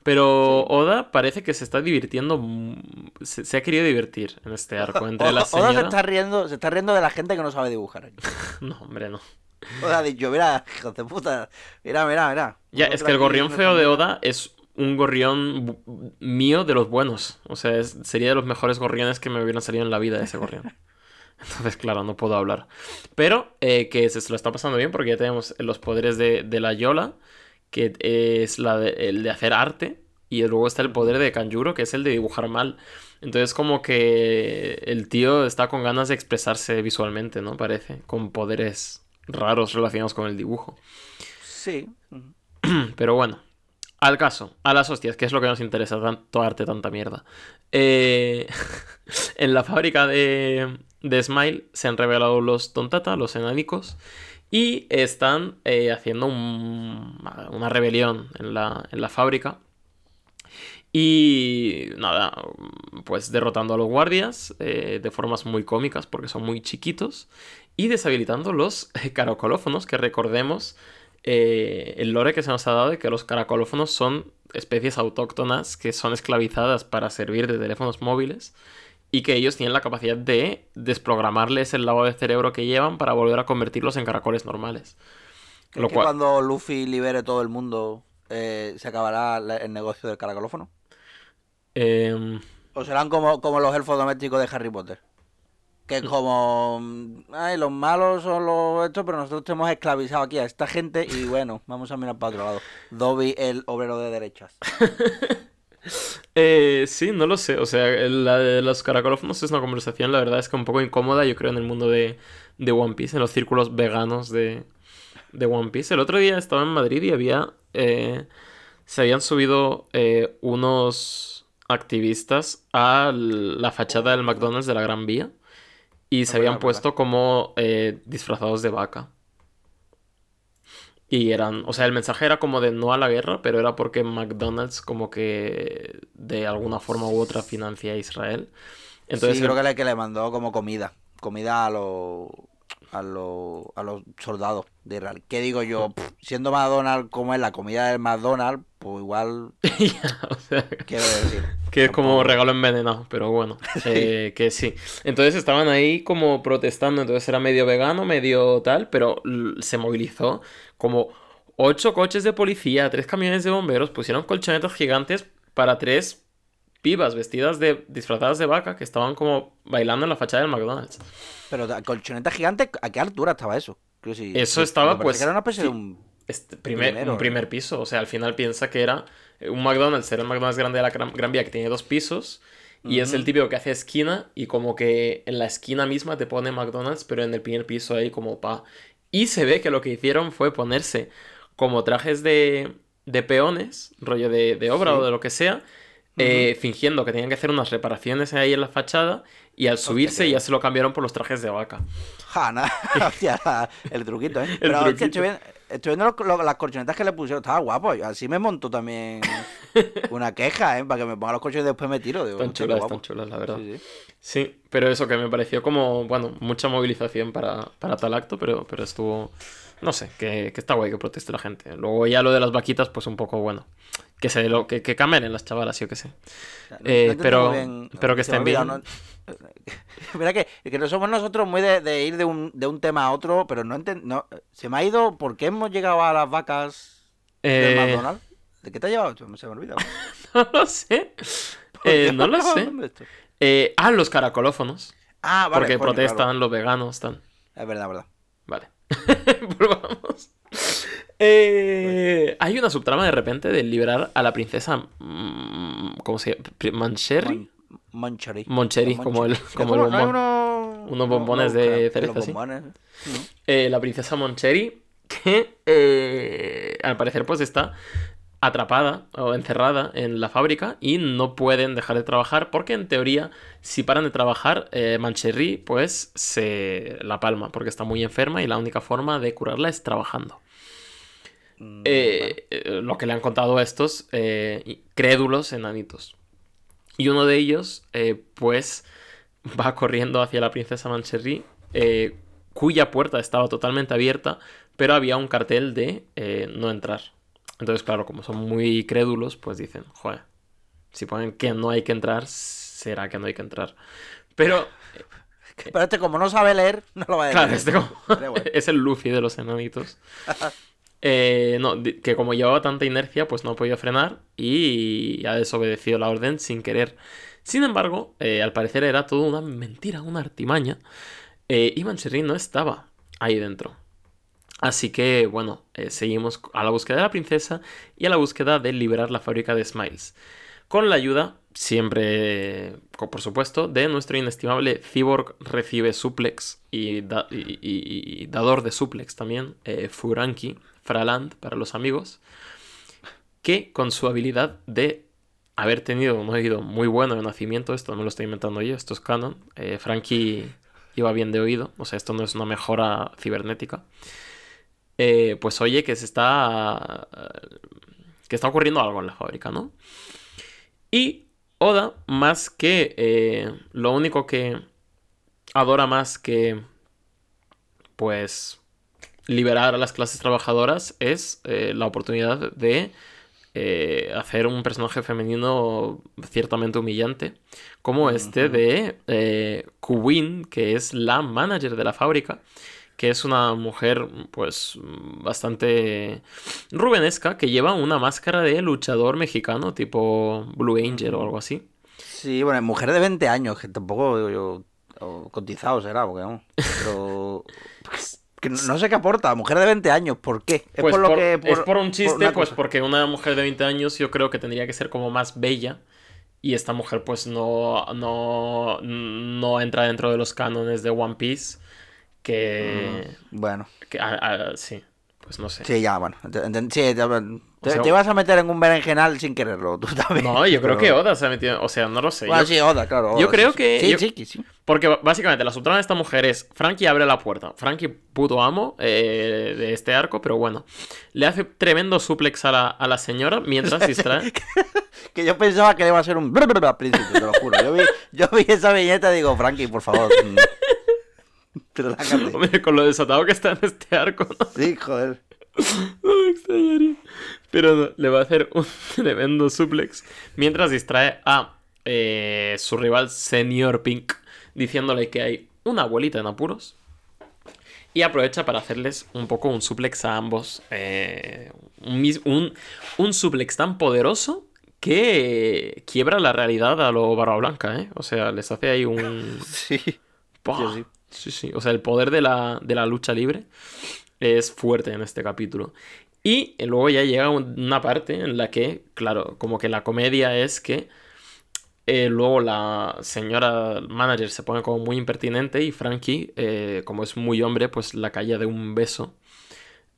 Pero Oda parece que se está divirtiendo, mm, se, se ha querido divertir en este arco entre la Oda Oda se está riendo, se está riendo de la gente que no sabe dibujar. No, hombre, no. Oda ha dicho, mira, hijo de puta, mira, mira, mira. Ya, es que el gorrión feo de Oda es un gorrión mío de los buenos. O sea, es- sería de los mejores gorriones que me hubieran salido en la vida ese gorrión. Entonces, claro, no puedo hablar. Pero eh, que se, se lo está pasando bien porque ya tenemos los poderes de, de la Yola, que es la de- el de hacer arte. Y luego está el poder de Kanjuro, que es el de dibujar mal. Entonces, como que el tío está con ganas de expresarse visualmente, ¿no? Parece. Con poderes raros relacionados con el dibujo. Sí. Pero bueno, al caso, a las hostias, que es lo que nos interesa, tanto arte, tanta mierda. Eh, en la fábrica de, de Smile se han revelado los Tontata, los enánicos, Y están eh, haciendo un- una rebelión en la, en la fábrica. Y nada, pues derrotando a los guardias eh, de formas muy cómicas porque son muy chiquitos. Y deshabilitando los eh, caracolófonos, que recordemos eh, el lore que se nos ha dado de que los caracolófonos son especies autóctonas que son esclavizadas para servir de teléfonos móviles y que ellos tienen la capacidad de desprogramarles el lado de cerebro que llevan para volver a convertirlos en caracoles normales. ¿Es Lo que cual- cuando Luffy libere todo el mundo eh, se acabará el negocio del caracolófono? Em, ¿O serán como, como los elfos domésticos de Harry Potter? Que como... mm, Ay, los malos son los estos, pero nosotros hemos esclavizado aquí a esta gente y bueno, vamos a mirar para otro lado. Dobby, el obrero de derechas. Eh, sí, no lo sé. O sea, la de los caracolófonos es una conversación, la verdad es que un poco incómoda, yo creo, en el mundo de, de One Piece, en los círculos veganos de, de One Piece. El otro día estaba en Madrid y había. eh, se habían subido eh, unos activistas a la fachada del McDonald's de la Gran Vía y se habían puesto como eh, disfrazados de vaca. Y eran, o sea, el mensaje era como de no a la guerra, pero era porque McDonald's como que de alguna forma u otra financia a Israel. Entonces, sí, creo que le, que le mandó como comida. Comida a los... A los, a los soldados de Israel. ¿Qué digo yo? Pff, siendo McDonald's como es la comida del McDonald's, pues igual, o sea, quiero decir. que es como regalo envenenado, pero bueno, eh, que sí. Entonces estaban ahí como protestando, entonces era medio vegano, medio tal, pero se movilizó como ocho coches de policía, tres camiones de bomberos, pusieron colchonetas gigantes para tres pibas vestidas de disfrazadas de vaca que estaban como bailando en la fachada del McDonald's. Pero la colchoneta gigante, ¿a qué altura estaba eso? Decir, Eso estaba, pues, que era una especie de un... Este primer, Primero, un ¿no? primer piso, o sea, al final piensa que era eh, un McDonald's, era el McDonald's grande de la Gran, Gran Vía que tiene dos pisos y es el típico que hace esquina y como que en la esquina misma te pone McDonald's, pero en el primer piso ahí como pa. Y se ve que lo que hicieron fue ponerse como trajes de, de peones, rollo de, de obra Sí. o de lo que sea, eh, fingiendo que tenían que hacer unas reparaciones ahí en la fachada y al subirse ya se lo cambiaron por los trajes de vaca. Jana, hostia, el truquito, ¿eh? Pero es que estoy viendo, estoy las colchonetas que le pusieron, estaba guapo. Así me montó también una queja, ¿eh? Para que me ponga los colchones y después me tiro. Digo, Están chulas, están chulas, la verdad. Sí, sí. Sí, pero eso que me pareció como, bueno, mucha movilización para, para tal acto, pero, pero estuvo, no sé, que, que está guay que proteste la gente. Luego ya lo de las vaquitas, pues un poco, bueno, que se lo, que, que camelen las chavalas, yo qué sé. No- Eh, no pero- bien- pero que estén bien. olvidado, ¿no? Mira que, que no somos nosotros muy de, de ir de un, de un tema a otro, pero no, enten- no Se me ha ido, ¿por qué hemos llegado a las vacas del Eh, McDonald's? ¿De qué te ha llevado? Se me ha olvidado. no lo sé. ¿Por Eh, no lo sé. Eh, ah, los caracolófonos. Ah, vale. porque coño, protestan claro. los veganos, están. Es verdad, verdad. Vale. Volvamos. Eh, hay una subtrama de repente de liberar a la princesa. mm, ¿Cómo se llama? Mancherry. Los como el, como el ¿No hay bombón. unos, Unos bombones de cereza, los sí. bombones? ¿no? Eh, la princesa Moncherry, que eh, al parecer pues está atrapada o encerrada en la fábrica y no pueden dejar de trabajar porque en teoría si paran de trabajar eh, Mancherry pues se la palma porque está muy enferma y la única forma de curarla es trabajando. Mm, Eh, eh, lo que le han contado a estos eh, crédulos enanitos. Y uno de ellos, pues, va corriendo hacia la princesa Mancherry, cuya puerta estaba totalmente abierta, pero había un cartel de no entrar. Entonces, claro, como son muy crédulos, pues dicen, joder, si ponen que no hay que entrar, será que no hay que entrar. Pero, Pero este, como no sabe leer, no lo va a decir. claro, este como- bueno. es el Luffy de los enanitos. Eh, que como llevaba tanta inercia, pues no podido frenar y ha desobedecido la orden sin querer. Sin embargo, eh, al parecer era todo una mentira, una artimaña. Eh, y Mancherry no estaba ahí dentro. Así que, bueno, eh, seguimos a la búsqueda de la princesa y a la búsqueda de liberar la fábrica de Smiles. Con la ayuda, siempre, por supuesto, de nuestro inestimable Cyborg recibe suplex y, y- dador de suplex también, Furanki, Fraland para los amigos, que con su habilidad de haber tenido un oído muy bueno de nacimiento, esto no me lo estoy inventando yo, esto es canon, eh, Frankie iba bien de oído, o sea, esto no es una mejora cibernética. eh, pues oye que se está... que está ocurriendo algo en la fábrica, ¿no? Y Oda, más que eh, lo único que adora más que pues liberar a las clases trabajadoras es eh, la oportunidad de eh, hacer un personaje femenino ciertamente humillante, como este de eh, que es la manager de la fábrica, que es una mujer pues bastante rubenesca, que lleva una máscara de luchador mexicano tipo Blue Angel o algo así. Sí, bueno, mujer de 20 años, que tampoco yo, cotizado será, porque no. Pero... No sé qué aporta, mujer de 20 años, ¿por qué? ¿Es pues por, lo que, es por un chiste, pues porque una mujer de 20 años yo creo que tendría que ser como más bella. Y esta mujer pues no, no, no entra dentro de los cánones de One Piece. Que... Mm, bueno. Que, sí, pues no sé. Sí, ya, bueno. Sí, te, ibas a meter en un berenjenal sin quererlo, tú también. No, yo creo que Oda se ha metido. O sea, no lo sé. Bueno, sí, Oda, claro. yo creo que. Sí, sí, sí. Porque básicamente la subtrama de esta mujer es: Frankie abre la puerta. Frankie, puto amo eh, de este arco, pero bueno. Le hace tremendo suplex a la, a la señora mientras distrae. que yo pensaba que iba a ser un. príncipe, te lo juro. Yo vi, yo vi esa viñeta y digo: Frankie, por favor. Hombre, con lo desatado que está en este arco. ¿no? Sí, joder. No me extrañaría. Pero le va a hacer un tremendo suplex mientras distrae a eh, su rival Senior Pink diciéndole que hay una abuelita en apuros. Y aprovecha para hacerles un poco un suplex a ambos. Eh, un, un, suplex tan poderoso que quiebra la realidad a lo barba blanca, ¿eh? O sea, les hace ahí un... sí. sí. Sí, sí. O sea, el poder de la, de la lucha libre es fuerte en este capítulo. Y luego ya llega una parte en la que, claro, como que la comedia es que eh, luego la señora manager se pone como muy impertinente y Frankie, eh, como es muy hombre, pues la calla de un beso.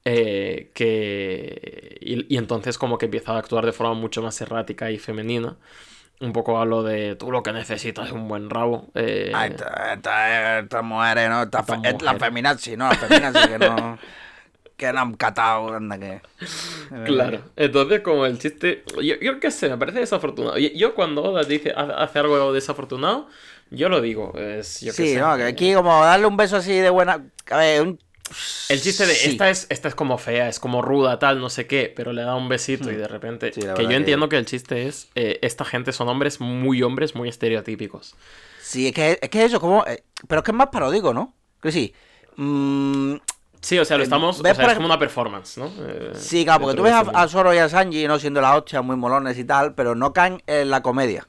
Eh, que... Y, entonces como que empieza a actuar de forma mucho más errática y femenina. Un poco a lo de tú lo que necesitas es un buen rabo. Estas mujeres, ¿no? es la feminazi, ¿no? La feminazi que no... que no han catado, anda que. Claro. Entonces, como el chiste. Yo, yo qué sé, me parece desafortunado. Yo, cuando Oda dice hace algo desafortunado, yo lo digo. Es, yo sí, no, que aquí como darle un beso así de buena. A ver, un. El chiste de esta es esta es como fea, es como ruda, tal, no sé qué, pero le da un besito y hmm. de repente. que yo entiendo que el chiste es. Eh, esta gente son hombres muy hombres, muy estereotípicos. Sí, es que es que eso, como. Eh, pero es que es más paródico, ¿no? Que sí. Mmm Sí, o sea, lo eh, estamos. O sea, es como una performance, ¿no? Sí, claro, porque tú ves a, Zoro y a Sanji, ¿no? Siendo la hostia, muy molones y tal, pero no caen en la comedia.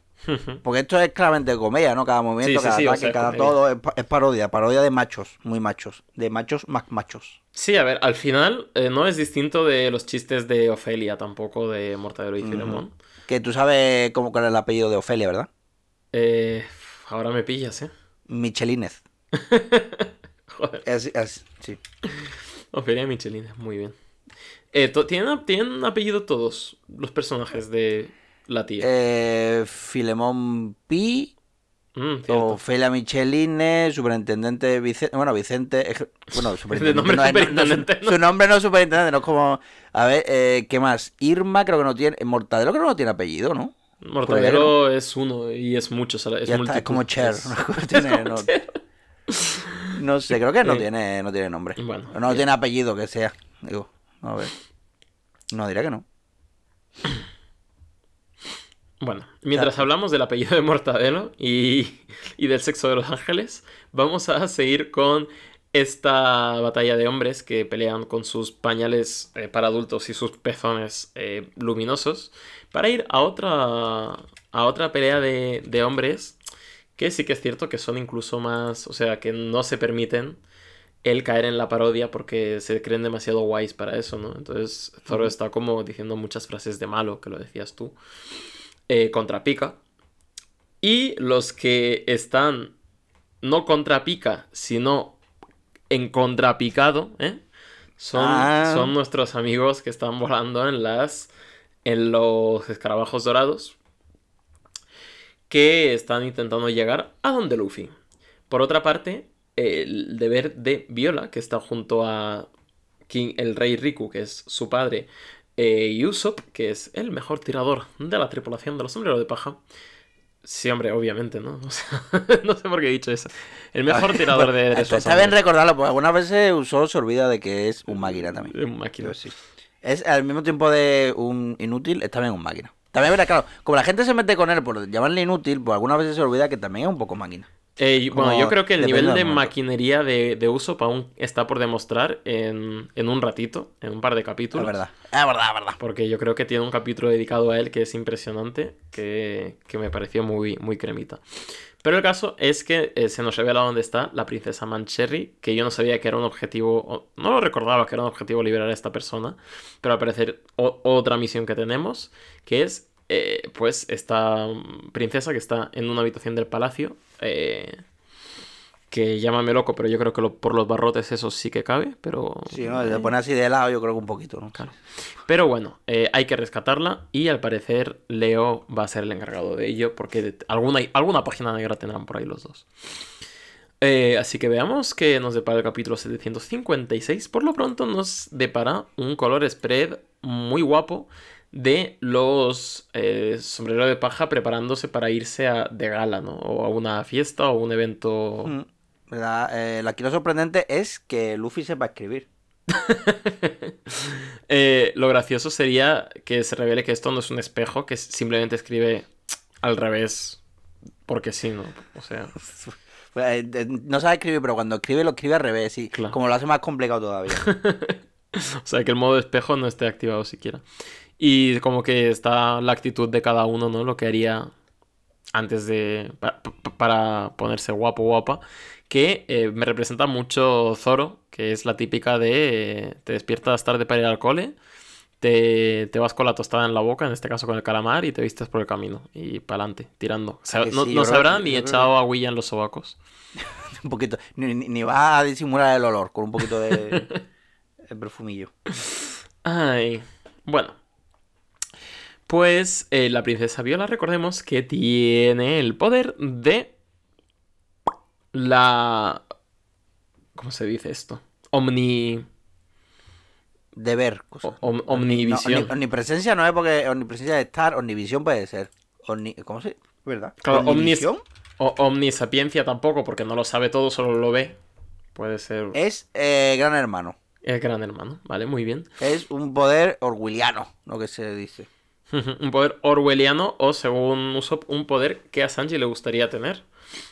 Porque esto es claramente comedia, ¿no? Cada movimiento, cada ataque, cada todo es, parodia, parodia de machos, muy machos, de machos más machos. Sí, a ver, al final eh, no es distinto de los chistes de Ofelia tampoco, de Mortadelo y Filemón. Que tú sabes cómo cuál es el apellido de Ofelia, ¿verdad? Eh, ahora me pillas, ¿eh? Michelínez. Joder. Es, sí. Ofelia Michelin, muy bien. Eh, ¿tienen, ¿Tienen apellido todos los personajes de la tía? Eh, Filemón Pi. Mm, Ofelia Micheline, superintendente Vicente. Bueno, Vicente. bueno, superintendente. su nombre no es superintendente, no es como. A ver, eh, ¿qué más? Irma creo que no tiene. Mortadelo creo que no tiene apellido, ¿no? Mortadelo es uno y es mucho. Es, es como Cher. no, no sé, creo que no, tiene, no tiene nombre. Bueno, no tiene apellido que sea. Digo, a ver. No, diré que no. Bueno, mientras hablamos del apellido de Mortadelo y, y, del sexo de los ángeles, vamos a seguir con esta batalla de hombres que pelean con sus pañales eh, para adultos y sus pezones eh, luminosos para ir a otra, a otra pelea de, de hombres que sí que es cierto que son incluso más, o sea, que no se permiten el caer en la parodia porque se creen demasiado guays para eso, ¿no? Entonces Zoro está como diciendo muchas frases de malo, que lo decías tú, eh, contra Pika. Y los que están no contra Pika, sino en contrapicado, ¿eh? Son, ah. son nuestros amigos que están volando en las en los escarabajos dorados que están intentando llegar a donde Luffy. Por otra parte, el deber de Viola, que está junto a King, el rey Riku, que es su padre, eh, Usopp, que es el mejor tirador de la tripulación de los sombreros de paja. Sí, hombre, obviamente, ¿no? O sea, no sé por qué he dicho eso. El mejor tirador de Dressrosa. Está bien recordarlo, porque algunas veces Usopp se olvida de que es un máquina también. Un máquina. Pero sí. Es al mismo tiempo de un inútil, es también un máquina. También, verdad, claro, como la gente se mete con él por llamarle inútil, pues algunas veces se olvida que también es un poco máquina. Eh, bueno, yo creo que el nivel de maquinería de, de Usopp aún está por demostrar en, en un ratito, en un par de Es capítulos. verdad. Es verdad, es verdad. Porque yo creo que tiene un capítulo dedicado a él que es impresionante, que, que me pareció muy, muy cremita. Pero el caso es que eh, se nos revela dónde está la princesa Mancherry, que yo no sabía que era un objetivo, no lo recordaba que era un objetivo liberar a esta persona, pero al parecer o- otra misión que tenemos, que es eh, pues esta princesa que está en una habitación del palacio, eh, que llámame loco, pero yo creo que lo- por los barrotes eso sí que cabe, pero... Sí, ¿no? Se pone así de lado, yo creo que un poquito, ¿no? Claro. Pero bueno, eh, hay que rescatarla y al parecer Leo va a ser el encargado de ello porque de- alguna, alguna página negra tendrán por ahí los dos. Eh, así que veamos que nos depara el capítulo 756. Por lo pronto nos depara un color spread muy guapo de los eh, sombreros de paja preparándose para irse a, de gala, ¿no? O a una fiesta o un evento... Mm, ¿verdad? Eh, la lo sorprendente es que Luffy sepa escribir. Eh, lo gracioso sería que se revele que esto no es un espejo, que simplemente escribe al revés. Porque sí, ¿no? O sea, Pues, eh, no sabe escribir, pero cuando escribe lo escribe al revés, y Claro. como lo hace más complicado todavía. o sea, que el modo espejo no esté activado siquiera. Y como que está la actitud de cada uno, ¿no? Lo que haría antes de... pa- pa- para ponerse guapo guapa. Que eh, me representa mucho Zoro, que es la típica de... eh, te despiertas tarde para ir al cole. Te, te vas con la tostada en la boca, en este caso con el calamar, y te vistes por el camino. Y para adelante, tirando. O sea, Que no sí, no se creo- habrá yo ni echado agüilla en los sobacos. un poquito. Ni, va a disimular el olor con un poquito de, de perfumillo. Ay, bueno. Pues eh, la princesa Viola, recordemos que tiene el poder de la... ¿Cómo se dice esto? Omni... De ver cosas. No, omnivisión. omni- omnipresencia no es porque omnipresencia de estar, omnivisión puede ser. Omni- ¿Cómo se ¿Verdad? Claro, Omnivisión O omnisapiencia tampoco, porque no lo sabe todo, solo lo ve. Puede ser es eh, gran hermano. el gran hermano, ¿vale? Muy bien. Es un poder orwelliano, lo que se dice. Un poder orwelliano o, según Usopp, un poder que a Sanji le gustaría tener.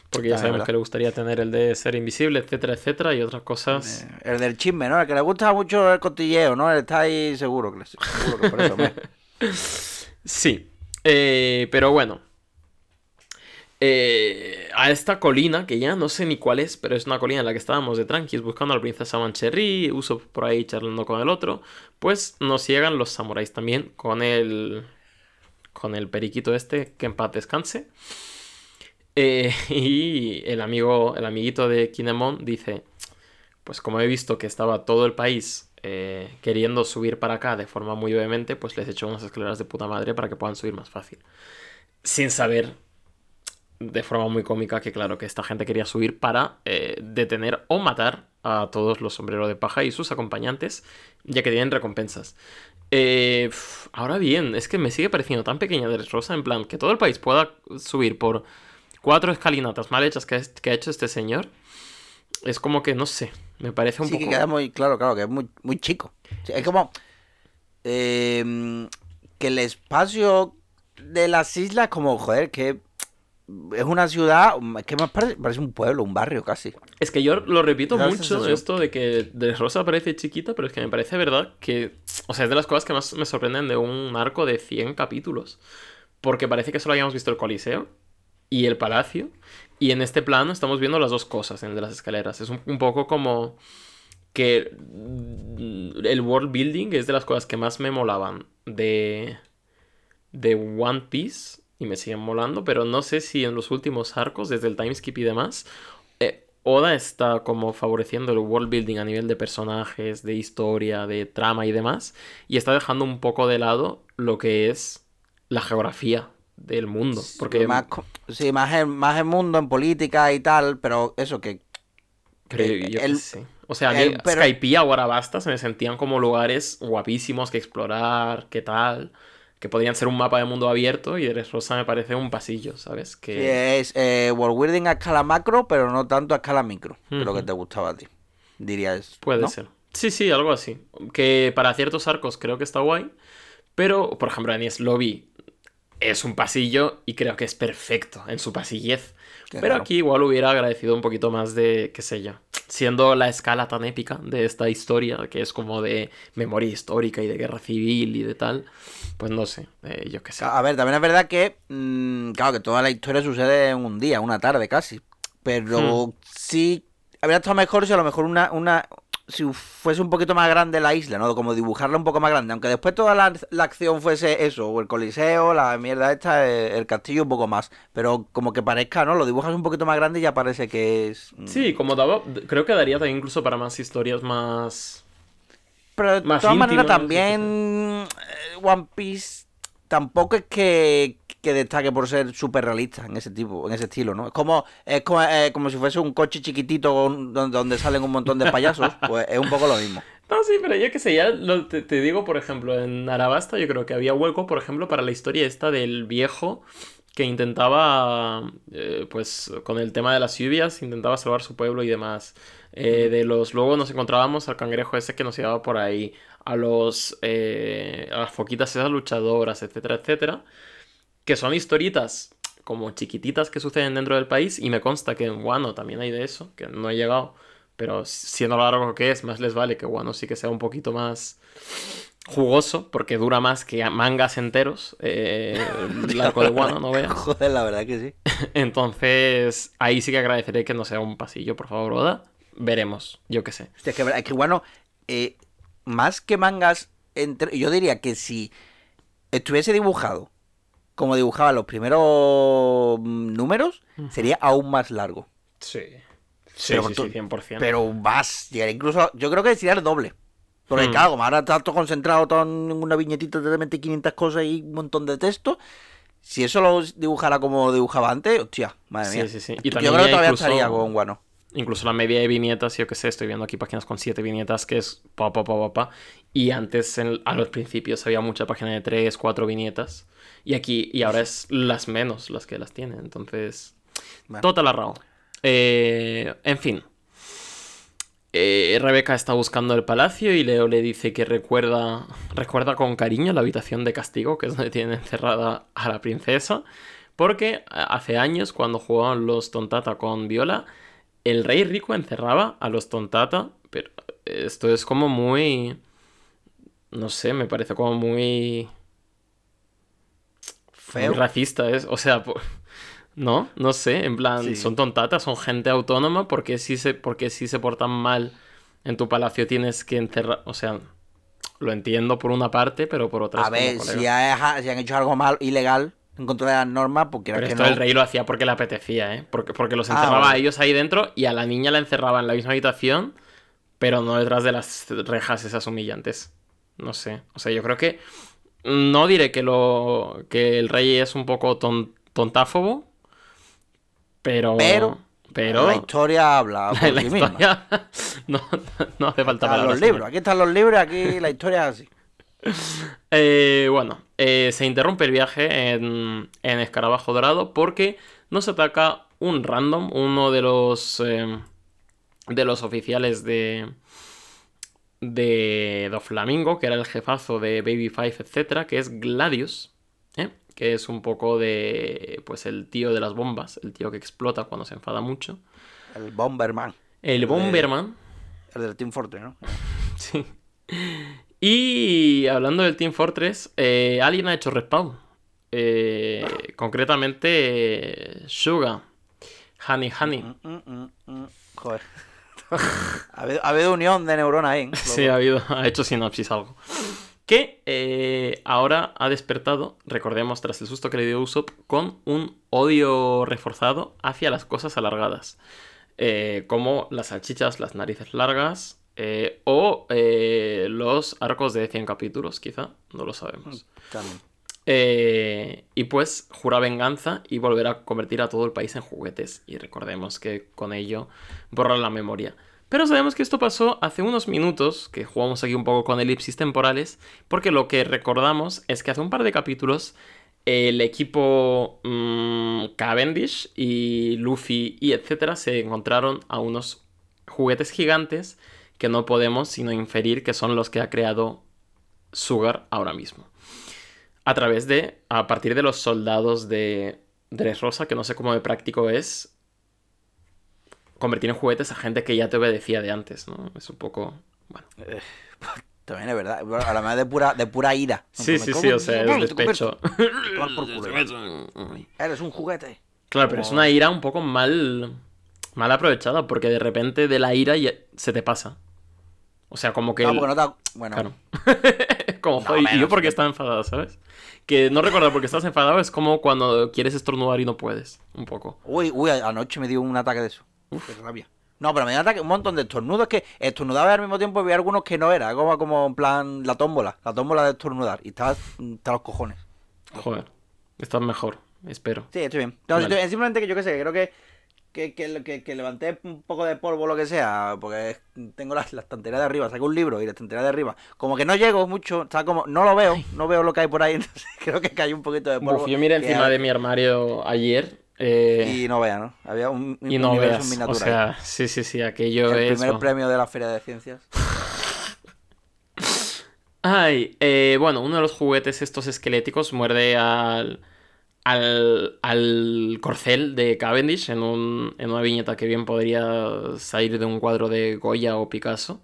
Porque ya sabemos que le gustaría tener el de ser invisible, etcétera, etcétera, y otras cosas. Eh, el del chisme, ¿no? El que le gusta mucho el cotilleo, ¿no? Él está ahí seguro que, seguro que por eso. hombre. Sí, eh, pero bueno. Eh, a esta colina, que ya no sé ni cuál es, pero es una colina en la que estábamos de tranquis buscando a la princesa Mancherry, Usopp por ahí charlando con el otro, pues nos llegan los samuráis también con el con el periquito este, que en paz descanse. Eh, y el amigo, el amiguito de Kinemon dice, pues como he visto que estaba todo el país eh, queriendo subir para acá de forma muy vehemente, pues les echo unas escaleras de puta madre para que puedan subir más fácil. Sin saber de forma muy cómica que claro que esta gente quería subir para eh, detener o matar a todos los sombreros de paja y sus acompañantes, ya que tienen recompensas. Eh, ahora bien, es que me sigue pareciendo tan pequeña de Rosa, en plan, que todo el país pueda subir por cuatro escalinatas mal hechas que, que ha hecho este señor. Es como que, no sé, me parece un Sí, que queda muy claro, claro, que es muy, muy chico. Sí, es como eh, que el espacio de las islas, como, joder, que es una ciudad, es que más parece, parece un pueblo, un barrio casi. Es que yo lo repito mucho sensación. esto de que de Rosa parece chiquita, pero es que me parece verdad que, o sea, es de las cosas que más me sorprenden de un arco de 100 capítulos. Porque parece que solo habíamos visto el Coliseo y el Palacio. Y en este plano estamos viendo las dos cosas, en el de las escaleras. Es un, un poco como que mm, el world building es de las cosas que más me molaban de, de One Piece. Y me siguen molando, pero no sé si en los últimos arcos, desde el timeskip y demás, eh, Oda está como favoreciendo el world building a nivel de personajes, de historia, de trama y demás, y está dejando un poco de lado lo que es la geografía del mundo. Porque más, co- sí, más en, más en mundo, en política y tal, pero eso que eh, yo el- sé. O sea, Eh, que Skypiea o Arabasta se me sentían como lugares guapísimos que explorar, qué tal. Que podrían ser un mapa de mundo abierto y Dressrosa me parece un pasillo, ¿sabes? Sí, Que... es eh, World Weirding a escala macro, pero no tanto a escala micro. que lo que Ujú. te gustaba a ti. Dirías. Puede ¿no? ser. Sí, sí, algo así. Que para ciertos arcos creo que está guay. Pero, por ejemplo, Enies Lobby es un pasillo y creo que es perfecto en su pasillez. Qué pero raro. aquí igual hubiera agradecido un poquito más de, qué sé yo, siendo la escala tan épica de esta historia, que es como de memoria histórica y de guerra civil y de tal, pues no sé, eh, yo qué sé. A ver, también es verdad que, mm, claro, que toda la historia sucede en un día, una tarde casi. Pero Hmm. sí, habría estado mejor si a lo mejor una, una, si fuese un poquito más grande la isla, ¿no? Como dibujarla un poco más grande. Aunque después toda la, la acción fuese eso, o el coliseo, la mierda esta, eh, el castillo un poco más. Pero como que parezca, ¿no? Lo dibujas un poquito más grande y ya parece que es... mm, Sí, como daba, creo que daría también incluso para más historias más... Pero de más todas maneras también eh, One Piece tampoco es que, que destaque por ser súper realista en ese tipo, en ese estilo, ¿no? Es como, es como, eh, como si fuese un coche chiquitito con- donde, salen un montón de payasos, pues es un poco lo mismo. No, sí, pero yo qué sé, ya lo- te, te digo, por ejemplo, en Arabasta yo creo que había hueco, por ejemplo, para la historia esta del viejo que intentaba, eh, pues, con el tema de las lluvias, intentaba salvar su pueblo y demás. Eh, de los, luego nos encontrábamos al cangrejo ese que nos llevaba por ahí, a los, a las foquitas esas luchadoras, etcétera, etcétera, que son historitas como chiquititas que suceden dentro del país y me consta que en Wano también hay de eso, que no he llegado, pero siendo lo largo que es, más les vale que Wano sí que sea un poquito más jugoso, porque dura más que mangas enteros, eh, el arco de Wano, no veas. Joder, la verdad que sí. Entonces, ahí sí que agradeceré que no sea un pasillo, por favor, Oda. Veremos, yo qué sé. Hostia, es que, es que bueno, eh, más que mangas, entre- yo diría que si estuviese dibujado como dibujaba los primeros números, sería aún más largo. Sí. Sí, Pero sí, tú- sí, 100%. Pero más, llegaría incluso, yo creo que sería el doble. Porque Hmm. claro, como ahora está todo concentrado todo en una viñetita de 20, 500 cosas y un montón de texto. Si eso lo dibujara como dibujaba antes, hostia, madre Sí, mía. sí, sí. Y yo también creo que todavía incluso- estaría con Guano. Incluso la media de viñetas, yo que sé, estoy viendo aquí páginas con 7 viñetas, que es pa, pa, pa, pa, pa. Y antes, en- a los principios, había mucha página de 3, 4 viñetas. Y aquí, y ahora es las menos las que las tienen. Entonces, Bueno. total arrao. Eh, en fin. Eh, Rebeca está buscando el palacio y Leo le dice que recuerda, recuerda con cariño la habitación de castigo, que es donde tiene encerrada a la princesa. Porque hace años, cuando jugaban los Tontata con Viola, el rey rico encerraba a los Tontata. Pero esto es como muy. No sé, me parece como muy. Feo. Muy racista, es. O sea, po- no, no sé. En plan, Sí. son tontatas, son gente autónoma. porque si se, porque si se portan mal en tu palacio tienes que encerrar? O sea, lo entiendo por una parte, pero por otra. A ver, si, ha- si han hecho algo mal, ilegal, en contra de las normas, pues quieras Pero que esto no. el rey lo hacía porque le apetecía, ¿eh? Porque, porque los Ah, encerraba vale. a ellos ahí dentro y a la niña la encerraba en la misma habitación, pero no detrás de las rejas esas humillantes. No sé. O sea, yo creo que. No diré que lo. que el rey es un poco ton- tontáfobo. Pero. Pero- Pero. La historia habla por la sí misma. historia. no, no hace falta Están los libros, aquí están los libros, aquí la historia es así. Eh, bueno, eh, se interrumpe el viaje en, en Escarabajo Dorado porque nos ataca un random, uno de los eh, de los oficiales de de Doflamingo, que era el jefazo de Baby Five, etcétera, que es Gladius, ¿eh? que es un poco de pues el tío de las bombas, el tío que explota cuando se enfada mucho. El Bomberman, El Bomberman. el del Team Fortress, ¿no? Sí. Y hablando del Team Fortress, eh, alguien ha hecho respawn. Eh, concretamente, eh, Suga. Honey Honey. Mm, mm, mm. Joder. ha, habido, ha habido unión de neuronas ahí. Sí, ha, habido, ha hecho sinopsis algo. Que eh, ahora ha despertado, recordemos, tras el susto que le dio Usopp, con un odio reforzado hacia las cosas alargadas. Eh, como las salchichas, las narices largas, eh, o eh, los arcos de 100 capítulos, quizá, no lo sabemos. También. Eh, y pues jura venganza y volverá a convertir a todo el país en juguetes. Y recordemos que con ello borra la memoria. Pero sabemos que esto pasó hace unos minutos, que jugamos aquí un poco con elipsis temporales, porque lo que recordamos es que hace un par de capítulos el equipo mm, Cavendish y Luffy y etcétera se encontraron a unos juguetes gigantes que no podemos sino inferir que son los que ha creado Sugar ahora mismo. A través de, a partir de los soldados de Dressrosa, que no sé cómo de práctico es, convertir en juguetes a gente que ya te obedecía de antes, ¿no? Es un poco, bueno. Eh, también es verdad. Además de pura, de pura ira. Sí, sí, sí, o sea, el despecho. Eres un juguete. Claro, pero es una ira un poco mal, mal aprovechada, porque de repente de la ira se te pasa. O sea, como que. No, porque no te... Bueno. Claro. como, joder, ¿y yo porque estaba enfadado, sabes? Que no recordar porque estás enfadado es como cuando quieres estornudar y no puedes. Un poco. Uy, uy, anoche me dio un ataque de eso. Uf. Qué rabia. No, pero me dio un ataque, un montón de estornudos. Es que estornudaba al mismo tiempo y había algunos que no era. Como, como en plan la tómbola. La tómbola de estornudar. Y estaba hasta los cojones. Joder. Estás mejor, espero. Sí, estoy bien. No, vale. simplemente que yo qué sé, creo que que, que, que, levanté un poco de polvo o lo que sea, porque tengo la, la, estantería de arriba, saco un libro y la estantería de arriba, como que no llego mucho, está como, no lo veo, no veo lo que hay por ahí, entonces creo que hay un poquito de polvo. Uf, yo miré encima hay... de mi armario ayer. Eh... Y no vea, ¿no? Había un, y no veas, o sea, sí, sí, sí, aquello El es... primer premio de la Feria de Ciencias. Ay, eh, bueno, uno de los juguetes estos esqueléticos muerde al al, al, corcel de Cavendish en, un, en, una viñeta que bien podría salir de un cuadro de Goya o Picasso.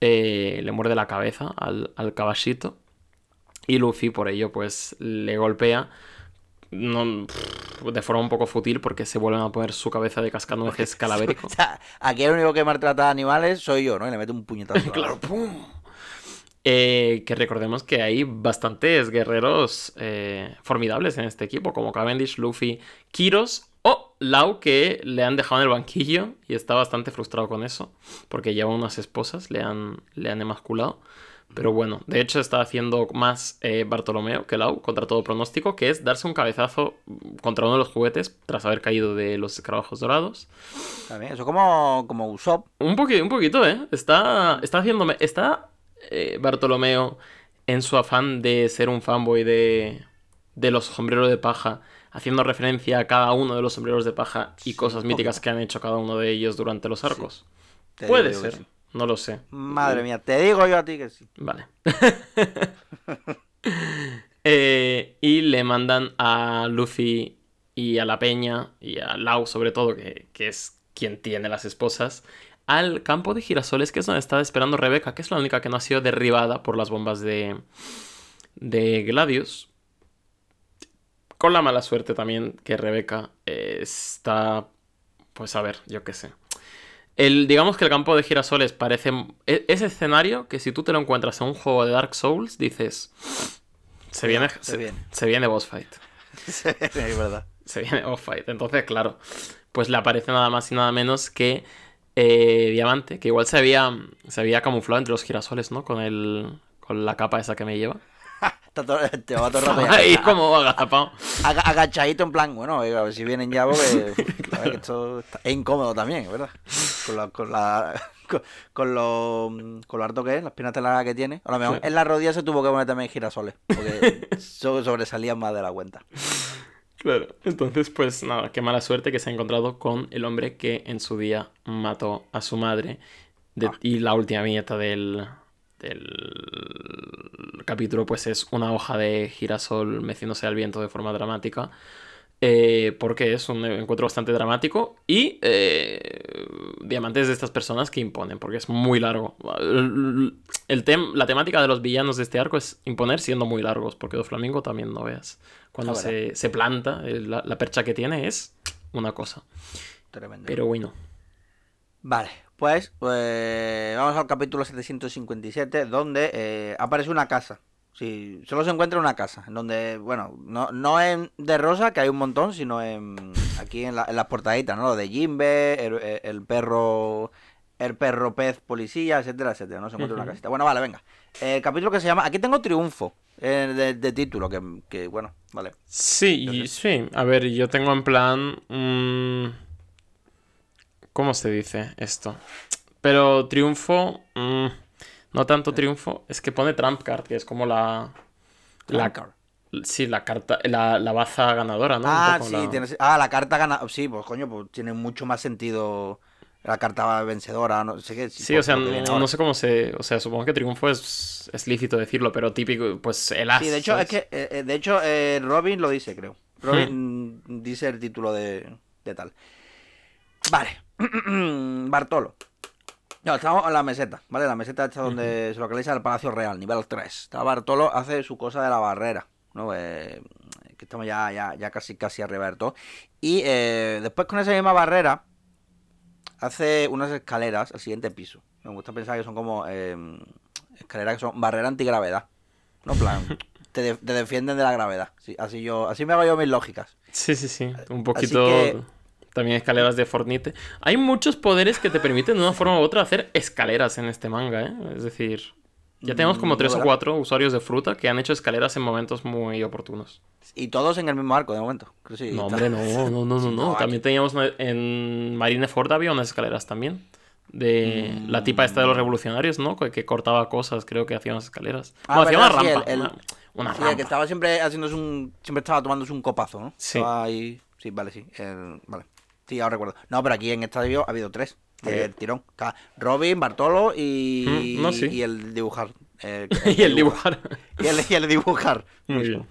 Eh, le muerde la cabeza al, al, caballito. Y Luffy por ello pues le golpea. No, de forma un poco fútil porque se vuelven a poner su cabeza de cascanueces calavérico. o sea, aquí el único que maltrata a animales soy yo, ¿no? Y le meto un puñetazo. claro, ¡pum! Eh, que recordemos que hay bastantes guerreros eh, formidables en este equipo, como Cavendish, Luffy, Kiros o Lau, que le han dejado en el banquillo y está bastante frustrado con eso, porque lleva unas esposas, le han, le han emasculado. Pero bueno, de hecho está haciendo más eh, Bartolomeo que Lau contra todo pronóstico, que es darse un cabezazo contra uno de los juguetes tras haber caído de los escarabajos dorados. También, eso como, como Usopp. Un, poqu un poquito, ¿eh? Está, está haciéndome... Está eh, Bartolomeo, en su afán de ser un fanboy de, de los sombreros de paja, haciendo referencia a cada uno de los sombreros de paja y cosas míticas que han hecho cada uno de ellos durante los arcos. Sí. Puede ser, sí. no lo sé. Madre mía, te digo yo a ti que sí. Vale. eh, y le mandan a Luffy y a la Peña y a Lau sobre todo, que, que es quien tiene las esposas, al campo de girasoles, que es donde estaba esperando Rebeca, que es la única que no ha sido derribada por las bombas de, de Gladius. Con la mala suerte también que Rebeca eh, está, pues a ver, yo qué sé. El, digamos que el campo de girasoles parece ese escenario que si tú te lo encuentras en un juego de Dark Souls, dices, se viene, se, se, viene. se viene boss fight. es verdad. Se viene boss fight. Entonces, claro, pues le aparece nada más y nada menos que eh, diamante, que igual se había, se había camuflado entre los girasoles, ¿no? Con, el, con la capa esa que me lleva. Te va todo Ahí como agazapado. Ag agachadito en plan, bueno, a ver si vienen ya porque ver, que esto es incómodo también, ¿verdad? Con, la, con, la, con, con, lo, con lo harto que es, las piernas largas que tiene. A lo mejor sí. en la rodilla se tuvo que poner también girasoles, porque sobresalían más de la cuenta. Claro, entonces pues nada, qué mala suerte que se ha encontrado con el hombre que en su día mató a su madre. De, ah. Y la última viñeta del, del capítulo pues es una hoja de girasol meciéndose al viento de forma dramática. Eh, porque es un encuentro bastante dramático y eh, diamantes de estas personas que imponen, porque es muy largo. El, tem la temática de los villanos de este arco es imponer siendo muy largos, porque Doflamingo también no veas. Cuando ah, se, se, planta, la, la, percha que tiene es una cosa. Tremendo. Pero bueno. Vale, pues, pues vamos al capítulo 757, donde eh, aparece una casa. Sí, solo se encuentra una casa, en donde, bueno, no, no en de Rosa, que hay un montón, sino en aquí en, la, en las portaditas, ¿no? Lo de Jimbe, el, el, perro el perro pez policía, etcétera, etcétera, ¿no? Se encuentra uh -huh. una casita. Bueno, vale, venga. El capítulo que se llama, aquí tengo Triunfo, eh, de, de, título, que, que, bueno, vale. Sí, Entonces... sí, a ver, yo tengo en plan... Mmm... ¿Cómo se dice esto? Pero triunfo. mm, no tanto triunfo. Es que pone Trump Card, que es como la. La, Card. sí, la carta. La, la baza ganadora, ¿no? Ah, sí, la- tienes- ah, la carta gana. Sí, pues coño, pues tiene mucho más sentido la carta vencedora, no sé qué. Sí, o sea, no, sé cómo se. O sea, supongo que triunfo es, es lícito decirlo, pero típico, pues el as. Sí, de hecho, es que, eh, eh, de hecho, eh, Robin lo dice, creo. Robin mm, dice el título de, de tal. Vale. Bartolo. No, estamos en la meseta, ¿vale? La meseta esta donde se localiza el Palacio Real, nivel 3. Está Bartolo hace su cosa de la barrera, ¿no? Eh, que estamos ya, ya, ya casi, casi arriba del todo. Y eh, después con esa misma barrera hace unas escaleras al siguiente piso. Me gusta pensar que son como eh, escaleras que son barrera antigravedad. No, En plan, te, de- te defienden de la gravedad. Sí, así yo, así me hago yo mis lógicas. Sí, sí, sí. Un poquito. que- También escaleras de Fortnite. Hay muchos poderes que te permiten de una forma u otra hacer escaleras en este manga, ¿eh? Es decir, ya tenemos como Mm, tres o cuatro usuarios de fruta que han hecho escaleras en momentos muy oportunos. Y todos en el mismo arco de momento. Sí, No, hombre, no, no, no, no, También teníamos una- en Marineford había unas escaleras también. De la tipa esta Mm. de los revolucionarios, ¿no? Que, que cortaba cosas, creo que hacía unas escaleras. Ah, no, hacía una rampa. el- el- una una Sí, el que estaba siempre haciéndose un. Siempre estaba tomándose un copazo, ¿no? Sí. Ahí. Sí, vale, sí. el- Vale. Sí, ahora recuerdo. No, pero aquí en esta ha habido tres. El tirón. Robin, Bartolo y. Mm, no, sí. Y el dibujar. el- y el dibujar. Y el, y el dibujar. Muy bien.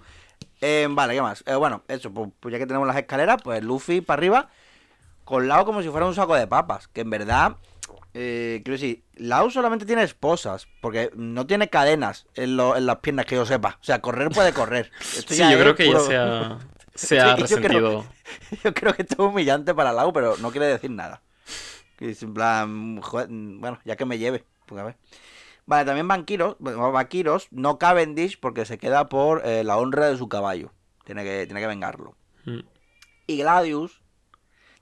Eh, vale, ¿qué más? Eh, bueno, eso, pues, pues ya que tenemos las escaleras, pues Luffy para arriba, con Lao como si fuera un saco de papas. Que en verdad, eh, quiero decir, Lao solamente tiene esposas, porque no tiene cadenas en, lo- en las piernas que yo sepa. O sea, correr puede correr. Esto Sí, ya yo creo que ya puro- se ha, se ha Sí, yo creo- resentido. Yo creo que esto es humillante para Lau, pero no quiere decir nada. Es en plan, joder, bueno, ya que me lleve. Pues a ver. Vale, también Banquiros, bueno, Vaquiros, no Cavendish porque se queda por eh, la honra de su caballo. Tiene que, tiene que vengarlo. Mm. Y Gladius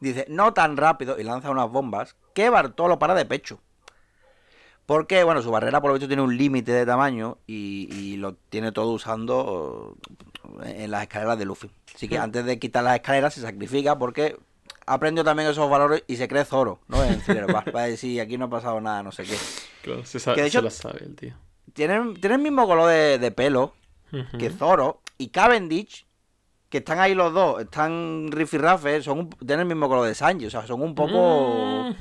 dice, no tan rápido, y lanza unas bombas, que Bartolo para de pecho. Porque, bueno, su barrera por lo visto tiene un límite de tamaño y, y lo tiene todo usando eh, en las escaleras de Luffy. Así que antes de quitar las escaleras se sacrifica porque aprendió también esos valores y se cree Zoro, ¿no? En para decir, aquí no ha pasado nada, no sé qué. Claro, se, sa- Que de se hecho- la sabe el tío. Tienen, tienen el mismo color de, de pelo que Zoro y Cavendish, que están ahí los dos, están rifirrafes, son un- tienen el mismo color de Sanji, o sea, son un poco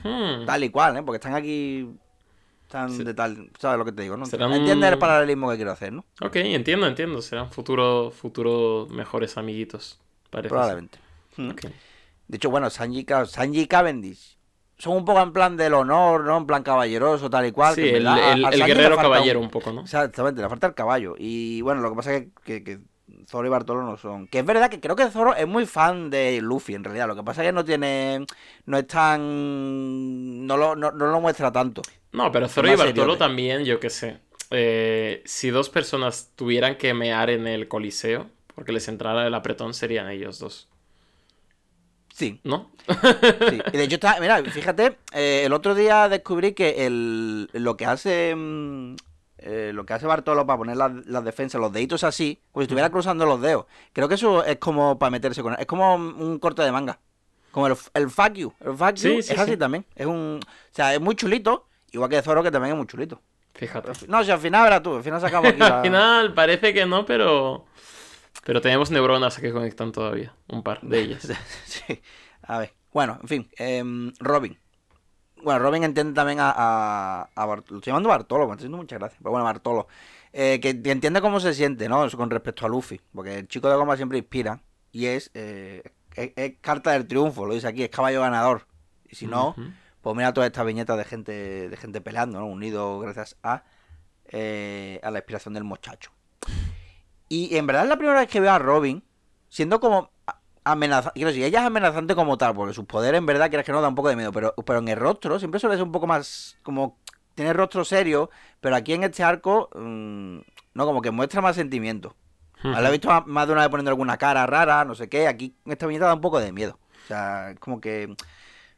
tal y cual, ¿eh? Porque están aquí, Sí. de tal, ¿sabes lo que te digo? ¿no? Serán- Entiendes el paralelismo que quiero hacer, ¿no? Ok, entiendo, entiendo. Serán futuro, futuro mejores amiguitos. Parece. Probablemente. Mm. Ok. De hecho, bueno, Sanji, Sanji y Cavendish son un poco en plan del honor, ¿no? En plan caballeroso, tal y cual. Sí, que el, guerrero un- caballero un poco, ¿no? Exactamente, le falta el caballo. Y bueno, lo que pasa es que, que, que Zoro y Bartolo no son. Que es verdad que creo que Zoro es muy fan de Luffy, en realidad. Lo que pasa es que no tiene. No es tan. No lo, no, no lo muestra tanto. No, pero Zoro y Bartolo también, yo qué sé. Eh, si dos personas tuvieran que mear en el coliseo, porque les entrara el apretón, serían ellos dos. Sí, ¿No? sí. Y de hecho, está, mira, fíjate, eh, el otro día descubrí que el, lo que hace. mm, eh, lo que hace Bartolo para poner las, las defensas, los deditos así, como si estuviera cruzando los dedos. Creo que eso es como para meterse con. Es como un corte de manga. Como el, el fuck you. El fuck you sí, es así sí. también. Es un. O sea, es muy chulito. Igual que Zoro, que también es muy chulito. Fíjate. No, si al final verás tú, al final sacamos aquí la- Al final parece que no, pero. Pero tenemos neuronas que conectan todavía. Un par de ellas. sí. A ver. Bueno, en fin. em, Robin. Bueno, Robin entiende también a, a, a Bart- Lo estoy llamando Bartolo, me está haciendo muchas gracias. Pero bueno, Bartolo. Eh, que que entiende cómo se siente, ¿no? Con respecto a Luffy. Porque el chico de goma siempre inspira. Y es, eh, es, es carta del triunfo, lo dice aquí, es caballo ganador. Y si no. Pues mira todas estas viñetas de gente, de gente peleando, ¿no? Unido gracias a, eh, a la inspiración del muchacho. Y en verdad es la primera vez que veo a Robin siendo como amenazante. Quiero decir, ella es amenazante como tal, porque sus poderes en verdad quieres que no da un poco de miedo, pero, pero en el rostro siempre suele ser un poco más como tiene rostro serio, pero aquí en este arco mm, no como que muestra más sentimiento. La he visto más- más de una vez poniendo alguna cara rara, no sé qué, aquí en esta viñeta da un poco de miedo. O sea, es como que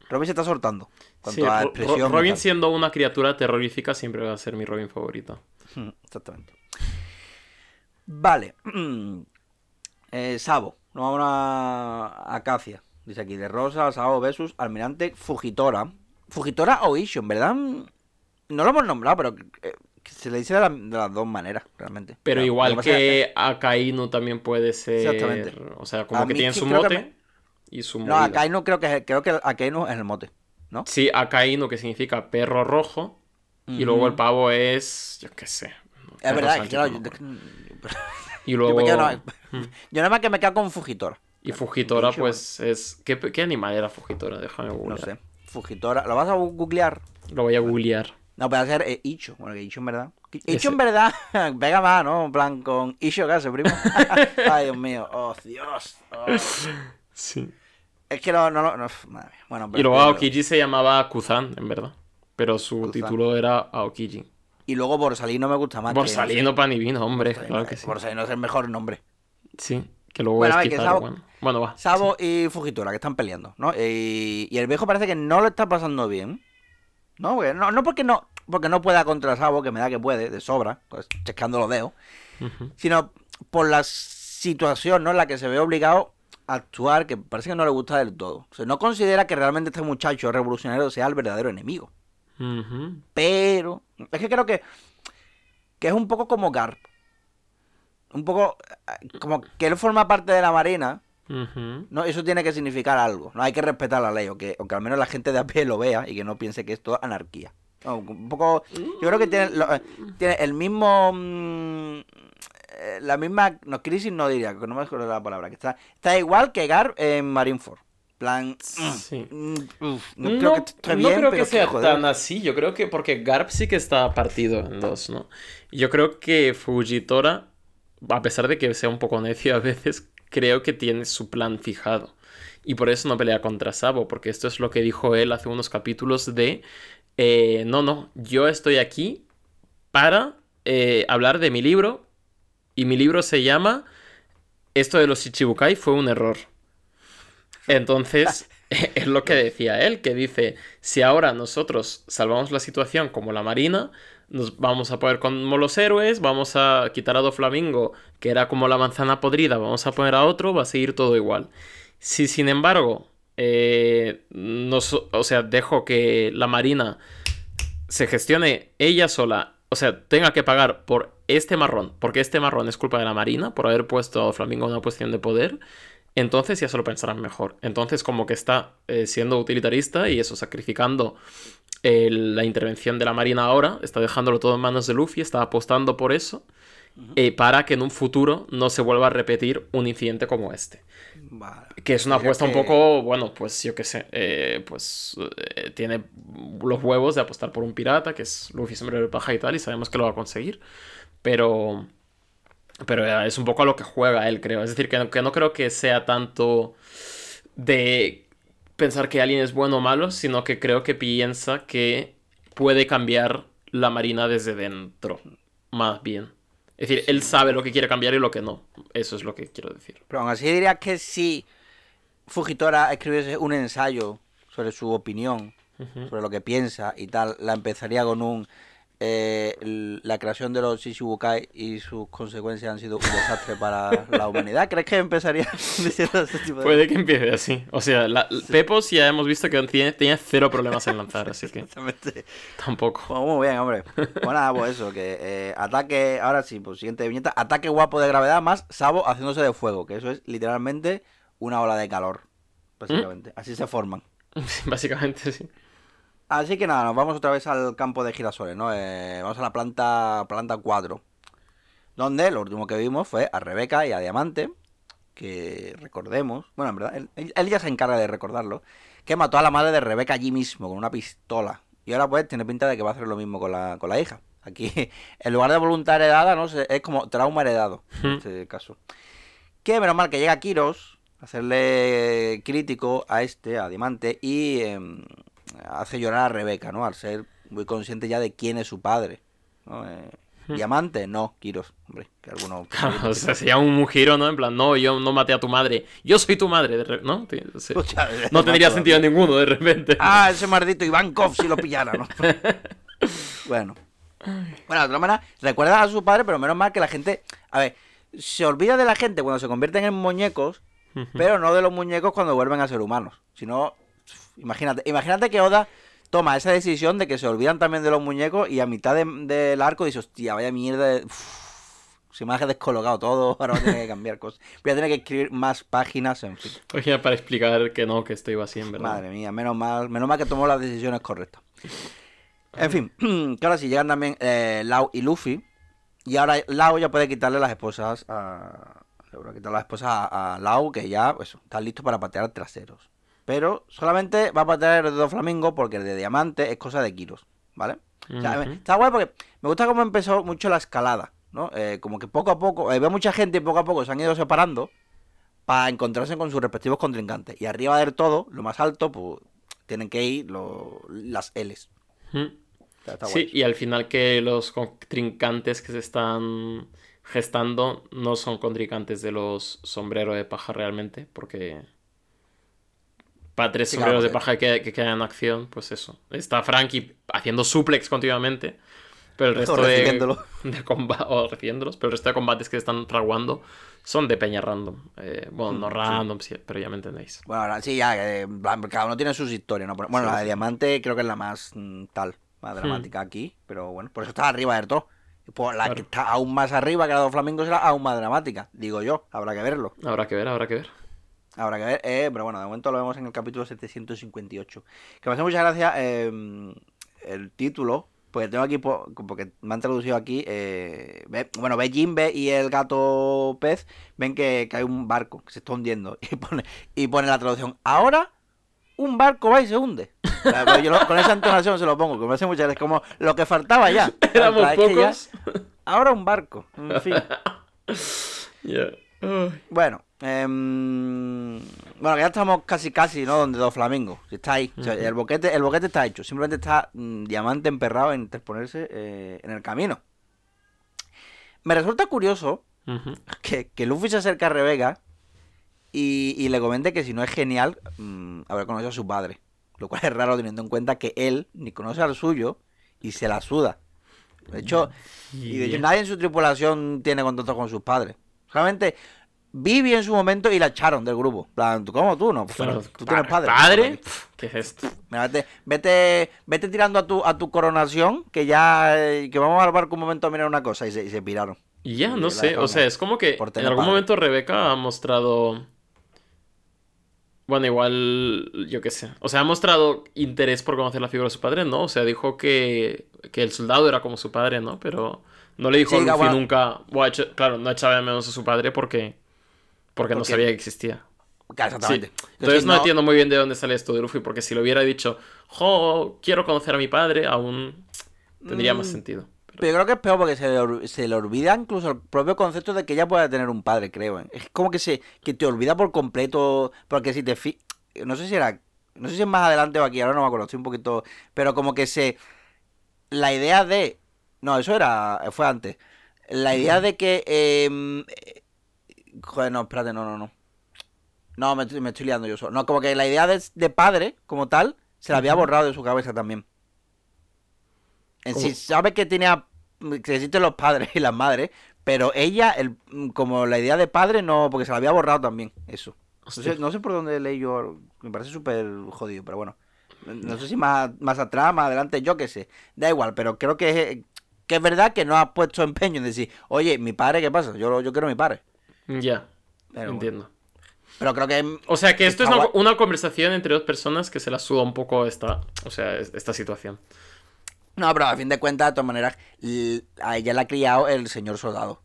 Robin se está soltando. Cuanto Sí, a Ro- expresión. Ro- y Robin siendo una criatura terrorífica siempre va a ser mi Robin favorito. Mm, Exactamente. Vale. Eh, Sabo. Nos vamos a Acacia. Dice aquí, de Rosa, Sabo versus Almirante Fujitora. Fujitora o Isho, en verdad. No lo hemos nombrado, pero eh, se le dice de, la- de las dos maneras, realmente. Pero igual que Akainu también puede ser. Exactamente. O sea, como A que tiene su que mote y su No. Akainu creo que creo que Akainu es el mote, ¿no? Sí, Akainu, que significa perro rojo. Y luego el pavo es. Yo qué sé. Es verdad, Sánchez, claro, no yo. Y luego. no, Mm. yo nada más que me quedo con Fujitora. Y Fujitora, Bicho, pues es. ¿Qué, qué animal era Fujitora? Déjame No googlear. sé. Fujitora. ¿Lo vas a googlear? Lo voy a googlear. No, puede ser eh, Icho. Bueno, que Icho en verdad. Icho en verdad pega más, ¿no? En plan con Icho casi, primo. Ay, Dios mío. Oh, Dios. Oh. Sí. Es que no, no, no, no, madre mía. Bueno, Y luego pero- Aokiji se llamaba Kuzan, en verdad. Pero su Kuzan. título era Aokiji. Y luego Borsalino me gusta más. que- Borsalino pan y vino, hombre. Borsalino, Claro que sí. Borsalino es el mejor nombre. Sí. Que luego Bueno, es que Sabo- bueno. Bueno, va. Sabo y Fujitora, que están peleando, ¿no? Y, y el viejo parece que no lo está pasando bien. ¿No? Porque no, no porque no porque no pueda contra Sabo, que me da que puede, de sobra, pues checando los dedos, sino por la situación ¿no? en la que se ve obligado actuar, que parece que no le gusta del todo. O sea, no considera que realmente este muchacho revolucionario sea el verdadero enemigo. Pero es que creo que, que es un poco como Garp. Un poco eh, como que él forma parte de la marina. ¿no? Eso tiene que significar algo. No hay que respetar la ley, o que, o que al menos la gente de a pie lo vea y que no piense que esto es anarquía. No, un poco. Yo creo que tiene, lo- eh, tiene el mismo. mm, eh, la misma. No, crisis no diría, que no me acuerdo la palabra. Que está, está igual que Gar en Marineford. plan. mm, Sí. mm, uf, no, No, creo que esté no bien, creo pero que sea joder. tan así. Yo creo que porque Garp sí que está partido en dos, ¿no? Yo creo que Fujitora, a pesar de que sea un poco necio a veces, creo que tiene su plan fijado. Y por eso no pelea contra Sabo, porque esto es lo que dijo él hace unos capítulos de... eh, no, no, yo estoy aquí para eh, hablar de mi libro. Y mi libro se llama... Esto de los Ichibukai fue un error. Entonces, es lo que decía él, que dice, si ahora nosotros salvamos la situación como la Marina, nos vamos a poner como los héroes, vamos a quitar a Doflamingo, que era como la manzana podrida, vamos a poner a otro, va a seguir todo igual. Si sin embargo, eh, nos- o sea, dejo que la Marina se gestione ella sola, o sea, tenga que pagar por este marrón, porque este marrón es culpa de la Marina, por haber puesto a Flamingo en una posición de poder, entonces ya se lo pensarán mejor. Entonces como que está eh, siendo utilitarista y eso, sacrificando eh, la intervención de la Marina ahora, está dejándolo todo en manos de Luffy, está apostando por eso, eh, para que en un futuro no se vuelva a repetir un incidente como este. Vale. Que es una apuesta un poco, bueno, pues yo qué sé, eh, pues eh, tiene los huevos de apostar por un pirata, que es Luffy sombrero de paja y tal, y sabemos que lo va a conseguir. Pero, pero eh, es un poco a lo que juega él, creo. Es decir, que no, que no creo que sea tanto de pensar que alguien es bueno o malo, sino que creo que piensa que puede cambiar la marina desde dentro, más bien. Es decir, él sabe lo que quiere cambiar y lo que no. Eso es lo que quiero decir. Pero aún así dirías que si Fujitora escribiese un ensayo sobre su opinión, sobre lo que piensa y tal, la empezaría con un eh, la creación de los Shichibukai y sus consecuencias han sido un desastre para la humanidad. ¿Crees que empezaría diciendo ese tipo de Puede que empiece así. O sea, la, Pepos ya hemos visto que tiene, tenía cero problemas en lanzar, así que tampoco. Pues muy bien, hombre. Pues nada, pues eso, que eh, ataque, ahora sí, pues siguiente viñeta, ataque guapo de gravedad más Sabo haciéndose de fuego, que eso es literalmente una ola de calor, básicamente. Así se forman. Básicamente sí. Así que nada, nos vamos otra vez al campo de girasoles, ¿no? Eh, vamos a la planta, planta 4. Donde lo último que vimos fue a Rebeca y a Diamante, que recordemos, bueno, en verdad, él, ya se encarga de recordarlo, que mató a la madre de Rebeca allí mismo, con una pistola. Y ahora pues tiene pinta de que va a hacer lo mismo con la, con la hija. Aquí, en lugar de voluntad heredada, ¿no? Es como trauma heredado, en Hmm. este caso. Que menos mal que llega Kiros a hacerle crítico a este, a Diamante, y em, hace llorar a Rebeca, ¿no? Al ser muy consciente ya de quién es su padre. ¿no? Eh, Hmm. Diamante, no, Kiros, hombre, que alguno... o sea, sería un giro, ¿no? En plan, no, yo no maté a tu madre. Yo soy tu madre, re- ¿no? O sea, No tendría sentido ninguno, de repente. Ah, ese maldito Ivankov si lo pillara, ¿no? bueno. Bueno, de todas maneras, recuerda a su padre, pero menos mal que la gente. A ver, se olvida de la gente cuando se convierten en muñecos, pero no de los muñecos cuando vuelven a ser humanos. Si no, imagínate, imagínate que Oda toma esa decisión de que se olvidan también de los muñecos y a mitad de- del arco dice, hostia, vaya mierda. de- se me ha descolocado todo, ahora voy a tener que cambiar cosas. Voy a tener que escribir más páginas, en fin. Oye, para explicar que no, que esto iba así, en verdad. Madre mía, menos mal, menos mal que tomó las decisiones correctas. En fin, que ahora sí llegan también eh, Lau y Luffy. Y ahora Lau ya puede quitarle las esposas a. le puede quitar las esposas a, a Lau, que ya pues, está listo para patear traseros. Pero solamente va a patear el de porque el de Diamante es cosa de Kiros, ¿vale? O sea, Ujú. Está guay porque me gusta cómo empezó mucho la escalada, ¿no? Eh, como que poco a poco, eh, veo mucha gente y poco a poco se han ido separando para encontrarse con sus respectivos contrincantes. Y arriba del todo, lo más alto, pues tienen que ir lo- las L's. Está- Sí, y al final que los contrincantes que se están gestando no son contrincantes de los sombreros de paja realmente, porque para tres Sí, sombreros claro, de paja que, que quedan en acción, pues eso. Está Frankie haciendo suplex continuamente, pero el resto de, de comba- o recibiéndolos, pero el resto de combates que están fraguando son de peña random. Eh, bueno, no Mm, sí. random, sí, pero ya me entendéis. Bueno, ahora sí, ya, eh, cada uno tiene sus historias, ¿no? Bueno, Sí, la de. Diamante creo que es la más mm, tal, más dramática aquí, pero bueno, por eso está arriba del todo. Por la Claro. que está aún más arriba que la de los flamingos será aún más dramática, digo yo, habrá que verlo. Habrá que ver, habrá que ver. Habrá que ver, eh, pero bueno, de momento lo vemos en el capítulo 758. Que me hace mucha gracia eh, el título, porque tengo aquí, po- porque me han traducido aquí, eh, ve- bueno, ve Jimbe y el gato pez, ven que, que hay un barco que se está hundiendo y pone, y pone la traducción, ahora un barco va y se hunde. O sea, yo lo- con esa entonación se lo pongo, que me hace mucha gracia, es como lo que faltaba ya. Éramos O sea, es que ya- pocos. ahora un barco, en fin. Ya. Ay. Bueno, em, bueno, que ya estamos casi casi, ¿no? Donde dos flamingos. Está ahí. O sea, Ujú. el boquete, el boquete está hecho. Simplemente está mm, diamante emperrado en interponerse eh, en el camino. Me resulta curioso que, que Luffy se acerca a Rebeca y, y le comente que si no es genial mm, haber conocido a su padre. Lo cual es raro teniendo en cuenta que él ni conoce al suyo y se la suda. De hecho, y de hecho nadie en su tripulación tiene contacto con sus padres. Solamente Vivi en su momento y la echaron del grupo. Plan, ¿tú ¿cómo tú? No, pues, Claro, tú tienes padre. ¿Padre? ¿Qué es esto? Vete, vete, vete tirando a tu, a tu coronación, que ya, eh, que vamos al barco un momento a mirar una cosa y se, y se piraron. Y ya, Y no sé, o sea, es como que en algún padre. momento Rebeca ha mostrado... Bueno, igual, yo qué sé. O sea, ha mostrado interés por conocer la figura de su padre, ¿no? O sea, dijo que, que el soldado era como su padre, ¿no? Pero no le dijo Sí, a Luffy bueno. nunca... Claro, no echaba de menos a su padre porque... Porque no sabía que existía. Claro, Sí. exactamente. Entonces no, entiendo muy bien de dónde sale esto de Luffy, porque si lo hubiera dicho, jo, quiero conocer a mi padre, aún tendría más Mm, sentido. Pero yo creo que es peor porque se le, or- se le olvida incluso el propio concepto de que ella pueda tener un padre, creo. ¿eh? Es como que se que te olvida por completo. Porque si te fi No sé si era. No sé si es más adelante o aquí, ahora no me acuerdo, estoy un poquito. Pero como que se. La idea de. No, eso era. Fue antes. La idea de que. em, eh, joder, no, espérate, no, no, no. No, me estoy, me estoy liando yo solo. No, como que la idea de, de padre, como tal, se la había borrado de su cabeza también. En sí, sabe que tenía que existen los padres y las madres, pero ella, el, como la idea de padre, no, porque se la había borrado también, eso. No sé, Hostia. no sé por dónde leí yo, me parece súper jodido, pero bueno. No sé si más, más atrás, más adelante, yo qué sé. Da igual, pero creo que, que es verdad que no has puesto empeño en decir, oye, mi padre, ¿qué pasa? Yo, yo quiero mi padre. Ya, Pero, bueno. entiendo. Pero creo que O sea, que esto es una, conversación entre dos personas que se la suda un poco esta, o sea, es- esta situación. No, pero a fin de cuentas, de todas maneras, a ella la ha criado el señor soldado.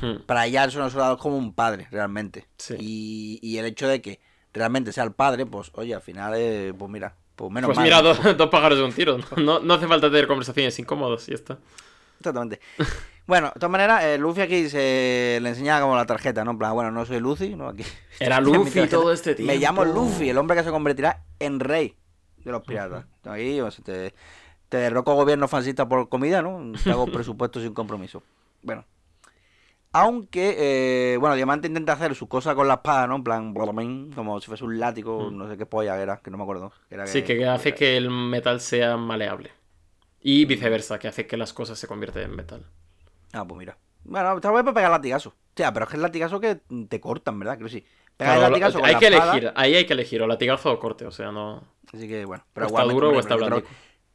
Hmm. Para ella el señor soldado es como un padre, realmente. Sí. Y, y el hecho de que realmente sea el padre, pues, oye, al final, eh, pues mira, pues menos Pues mal. mira, ¿no? dos, dos pájaros de un tiro. No, no, no hace falta tener conversaciones incómodas y ya está. Exactamente. Bueno, de todas maneras, eh, Luffy aquí se le enseñaba como la tarjeta, ¿no? En plan, bueno, no soy Luffy, ¿no? Aquí. Era Luffy todo este tiempo. Me llamo Luffy, el hombre que se convertirá en rey de los piratas. Ahí, o sea, te, te derroco gobierno fascista por comida, ¿no? Te hago presupuesto sin compromiso. Bueno. Aunque, eh, bueno, Diamante intenta hacer su cosa con la espada, ¿no? En plan, como si fuese un látigo, no sé qué polla era, que no me acuerdo. era Sí, que hace que el metal sea maleable. Y viceversa, que hace que las cosas se conviertan en metal. Ah, pues mira. Bueno, está bien para pegar latigazo. Hostia, pero es que el latigazo que te cortan, ¿verdad? Creo que sí. Pega Claro, el latigazo con hay la que espada, elegir, ahí hay que elegir, o latigazo o corte, o sea, no. Así que bueno. o Pero está duro o está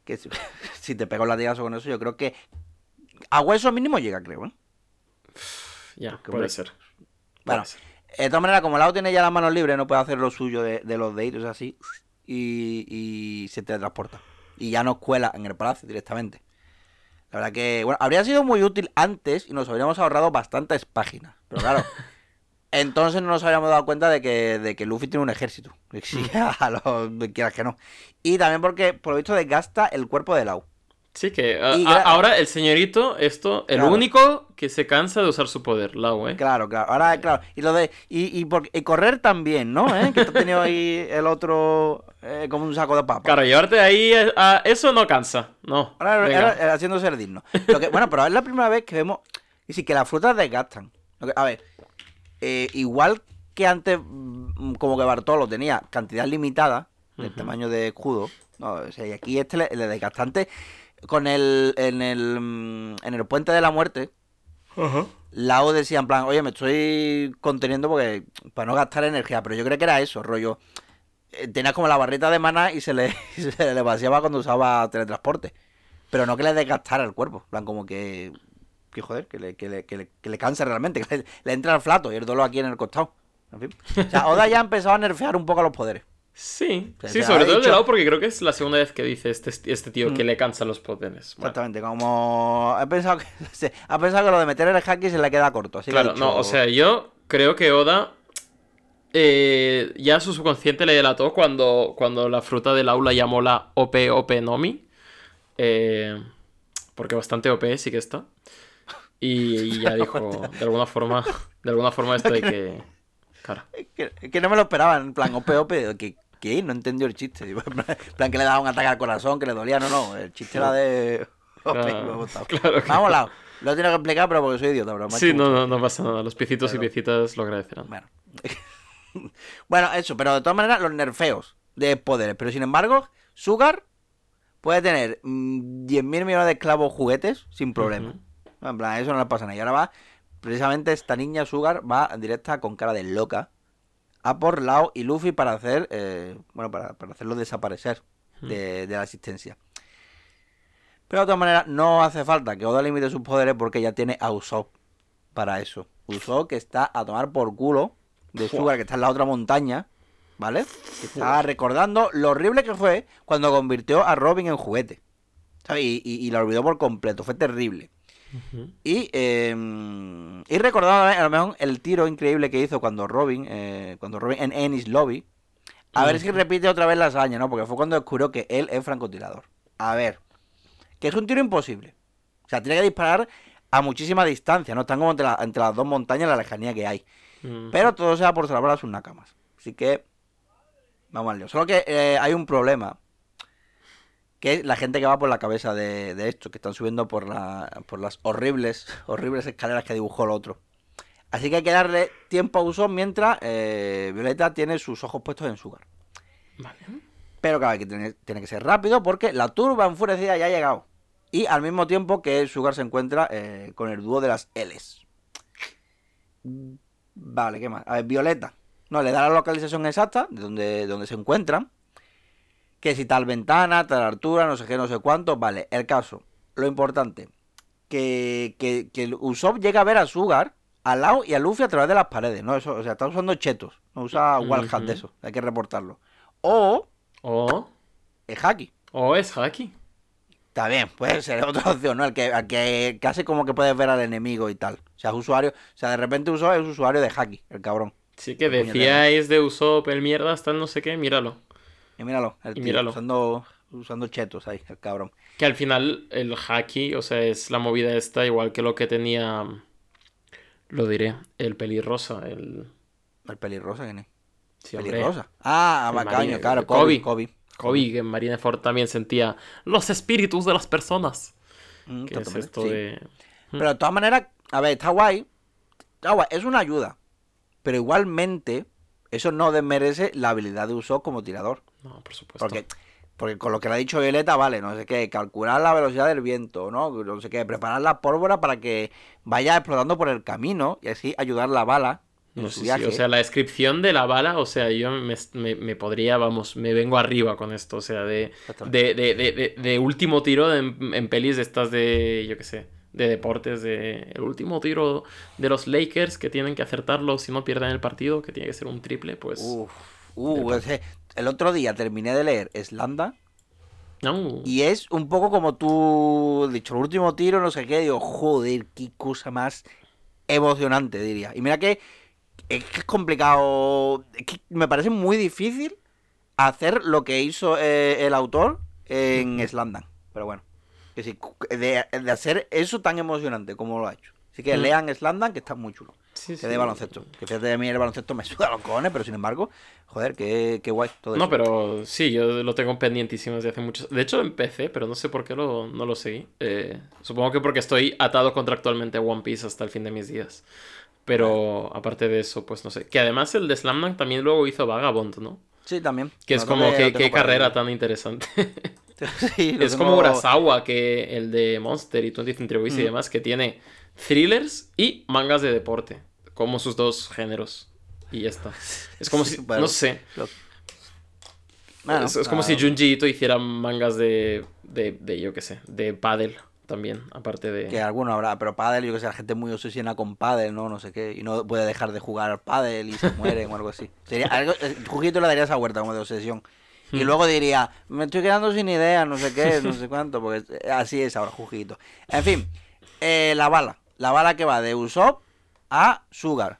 que si, si te pega un latigazo con eso, yo creo que a hueso mínimo llega, creo, ¿eh? Ya, Porque, puede hombre, ser. Bueno, Puede ser. De todas maneras, como Lau tiene ya las manos libres, no puede hacer lo suyo de, de los deditos así. Y, y se teletransporta. Y ya nos cuela en el palacio directamente. La verdad que, bueno, habría sido muy útil antes y nos habríamos ahorrado bastantes páginas. Pero claro, entonces no nos habríamos dado cuenta de que, de que Luffy tiene un ejército. Que sí, a los quieras que no. Y también porque, por lo visto, desgasta el cuerpo de Lau. Sí, que a- Y a- gra- ahora el señorito, esto, el Claro. único que se cansa de usar su poder, Lau, ¿eh? Claro, claro. Ahora, claro. Y lo de. Y, y, por- y correr también, ¿no? ¿Eh? Que te ha tenido ahí el otro eh, como un saco de papa. Claro, llevarte ahí a, a- eso no cansa, no. Ahora, ahora, haciéndose el digno. Lo que- bueno, pero es la primera vez que vemos. Y sí, que las frutas desgastan. Lo que- a ver, eh, igual que antes, mm, como que Bartolo tenía cantidad limitada del tamaño de escudo. No, o sea, y aquí este, el desgastante, con el. En el, mm, en el puente de la muerte. Ajá. Lao decía en plan, oye, me estoy conteniendo porque para no gastar energía, pero yo creo que era eso, rollo. eh, Tenía como la barrita de mana y se le, y se le vaciaba cuando usaba teletransporte. Pero no que le desgastara el cuerpo. En plan, como que. Que joder, que le, que le, que le, que le canse realmente, que le, le entra al flato y el dolor aquí en el costado. En fin. O sea, Oda ya ha empezado a nerfear un poco los poderes. Sí, sí, sobre todo el de dicho- Lau porque creo que es la segunda vez que dice este, este tío que Mm. le cansan los poderes. Bueno, Exactamente, como. He pensado que. sí, Ha pensado que lo de meter el hacky se le queda corto. Así que ha claro, dicho- no, o sea, yo creo que Oda eh, ya su subconsciente le delató cuando, cuando la fruta del aula llamó la OP OP Nomi. eh, porque bastante OP sí que está. Y, y ya dijo, de alguna forma, de alguna forma esto hay que... Claro. Que, que no me lo esperaba, en plan, ope, ope, que, no entendió el chiste. En plan- que le daba un ataque al corazón, que le dolía, no, no, el chiste era de... Claro, claro, claro. molado. Lo he tenido que explicar, pero porque soy idiota, ha Sí, no, no, no pasa nada. Los piecitos y piecitas lo agradecerán. Bueno. bueno, eso, pero de todas maneras, los nerfeos de poderes. Pero sin embargo, Sugar puede tener mm, 10.000 millones de esclavos juguetes sin problema. En plan, eso no le pasa nada. Y ahora va, precisamente esta niña Sugar va en directa con cara de loca a por Lao y Luffy para hacer, eh, bueno, para, para hacerlos desaparecer de, de la existencia. Pero de todas maneras, no hace falta que Oda limite sus poderes porque ya tiene a Usopp para eso. Usopp que está a tomar por culo de Sugar, que está en la otra montaña, ¿vale? Que está recordando lo horrible que fue cuando convirtió a Robin en juguete. ¿sabes? Y, y, y la olvidó por completo, fue terrible. Y, eh, y recordando a lo mejor el tiro increíble que hizo cuando Robin, eh, cuando Robin en Ennis Lobby. A ver si repite otra vez la hazaña, ¿no? Porque fue cuando descubrió que él es francotirador. A ver, que es un tiro imposible. O sea, tiene que disparar a muchísima distancia, ¿no? Están como entre, la- entre las dos montañas la lejanía que hay. Pero todo sea por salvar a sus nakamas. Así que, vamos al lío. Solo que eh, hay un problema. Que es la gente que va por la cabeza de, de esto, que están subiendo por, la, por las horribles, horribles escaleras que dibujó el otro. Así que hay que darle tiempo a Usopp mientras eh, Violeta tiene sus ojos puestos en Sugar. Vale. Pero claro, que tiene, tiene que ser rápido porque la turba enfurecida ya ha llegado. Y al mismo tiempo que Sugar se encuentra eh, con el dúo de las L's. Vale, ¿qué más? A ver, Violeta. No, le da la localización exacta de donde, donde se encuentran. Que si tal ventana, tal altura, no sé qué, no sé cuánto. Vale, el caso. Lo importante. Que, que, que Usopp llega a ver a Sugar, a Lau y a Luffy a través de las paredes. ¿no? Eso, o sea, está usando chetos. No usa Wild Hat de eso. Hay que reportarlo. O O, es Haki. o es Haki. Está bien, puede ser otra opción, ¿no? El que, el que, que hace como que puedes ver al enemigo y tal. O sea, es usuario. O sea, de repente usó es usuario de Haki, el cabrón. Sí que decíais de Usopp el mierda hasta el no sé qué, míralo. Y míralo, el Y tío, míralo. usando, usando chetos ahí, el cabrón. Que al final el Haki, o sea, es la movida esta, igual que lo que tenía, lo diré, el pelirrosa, el... El pelirrosa, ¿quién es? Sí, pelirrosa. Ah, Macaño, claro, Kobe. Kobe. Kobe. Que en Marineford también sentía los espíritus de las personas. Mm, Que es totalmente, esto sí. de... Pero de todas maneras, a ver, está guay. Está guay, es una ayuda. Pero igualmente, eso no desmerece la habilidad de Usopp como tirador. No, por supuesto. Porque Porque con lo que le ha dicho Violeta, vale, no sé qué, calcular la velocidad del viento, ¿no? No sé qué, preparar la pólvora para que vaya explotando por el camino y así ayudar la bala. No sé o sea, la descripción de la bala, o sea, yo me, me- me podría, vamos, me vengo arriba con esto, o sea, de, de, de, de- de último tiro en, en pelis de estas de, yo qué sé, de deportes, de el último tiro de los Lakers que tienen que acertarlo si no pierden el partido, que tiene que ser un triple, pues... Uf, uh, ese- el otro día terminé de leer Slanda no. y es un poco como tú, dicho, el último tiro, no sé qué, digo, joder, qué cosa más emocionante, diría. Y mira que es que es complicado, es que me parece muy difícil hacer lo que hizo eh, el autor en Slandan. Pero bueno, que sí, de, de hacer eso tan emocionante como lo ha hecho. Así que Mm. lean Slandan, que está muy chulo. Sí, Que sí. de baloncesto. Que fíjate, a mí el baloncesto me suda los cojones, pero sin embargo, joder, qué, qué guay todo No, eso. pero sí, yo lo tengo pendientísimo desde hace muchos... De hecho, empecé, pero no sé por qué lo, no lo seguí. Eh, supongo que porque estoy atado contractualmente a One Piece hasta el fin de mis días. Pero aparte de eso, pues no sé. Que además el de Slam Dunk también luego hizo Vagabond, ¿no? Sí, también. Que es como que qué carrera tan interesante. Sí, es tengo- como Urasawa, que el de Monster y 20th Century Boys y Mm. demás, que tiene thrillers y mangas de deporte, como sus dos géneros. Y ya está. Es como si, Bueno, no sé, lo- Bueno, es, es como ah, si Junji Ito hiciera mangas de, de, de, yo qué sé, de paddle también, aparte de... Que alguno habrá, pero pádel, yo que sé, la gente muy obsesiona con pádel, ¿no? No sé qué, y no puede dejar de jugar al pádel y se mueren o algo así. Sería algo, el Juguito le daría esa vuelta como de obsesión. Y Hmm. luego diría, me estoy quedando sin ideas, no sé qué, no sé cuánto, porque así es ahora, Juguito. En fin, eh, la bala. La bala que va de Usopp a Sugar.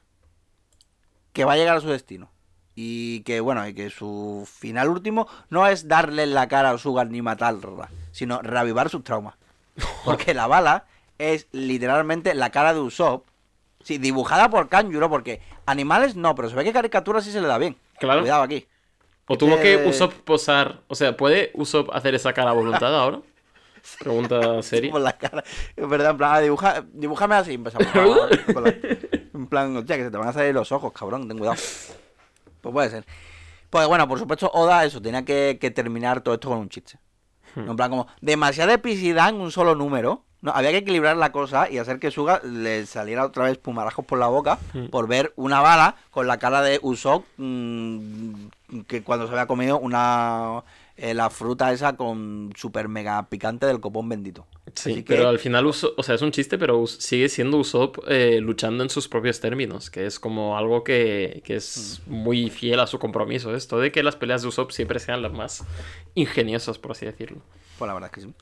Que va a llegar a su destino. Y que, bueno, y que su final último no es darle la cara a Sugar ni matarla, sino reavivar sus traumas. Porque la bala es literalmente la cara de Usopp. Sí, dibujada por Kanjuro, porque animales no, pero se ve que caricatura sí se le da bien. Claro. Cuidado aquí. O tuvo que Eh, Usopp posar, o sea, ¿puede Usopp hacer esa cara a voluntad ahora? Pregunta seria. Por la cara. Es verdad, en plan, ah, dibuja, dibújame así. empezamos. La- en plan, hostia, que se te van a salir los ojos, cabrón, ten cuidado. Pues puede ser. Pues bueno, por supuesto, Oda, eso, tenía que, que terminar todo esto con un chiste. Hmm. En plan, como demasiada epicidad en un solo número. No, había que equilibrar la cosa y hacer que Suga le saliera otra vez pumarajos por la boca Hmm. por ver una bala con la cara de Usopp mm, que cuando se había comido una eh, la fruta esa con super mega picante del copón bendito. Sí, Así que- pero al final, Uso- o sea, es un chiste, pero sigue siendo Usopp eh, luchando en sus propios términos, que es como algo que, que es Mm. muy fiel a su compromiso. Esto de que las peleas de Usopp siempre sean las más ingeniosas, por así decirlo. Pues la verdad es que sí.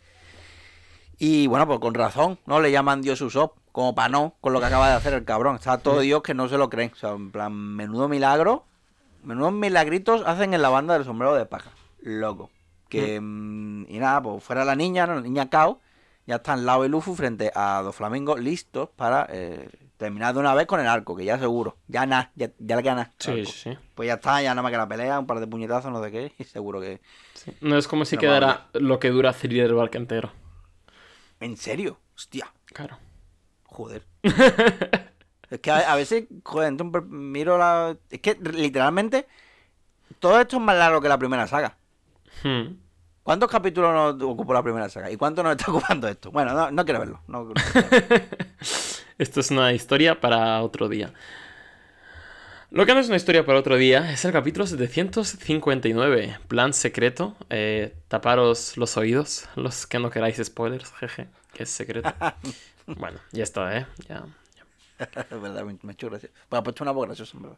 Y bueno, pues con razón, ¿no? Le llaman Dios Usopp, como para no, con lo que acaba de hacer el cabrón. Está todo Dios que no se lo creen. O sea, en plan, menudo milagro, menudos milagritos hacen en la banda del sombrero de paja. Loco. Que, mm, y nada, pues fuera la niña, ¿no? La niña Kao, ya están Lao y Luffy frente a dos flamingos listos para eh, terminar de una vez con el arco, que ya seguro. Ya nada, ya, ya le queda nada. Sí, arco. sí, sí. Pues ya está, ya nada más que la pelea, un par de puñetazos, no sé qué, y seguro que... Sí. No es como si quedara lo que dura Thriller Bark entero. ¿En serio? Hostia. Claro. Joder. es que a, a veces, joder, entonces miro la. Es que literalmente todo esto es más largo que la primera saga. Hmm. ¿Cuántos capítulos nos ocupó la primera saga? ¿Y cuánto nos está ocupando esto? Bueno, no, no quiero verlo. no- no. Esto es una historia para otro día. Lo que no es una historia para otro día es el capítulo 759, Plan Secreto. Eh, taparos los oídos, los que no queráis spoilers, jeje, que es secreto. Bueno, ya está, ¿eh? Ya. es verdad, me, me ha hecho gracia. Pues ha puesto una voz graciosa, en verdad.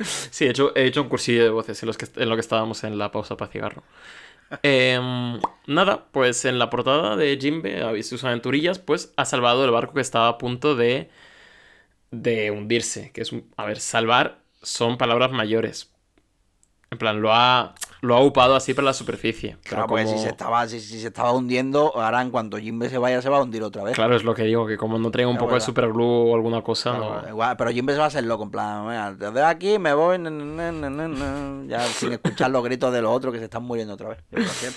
Sí, he hecho, he hecho un cursillo de voces en, los que, en lo que estábamos en la pausa para cigarro. Em, nada, pues en la portada de Jimbe y sus aventurillas, pues ha salvado el barco que estaba a punto de, de hundirse. Que es, un- a ver, salvar son palabras mayores. En plan, lo ha, lo ha upado así para la superficie. Claro, como- si se, estaba, si, si se estaba hundiendo, ahora en cuanto Jimbe se vaya, se va a hundir otra vez. Claro, es lo que digo, que como no traiga un Es poco de superglue o alguna cosa, Claro, no... igual, pero Jimbe se va a hacer loco, en plan, "Venga, desde aquí me voy, na, na, na, na, na", ya sin escuchar los gritos de los otros que se están muriendo otra vez. Yo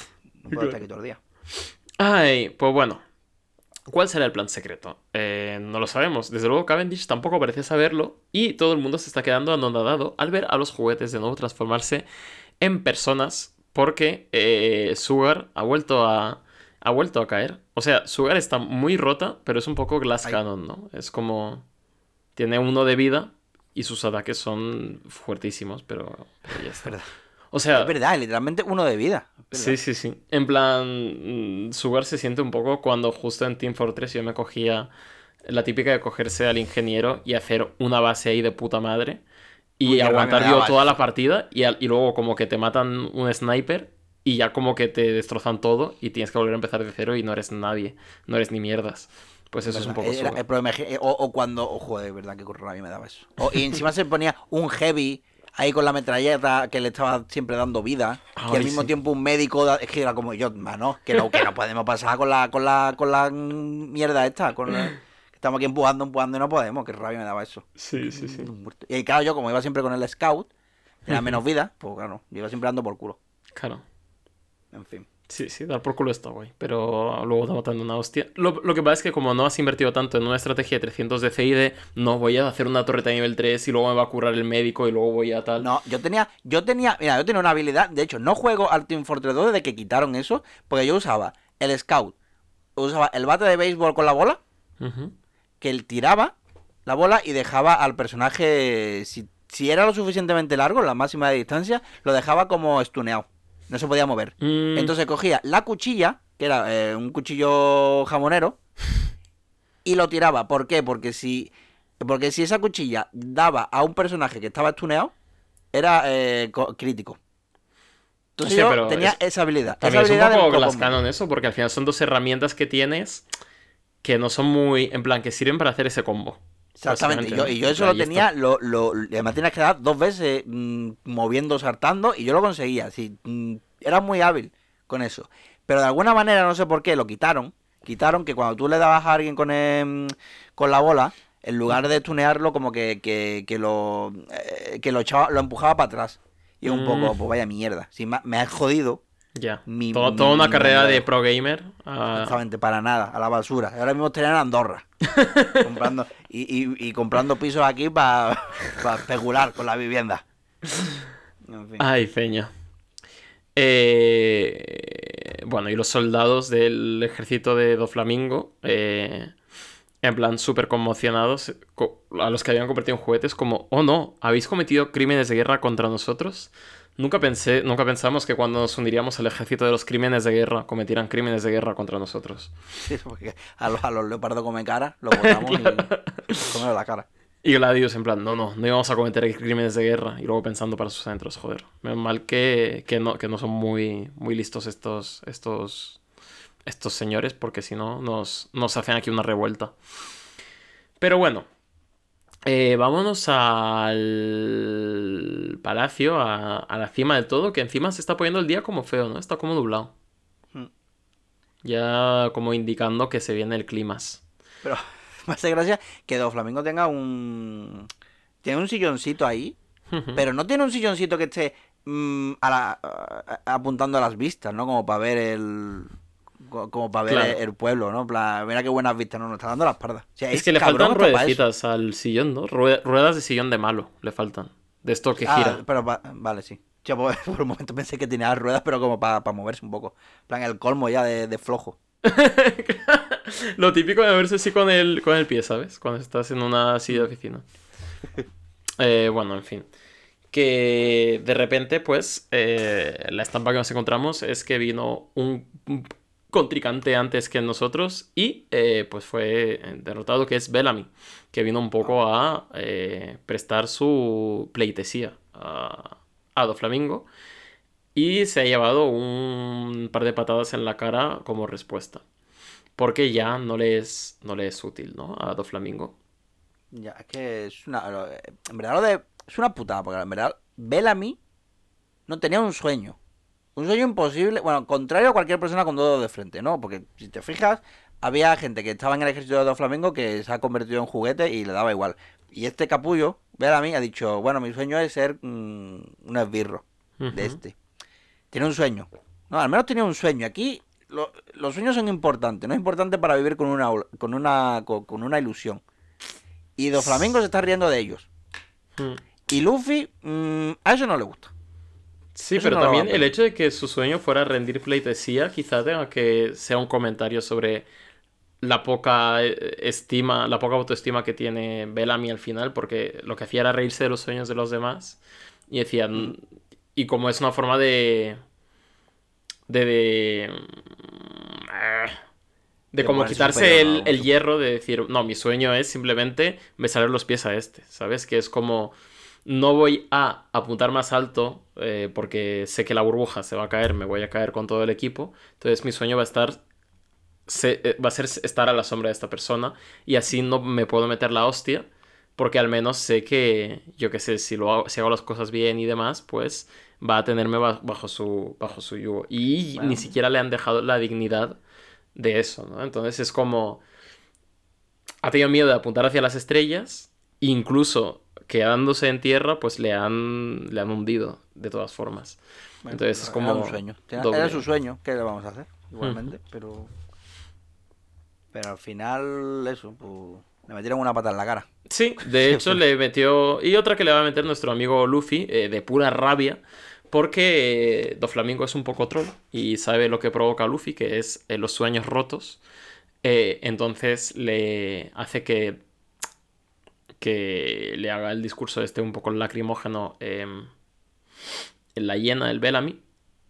No puedo estar aquí todo el día. Ay, pues bueno. ¿Cuál será el plan secreto? Eh, no lo sabemos. Desde luego Cavendish tampoco parece saberlo y todo el mundo se está quedando anonadado al ver a los juguetes de nuevo transformarse en personas Porque eh, Sugar ha vuelto a. Ha vuelto a caer. O sea, Sugar está muy rota, pero es un poco Glass Ay. Cannon, ¿no? Es como. Tiene uno de vida y sus ataques son fuertísimos, pero, pero ya está. verdad. O sea, Es verdad, literalmente uno de vida. Es Sí, sí, sí. En plan, mm, Sugar se siente un poco cuando justo en Team Fortress yo me cogía la típica de cogerse al ingeniero y hacer una base ahí de puta madre y Uy, aguantar yo toda la partida y, al- y luego como que te matan un sniper y ya como que te destrozan todo y tienes que volver a empezar de cero y no eres nadie, no eres ni mierdas. Pues eso es un poco Era- problema o, o cuando, o joder, verdad que rabia me daba eso. O- y encima se ponía un heavy ahí con la metralleta que le estaba siempre dando vida. y al mismo sí. tiempo un médico, es que era como yo, mano, que no, que no podemos pasar con la, con la, con la mierda esta. Con la- que estamos aquí empujando, empujando y no podemos. Que rabia me daba eso. Sí, sí, sí. Y claro, yo como iba siempre con el scout, tenía menos vida, pues claro, yo iba siempre dando por culo. Claro. En fin. Sí, sí, dar por culo está guay, pero luego te matando una hostia. Lo, lo que pasa es que como no has invertido tanto en una estrategia de 300 de CID, no voy a hacer una torreta de nivel 3 y luego me va a curar el médico y luego voy a tal. No, yo tenía, yo tenía, mira, yo tenía una habilidad, de hecho, no juego al Team Fortress 2 desde que quitaron eso, porque yo usaba el scout, usaba el bate de béisbol con la bola, Ujú. Que él tiraba la bola y dejaba al personaje, si, si era lo suficientemente largo, la máxima de distancia, lo dejaba como estuneado, no se podía mover. Mm, Entonces cogía la cuchilla, que era eh, un cuchillo jamonero, y lo tiraba. ¿Por qué? Porque si, porque si esa cuchilla daba a un personaje que estaba estuneado, era eh, co- crítico. Entonces Hostia, yo pero tenía es- esa habilidad. También esa es un poco co-combo. Cannon eso, porque al final son dos herramientas que tienes que no son muy, en plan, que sirven para hacer ese combo. Exactamente, y yo, eso lo tenía, lo, lo, y además tenías que dar dos veces mm, moviendo, saltando, y yo lo conseguía. Sí, mm, era muy hábil con eso. Pero de alguna manera, no sé por qué, lo quitaron. Quitaron que cuando tú le dabas a alguien con, em, con la bola, en lugar de tunearlo, como que, que, que lo, eh, que lo, echaba, lo empujaba para atrás. Y un Mm. poco, pues vaya mierda. Sí, me, me ha jodido, Ya. Todo- mi- toda una mi carrera de pro gamer. a- exactamente, para nada, a la basura. Ahora mismo estaría en Andorra. comprando, y, y- y comprando pisos aquí para especular con la vivienda. En fin. Ay, feña. Eh, bueno, y los soldados del ejército de Doflamingo, eh, en plan súper conmocionados, co- a los que habían convertido en juguetes, como, oh no, ¿habéis cometido crímenes de guerra contra nosotros? Nunca pensé, nunca pensamos que cuando nos uniríamos al ejército de los crímenes de guerra, cometieran crímenes de guerra contra nosotros. Sí, porque a los, a los leopardos come cara, los botamos y nos comemos la cara. Y Gladius en plan, no, no, no íbamos a cometer crímenes de guerra. Y luego pensando para sus adentros, joder. Menos mal que, que, no, que no son muy, muy listos estos, estos, estos señores, porque si no nos, nos hacen aquí una revuelta. Pero bueno, eh, vámonos al palacio, a, a la cima del todo, que encima se está poniendo el día como feo, ¿no? Está como nublado. Hmm. Ya como indicando que se viene el climas. Pero me hace gracia que Do Flamingo tenga un. Tiene un silloncito ahí, pero no tiene un silloncito que esté mm, a la- a- apuntando a las vistas, ¿no? Como para ver el. Co- Como para ver Claro. el pueblo, ¿no? Plan, mira qué buenas vistas, no, nos está dando la espalda. O sea, Es que le faltan pa' ruedecitas al sillón, ¿no? Rue- ruedas de sillón de malo le faltan. De esto que Ah, gira. pero va- vale, sí. Yo por, por un momento pensé que tenía las ruedas, pero como para moverse un poco. En plan, el colmo ya de, de flojo. Lo típico de verse así con el, con el pie, ¿sabes? Cuando estás en una silla de oficina. Eh, bueno, en fin. Que de repente, pues, eh, la estampa que nos encontramos es que vino un contrincante antes que nosotros y eh, pues fue derrotado, que es Bellamy, que vino un poco a eh, prestar su pleitesía a, a Doflamingo y se ha llevado un par de patadas en la cara como respuesta. Porque ya no le es, no le es útil, ¿no? A Doflamingo. Ya, es que es una. En verdad, lo de. Es una putada, porque en verdad, Bellamy no tenía un sueño. Un sueño imposible. Bueno, contrario a cualquier persona con dos dedos de frente, ¿no? Porque si te fijas, había gente que estaba en el ejército de Flamengo que se ha convertido en juguete y le daba igual. Y este capullo, Bellamy, ha dicho: Bueno, mi sueño es ser mm, un esbirro de este. Tiene un sueño. No, al menos tenía un sueño. Aquí lo- los sueños son importantes. No es importante para vivir con una, con una, con, con una ilusión. Y Do Flamengo se está riendo de ellos. Mm. Y Luffy, mm, a eso no le gusta. Sí, Eso pero no también el hecho de que su sueño fuera rendir pleitesía, quizá tenga que sea un comentario sobre la poca eh, estima, la poca autoestima que tiene Bellamy al final, porque lo que hacía era reírse de los sueños de los demás. Y decía, Mm. y como es una forma de. de. de. eh, de como quitarse el, el hierro de decir, no, mi sueño es simplemente besarle los pies a este, ¿sabes? Que es como, no voy a apuntar más alto eh, porque sé que la burbuja se va a caer, me voy a caer con todo el equipo, entonces mi sueño va a estar, se- eh, va a ser estar a la sombra de esta persona y así no me puedo meter la hostia porque al menos sé que, yo qué sé, si, lo hago, si hago las cosas bien y demás, pues va a tenerme ba- bajo su, bajo su yugo. Y Bueno. ni siquiera le han dejado la dignidad de eso, ¿no? Entonces es como... Ha tenido miedo de apuntar hacia las estrellas, incluso quedándose en tierra, pues le han, le han hundido, de todas formas. Bueno, Entonces es era como un sueño. Era-. Era su sueño, ¿qué le vamos a hacer? Igualmente, pero. Pero al final, eso, pues. Le metieron una pata en la cara. Sí, de hecho le metió. Y otra que le va a meter nuestro amigo Luffy, eh, de pura rabia, porque eh, Doflamingo es un poco troll y sabe lo que provoca Luffy, que es eh, los sueños rotos. Entonces le hace que. Que le haga el discurso este un poco lacrimógeno em, en la hiena del Bellamy.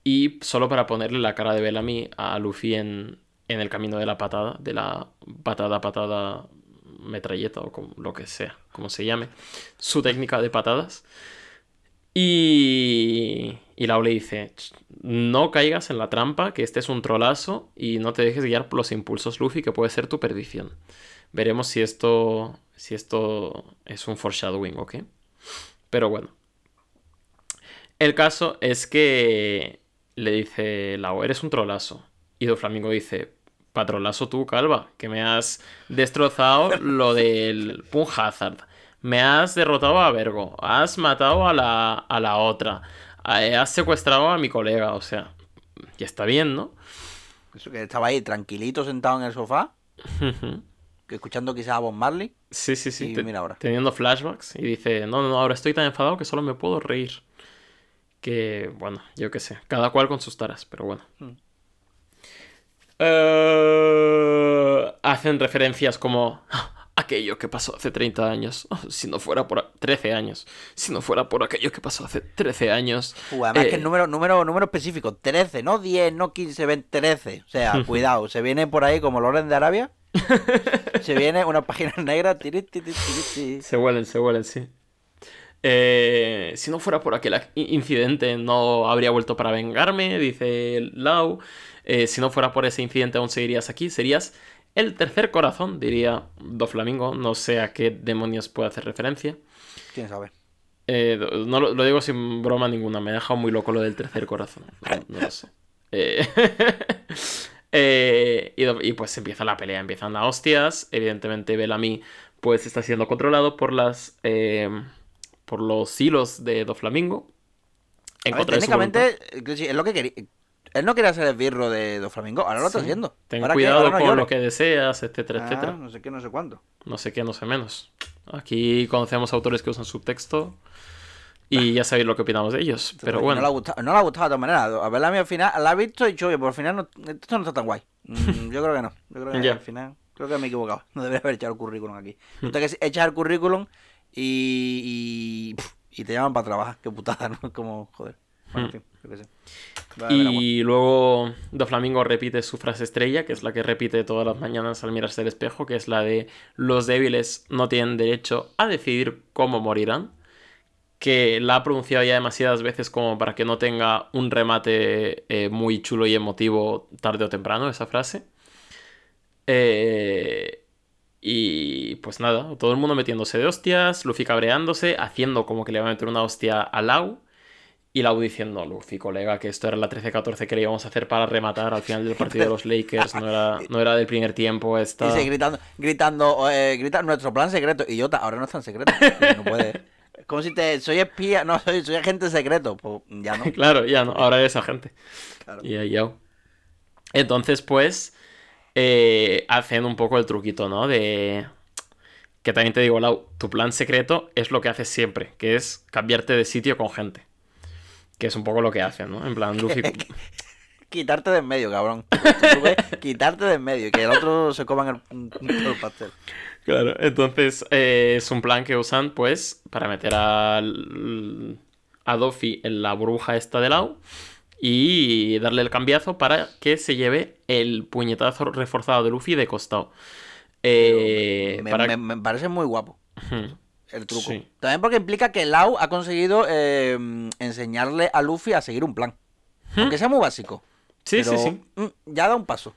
Y solo para ponerle la cara de Bellamy a Luffy en, en el camino de la patada, de la patada, patada, metralleta o como, lo que sea, como se llame, su técnica de patadas. Y, y Lau le dice, "Ch, no caigas en la trampa, que este es un trolazo y no te dejes guiar por los impulsos Luffy, que puede ser tu perdición. Veremos si esto, si esto es un foreshadowing, ¿ok? Pero bueno. El caso es que le dice Lau, eres un trolazo. Y Doflamingo dice, patrolazo tú, calva, que me has destrozado lo del Pun Hazard. Me has derrotado a Vergo. Has matado a la, a la otra. eh, Has secuestrado a mi colega. O sea, ya está bien, ¿no? Eso que estaba ahí tranquilito sentado en el sofá, escuchando quizás a Bob Marley. Sí, sí, sí. Y mira ahora. Teniendo flashbacks. Y dice, no, no, no, ahora estoy tan enfadado que solo me puedo reír. Que, bueno, yo qué sé. Cada cual con sus taras, pero bueno. Hmm. Eh, hacen referencias como "Ah, aquello que pasó hace 30 años. Oh, si no fuera por... a- 13 años. Si no fuera por aquello que pasó hace 13 años. Uh, además Eh, que el número, número, número específico, 13, no 10, no 15, 20, 13. O sea, cuidado, se viene por ahí como Loren de Arabia. Se viene una página negra. tiri, tiri, tiri, tiri. Se huelen, se huelen, sí. Eh, si no fuera por aquel incidente, no habría vuelto para vengarme, dice Lau. Eh, si no fuera por ese incidente, aún seguirías aquí. Serías el tercer corazón, diría Doflamingo. No sé a qué demonios puede hacer referencia. ¿Quién sabe? Eh, no lo, lo digo sin broma ninguna. Me ha dejado muy loco lo del tercer corazón. No, no lo sé. Eh, eh, y, y pues empieza la pelea. Empiezan las hostias. Evidentemente, Bellamy pues está siendo controlado por las... eh, por los hilos de Doflamingo. En ver, técnicamente, eh, es lo que quería. Él no quería ser el birro de Don Flamingo, ahora lo está haciendo. Ten Ahora cuidado con lo que deseas, etcétera, Ah, etcétera. no sé qué, no sé cuánto. No sé qué, no sé menos. Aquí conocemos autores que usan subtexto y ya sabéis lo que opinamos de ellos. Pero bueno. No le ha gustado, no le ha gustado de todas maneras. A verla a mí al final, la ha visto y dicho, oye, por el final no, esto no está tan guay. Mm, yo creo que no. Yo creo que al final, creo que me he equivocado. No debería haber echado el currículum aquí. Que echas el currículum y, y, te llaman para trabajar. Qué putada, ¿no? Como, joder. Bueno, en fin, sé. Va a ver agua. Y luego Doflamingo repite su frase estrella, que es la que repite todas las mañanas al mirarse al espejo, que es la de los débiles no tienen derecho a decidir cómo morirán, que la ha pronunciado ya demasiadas veces como para que no tenga un remate eh, muy chulo y emotivo tarde o temprano esa frase. Eh, y pues nada, todo el mundo metiéndose de hostias, Luffy cabreándose, haciendo como que le va a meter una hostia a Lau. Y Lau diciendo, Luffy, colega, que esto era la 13-14 que le íbamos a hacer para rematar al final del partido de los Lakers. No era, no era del primer tiempo esta. Dice gritando, gritando, eh, grita nuestro plan secreto. Y yo, ahora no es tan secreto. No puede. Es como si te. Soy espía, no, soy, soy agente secreto. Pues ya no. Claro, ya no, ahora eres agente. Claro. Y ahí ya. Entonces, pues, eh, hacen un poco el truquito, ¿no? De... Que también te digo, Lau, tu plan secreto es lo que haces siempre, que es cambiarte de sitio con gente. Que es un poco lo que hacen, ¿no? En plan, Luffy... Quitarte de en medio, cabrón. Tú ves, Quitarte de en medio y que el otro se coman el, el pastel. Claro, entonces eh, es un plan que usan, pues, para meter al, a Doffy en la burbuja esta de Lau y darle el cambiazo para que se lleve el puñetazo reforzado de Luffy de costado. Eh, me, para- me- me parece muy guapo el truco. Sí. También porque implica que Lau ha conseguido eh, enseñarle a Luffy a seguir un plan. Aunque sea muy básico. Sí, pero, sí, sí. mm, Ya da un paso.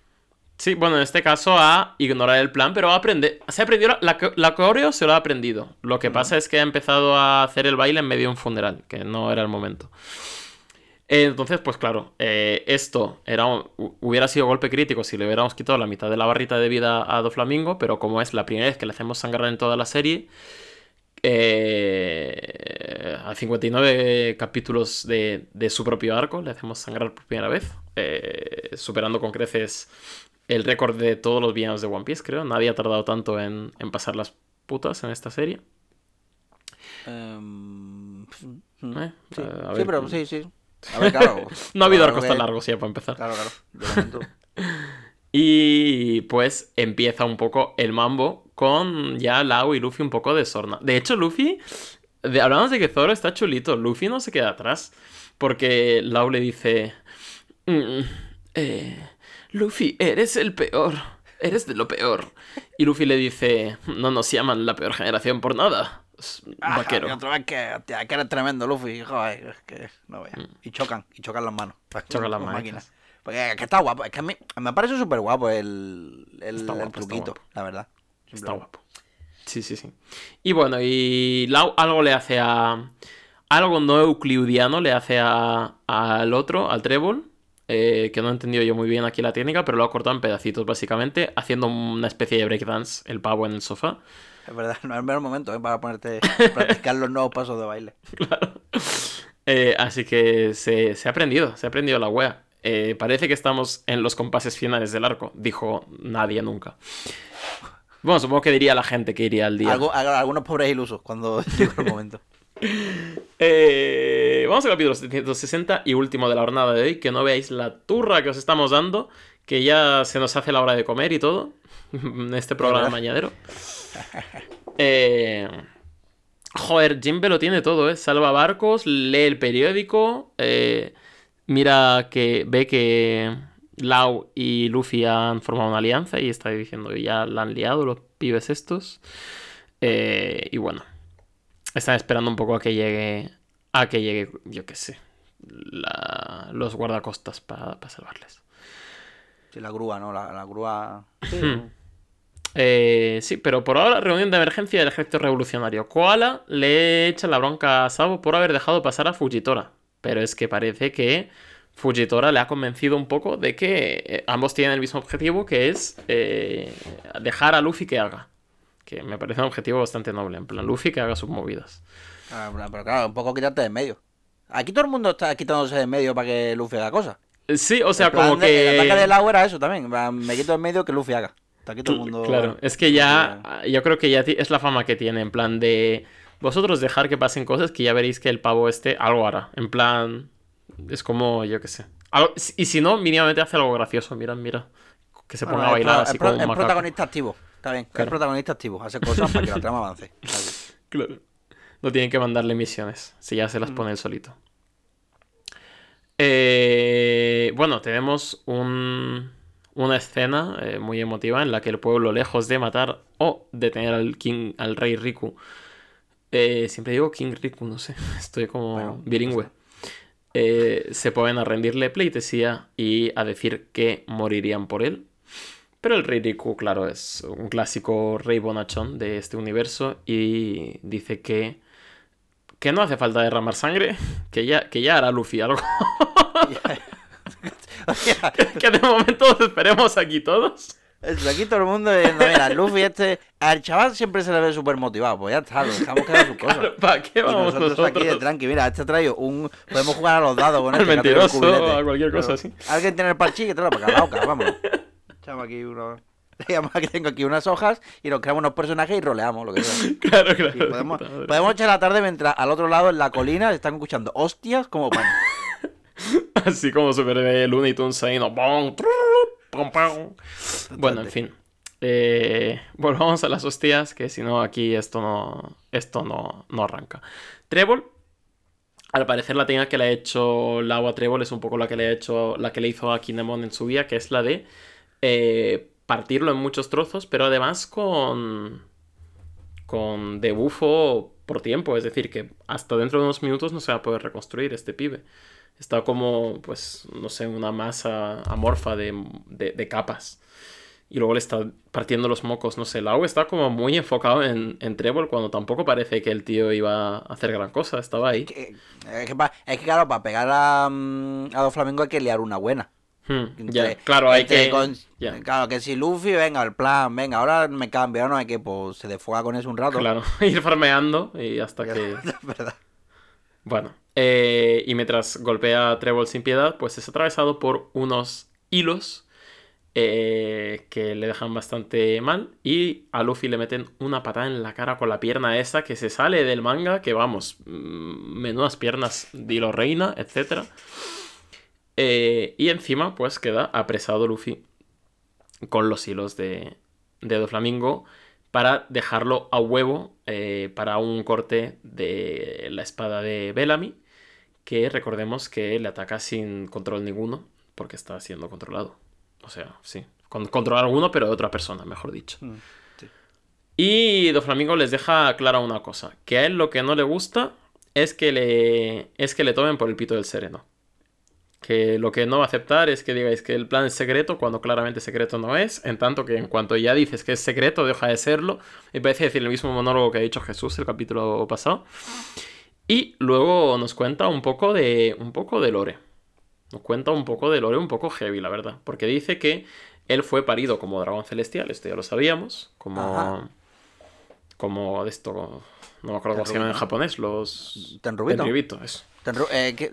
Sí, bueno, en este caso a ignorar el plan, pero a aprender. Se ha aprendido la, la, la coreo se lo ha aprendido. Lo que pasa es que ha empezado a hacer el baile en medio de un funeral, que no era el momento. Entonces, pues claro, eh, esto era un- hu- hubiera sido golpe crítico si le hubiéramos quitado la mitad de la barrita de vida a Doflamingo, pero como es la primera vez que le hacemos sangrar en toda la serie, eh, a 59 capítulos de, de su propio arco le hacemos sangrar por primera vez, eh, superando con creces el récord de todos los villanos de One Piece, creo. Nadie ha tardado tanto en, en pasar las putas en esta serie. Em, Eh, sí, a sí, pero sí, sí. A ver, claro. No ha habido arcos tan largos ya para empezar. Claro, claro. Y pues empieza un poco el mambo con ya Lau y Luffy un poco de sorna. De hecho, Luffy, de, hablamos de que Zoro está chulito, Luffy no se queda atrás. Porque Lau le dice... "Mm, eh, Luffy, eres el peor. Eres de lo peor. Y Luffy le dice... No nos llaman la peor generación por nada. Ah, Vaquero. y otra vez que, eres tremendo, Luffy. Joder, es que no veas. Y chocan, y chocan las manos. Mm. Chocan las máquinas. Porque es que está guapo. Es que a mí me parece súper guapo el, el, el guapo, está truquito, la verdad. Está guapo. Sí, sí, sí. Y bueno, y Lau algo le hace a. Algo no euclidiano le hace a, al otro, al trébol. Eh, que no he entendido yo muy bien aquí la técnica, pero lo ha cortado en pedacitos, básicamente, haciendo una especie de breakdance, el pavo en el sofá. Es verdad, no es el mejor momento ¿eh? para ponerte a practicar los nuevos pasos de baile. Eh, así que se, se ha aprendido, se ha aprendido la wea. Parece que estamos en los compases finales del arco, dijo nadie nunca. Bueno, supongo que diría la gente que iría al día. Algo- algunos pobres ilusos cuando llegó el momento. Eh, vamos al capítulo 760 y último de la jornada de hoy. Que no veáis la turra que os estamos dando. Que ya se nos hace la hora de comer y todo. En este programa verdad. mañanero. Eh, joder, Jimbe lo tiene todo, ¿eh? Salva barcos, lee el periódico. eh, mira que ve que Lau y Luffy han formado una alianza y está diciendo que ya la han liado los pibes estos. Y bueno, están esperando un poco a que llegue, a que llegue, yo qué sé, la- los guardacostas para salvarles. Sí, la grúa, ¿no? La, la grúa. Sí, Hmm. Eh, sí, pero por ahora, reunión de emergencia del ejército revolucionario. Koala le echa la bronca a Sabo por haber dejado pasar a Fujitora. Pero es que parece que Fujitora le ha convencido un poco de que eh, ambos tienen el mismo objetivo, que es eh, dejar a Luffy que haga. Que me parece un objetivo bastante noble. En plan, Luffy que haga sus movidas. Ah, pero claro, un poco quitarte de en medio. Aquí todo el mundo está quitándose de en medio para que Luffy haga cosas. Sí, o sea, El plan como de- El ataque de que... Lau era eso también. Me quito de en medio que Luffy haga. Está aquí todo el mundo. Claro, es que ya, yo creo que ya es la fama que tiene, en plan de vosotros dejar que pasen cosas que ya veréis que el pavo este algo hará. En plan, es como, yo qué sé. Algo- y si no, mínimamente hace algo gracioso, mira, mira. Que se ponga Bueno, a bailar así es pro- como un macaco. protagonista activo. Está bien. Claro. Es protagonista activo. Hace cosas para que la trama avance. Claro. No tienen que mandarle misiones, si ya Mm. se las pone él solito. Eh, bueno, tenemos un- una escena eh, muy emotiva en la que el pueblo, lejos de matar o detener al king, al rey Riku, eh, siempre digo King Riku, no sé, estoy como Bueno, bilingüe. se ponen a rendirle pleitesía y a decir que morirían por él. Pero el rey Riku, claro, es un clásico rey bonachón de este universo y dice que, que no hace falta derramar sangre, que ya, que ya hará Luffy algo. Hostia, que de momento esperemos aquí todos. aquí todo el mundo diciendo, mira, Luffy este. Al chaval siempre se le ve súper motivado. Pues ya está, lo dejamos que haga sus cosas. Claro, ¿Para qué Y vamos nosotros, nosotros? aquí de tranqui, mira, este ha traído un. Podemos jugar a los dados con Al este. que ha el mentiroso, a cualquier cosa así. Alguien tiene el parchís que para acá, la boca, vámonos. Echamos aquí que tengo aquí unas hojas y nos creamos unos personajes y roleamos, lo que sea. Claro, claro. Y podemos, podemos echar la tarde mientras al otro lado en la colina están escuchando hostias como pan. Así como super Looney Tunes ahí, ¿no? Pum, pum, pum. Bueno, en fin. Eh, volvamos a las hostias, que si no aquí esto no, esto no, no arranca. Trébol, al parecer la técnica que le ha hecho la agua Trébol es un poco la que le ha hecho, la que le hizo a Kinemon en su vida, que es la de eh, partirlo en muchos trozos, pero además con con debufo por tiempo, es decir, que hasta dentro de unos minutos no se va a poder reconstruir este pibe. Está como, pues, no sé, una masa amorfa de, de capas y luego le está partiendo los mocos. No sé, Lau está como muy enfocado en, en Trevor cuando tampoco parece que el tío iba a hacer gran cosa, estaba ahí. Es que, claro, para pegar a, mm, a Flamengo hay que liar una buena. Hmm, claro, hay que. Claro, que si Luffy, venga, el plan, venga, ahora me cambio, ahora no hay que, pues se desfoga con eso un rato. Claro, ir farmeando y hasta que. verdad. Bueno, eh, y mientras golpea a Trevor sin piedad, pues es atravesado por unos hilos eh, que le dejan bastante mal. Y a Luffy le meten una patada en la cara con la pierna esa que se sale del manga, que vamos, mm, menudas piernas Dilo Reina, etc. Eh, y encima, pues queda apresado Luffy con los hilos de, de Flamingo para dejarlo a huevo eh, para un corte de la espada de Bellamy, que recordemos que le ataca sin control ninguno, porque está siendo controlado. O sea, sí. Con, controlar alguno, pero de otra persona, mejor dicho. Mm, y Doflamingo les deja clara una cosa. Que a él lo que no le gusta es que le, es que le tomen por el pito del sereno. Que lo que no va a aceptar es que digáis que el plan es secreto cuando claramente secreto no es. En tanto que en cuanto ya dices que es secreto, deja de serlo. Me parece decir el mismo monólogo que ha dicho Jesús el capítulo pasado. Y luego nos cuenta un poco de, un poco de lore. Nos cuenta un poco de lore un poco heavy, la verdad. Porque dice que él fue parido como dragón celestial, esto ya lo sabíamos. Como. Como de esto. No me acuerdo cómo se llaman en japonés, los. Tenrubito. Tenrubito, eso. Eh,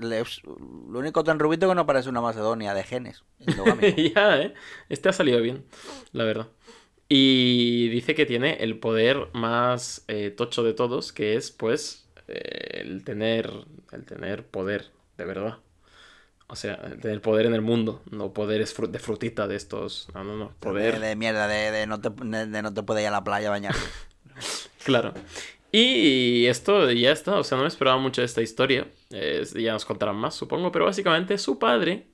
lo único Tenrubito que no parece una Macedonia de genes. ya, ¿eh? Este ha salido bien, la verdad. Y dice que tiene el poder más eh, tocho de todos, que es, pues, eh, el tener. El tener poder, de verdad. O sea, tener poder en el mundo, no poder de frutita de estos. No, no, no. Poder. De, mierda, de, no te, de no te puede ir a la playa a bañar. claro. Y esto ya está, o sea, no me esperaba mucho de esta historia. ya nos contarán más, supongo, pero básicamente su padre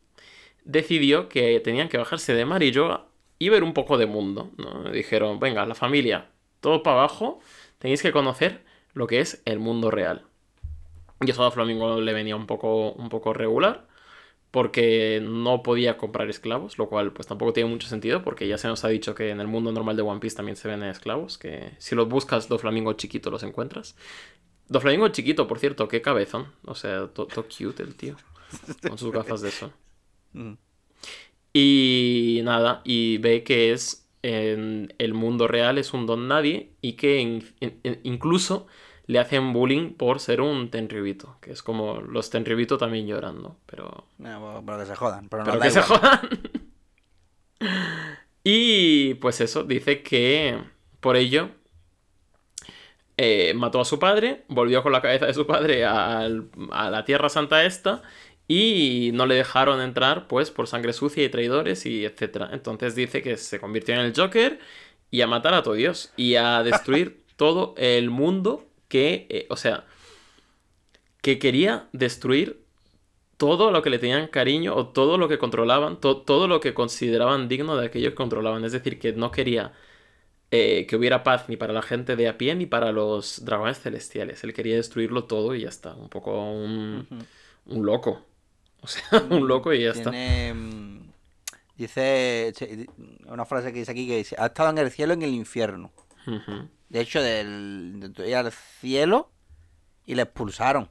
decidió que tenían que bajarse de Marillo y ver un poco de mundo. ¿no? Dijeron, venga, la familia, todo para abajo, tenéis que conocer lo que es el mundo real. Y eso a Flamingo le venía un poco, un poco regular porque no podía comprar esclavos, lo cual pues tampoco tiene mucho sentido porque ya se nos ha dicho que en el mundo normal de One Piece también se ven esclavos, que si los buscas Do Flamingo chiquito los encuentras. Do Flamingo chiquito, por cierto, qué cabezón, o sea, todo cute el tío, con sus gafas de sol. Mm. Y nada, y ve que es en el mundo real es un don nadie y que incluso le hacen bullying por ser un tenribito, que es como los tenribito también llorando, pero... No, pero que se jodan, pero, no que se jodan. y pues eso, dice que por ello eh, mató a su padre, volvió con la cabeza de su padre a la Tierra Santa esta y no le dejaron entrar pues por sangre sucia y traidores y etcétera. Entonces dice que se convirtió en el Joker y a matar a todo Dios y a destruir todo el mundo que, eh, o sea, que quería destruir todo lo que le tenían cariño o todo lo que controlaban, todo lo que consideraban digno de aquello que controlaban. Es decir, que no quería eh, que hubiera paz ni para la gente de a pie ni para los dragones celestiales. Él quería destruirlo todo y ya está. Un poco un, un loco. O sea, un loco y ya está. Mm, dice una frase que dice aquí que dice, ha estado en el cielo en el infierno. De hecho, del, de al cielo y le expulsaron.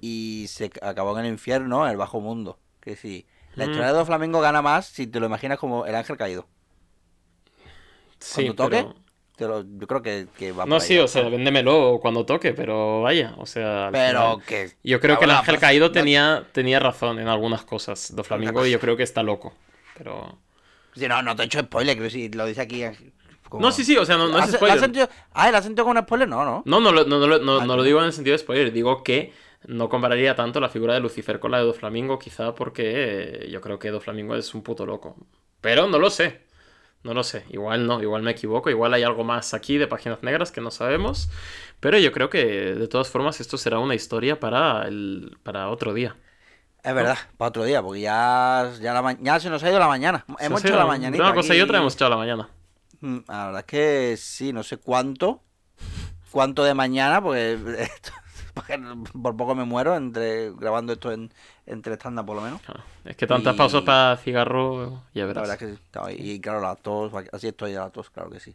Y se acabó en el infierno, en el bajo mundo. Que si la hmm. historia de Flamengo gana más si te lo imaginas como el ángel caído. Sí, cuando toque, yo creo que, que va No, sí, o sea, véndemelo cuando toque, pero vaya, o sea. Pero que. Yo creo que el ángel caído tenía, tenía razón en algunas cosas de Flamingo y yo creo que está loco. Pero. Sí, no, no te he hecho spoiler, que si lo dice aquí no, sí, sí, o sea, no, es spoiler. ¿la sentido... Ah, ¿el sentido con un spoiler? No, no. No, no, no, no, no, no, lo digo en el sentido de spoiler. Digo que No compararía tanto la figura de Lucifer con la de Doflamingo, quizá porque eh, yo creo que Doflamingo es un puto loco. Pero no lo sé. No lo sé. Igual no, igual me equivoco. Igual hay algo más aquí de páginas negras que no sabemos. Pero yo creo que de todas formas esto será una historia para, el, para otro día. Es verdad, para otro día, porque ya, ya, la ma- ya se nos ha ido la mañana. Hemos ha hecho la mañanita. Una cosa y otra hemos hecho la mañana. Mm, La verdad es que sí, no sé cuánto. Cuánto de mañana, porque, esto- porque por poco me muero entre grabando esto en, entre stand por lo menos. Es que tantas Y- pausas para cigarro, ya La verás. verdad es que sí. Claro, Y claro, la tos, así estoy ya la tos, claro que sí.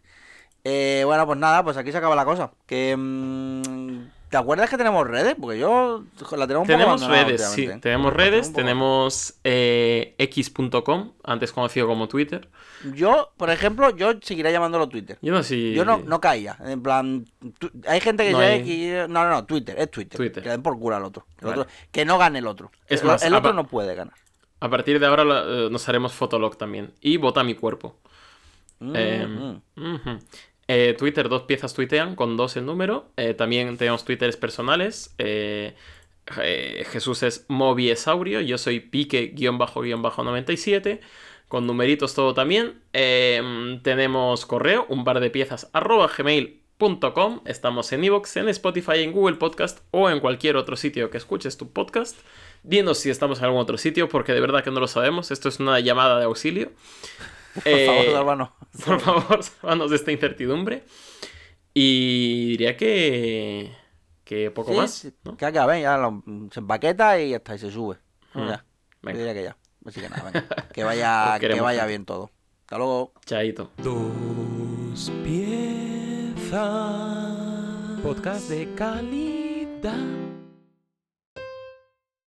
Eh, bueno, pues nada, pues aquí se acaba la cosa. Que, mm, ¿Te acuerdas que tenemos redes? Porque yo la tenemos un poco Tenemos redes, sí. Tenemos redes, poco- tenemos eh, x.com, antes conocido como Twitter. Yo, por ejemplo, yo seguiré llamándolo Twitter. Yo no sé si... Yo no, no caía. En plan, tu- hay gente que No hay- que- No, no, no, Twitter, es Twitter. Twitter. Que den por culo al otro. Que, el Vale. otro- que no gane el otro. Es el, más, el otro no puede ganar. A partir de ahora eh, nos haremos Fotolog también. Y Vota mi cuerpo. Mm, Eh, mm. Eh, Twitter, dos piezas tuitean, con dos el número. Eh, también tenemos Twitters personales. Eh, Jesús es Mobiesaurio. Yo soy pique-97. Con numeritos todo también. Tenemos correo, un par de piezas, arroba gmail.com. Estamos en Evox, en Spotify, en Google Podcast o en cualquier otro sitio que escuches tu podcast. Dinos si estamos en algún otro sitio, porque de verdad que no lo sabemos. Esto es una llamada de auxilio. Por favor, Eh, Sálvanos. por favor, sálvanos de esta incertidumbre. Y diría que. que poco Sí, más. Que acabe, ya lo- se empaqueta y ya está, y se sube. Mm, Ya, yo diría que ya. Así que nada, venga. Que vaya, que vaya bien todo. Hasta luego. Chaito. Dos piezas. Podcast de calidad.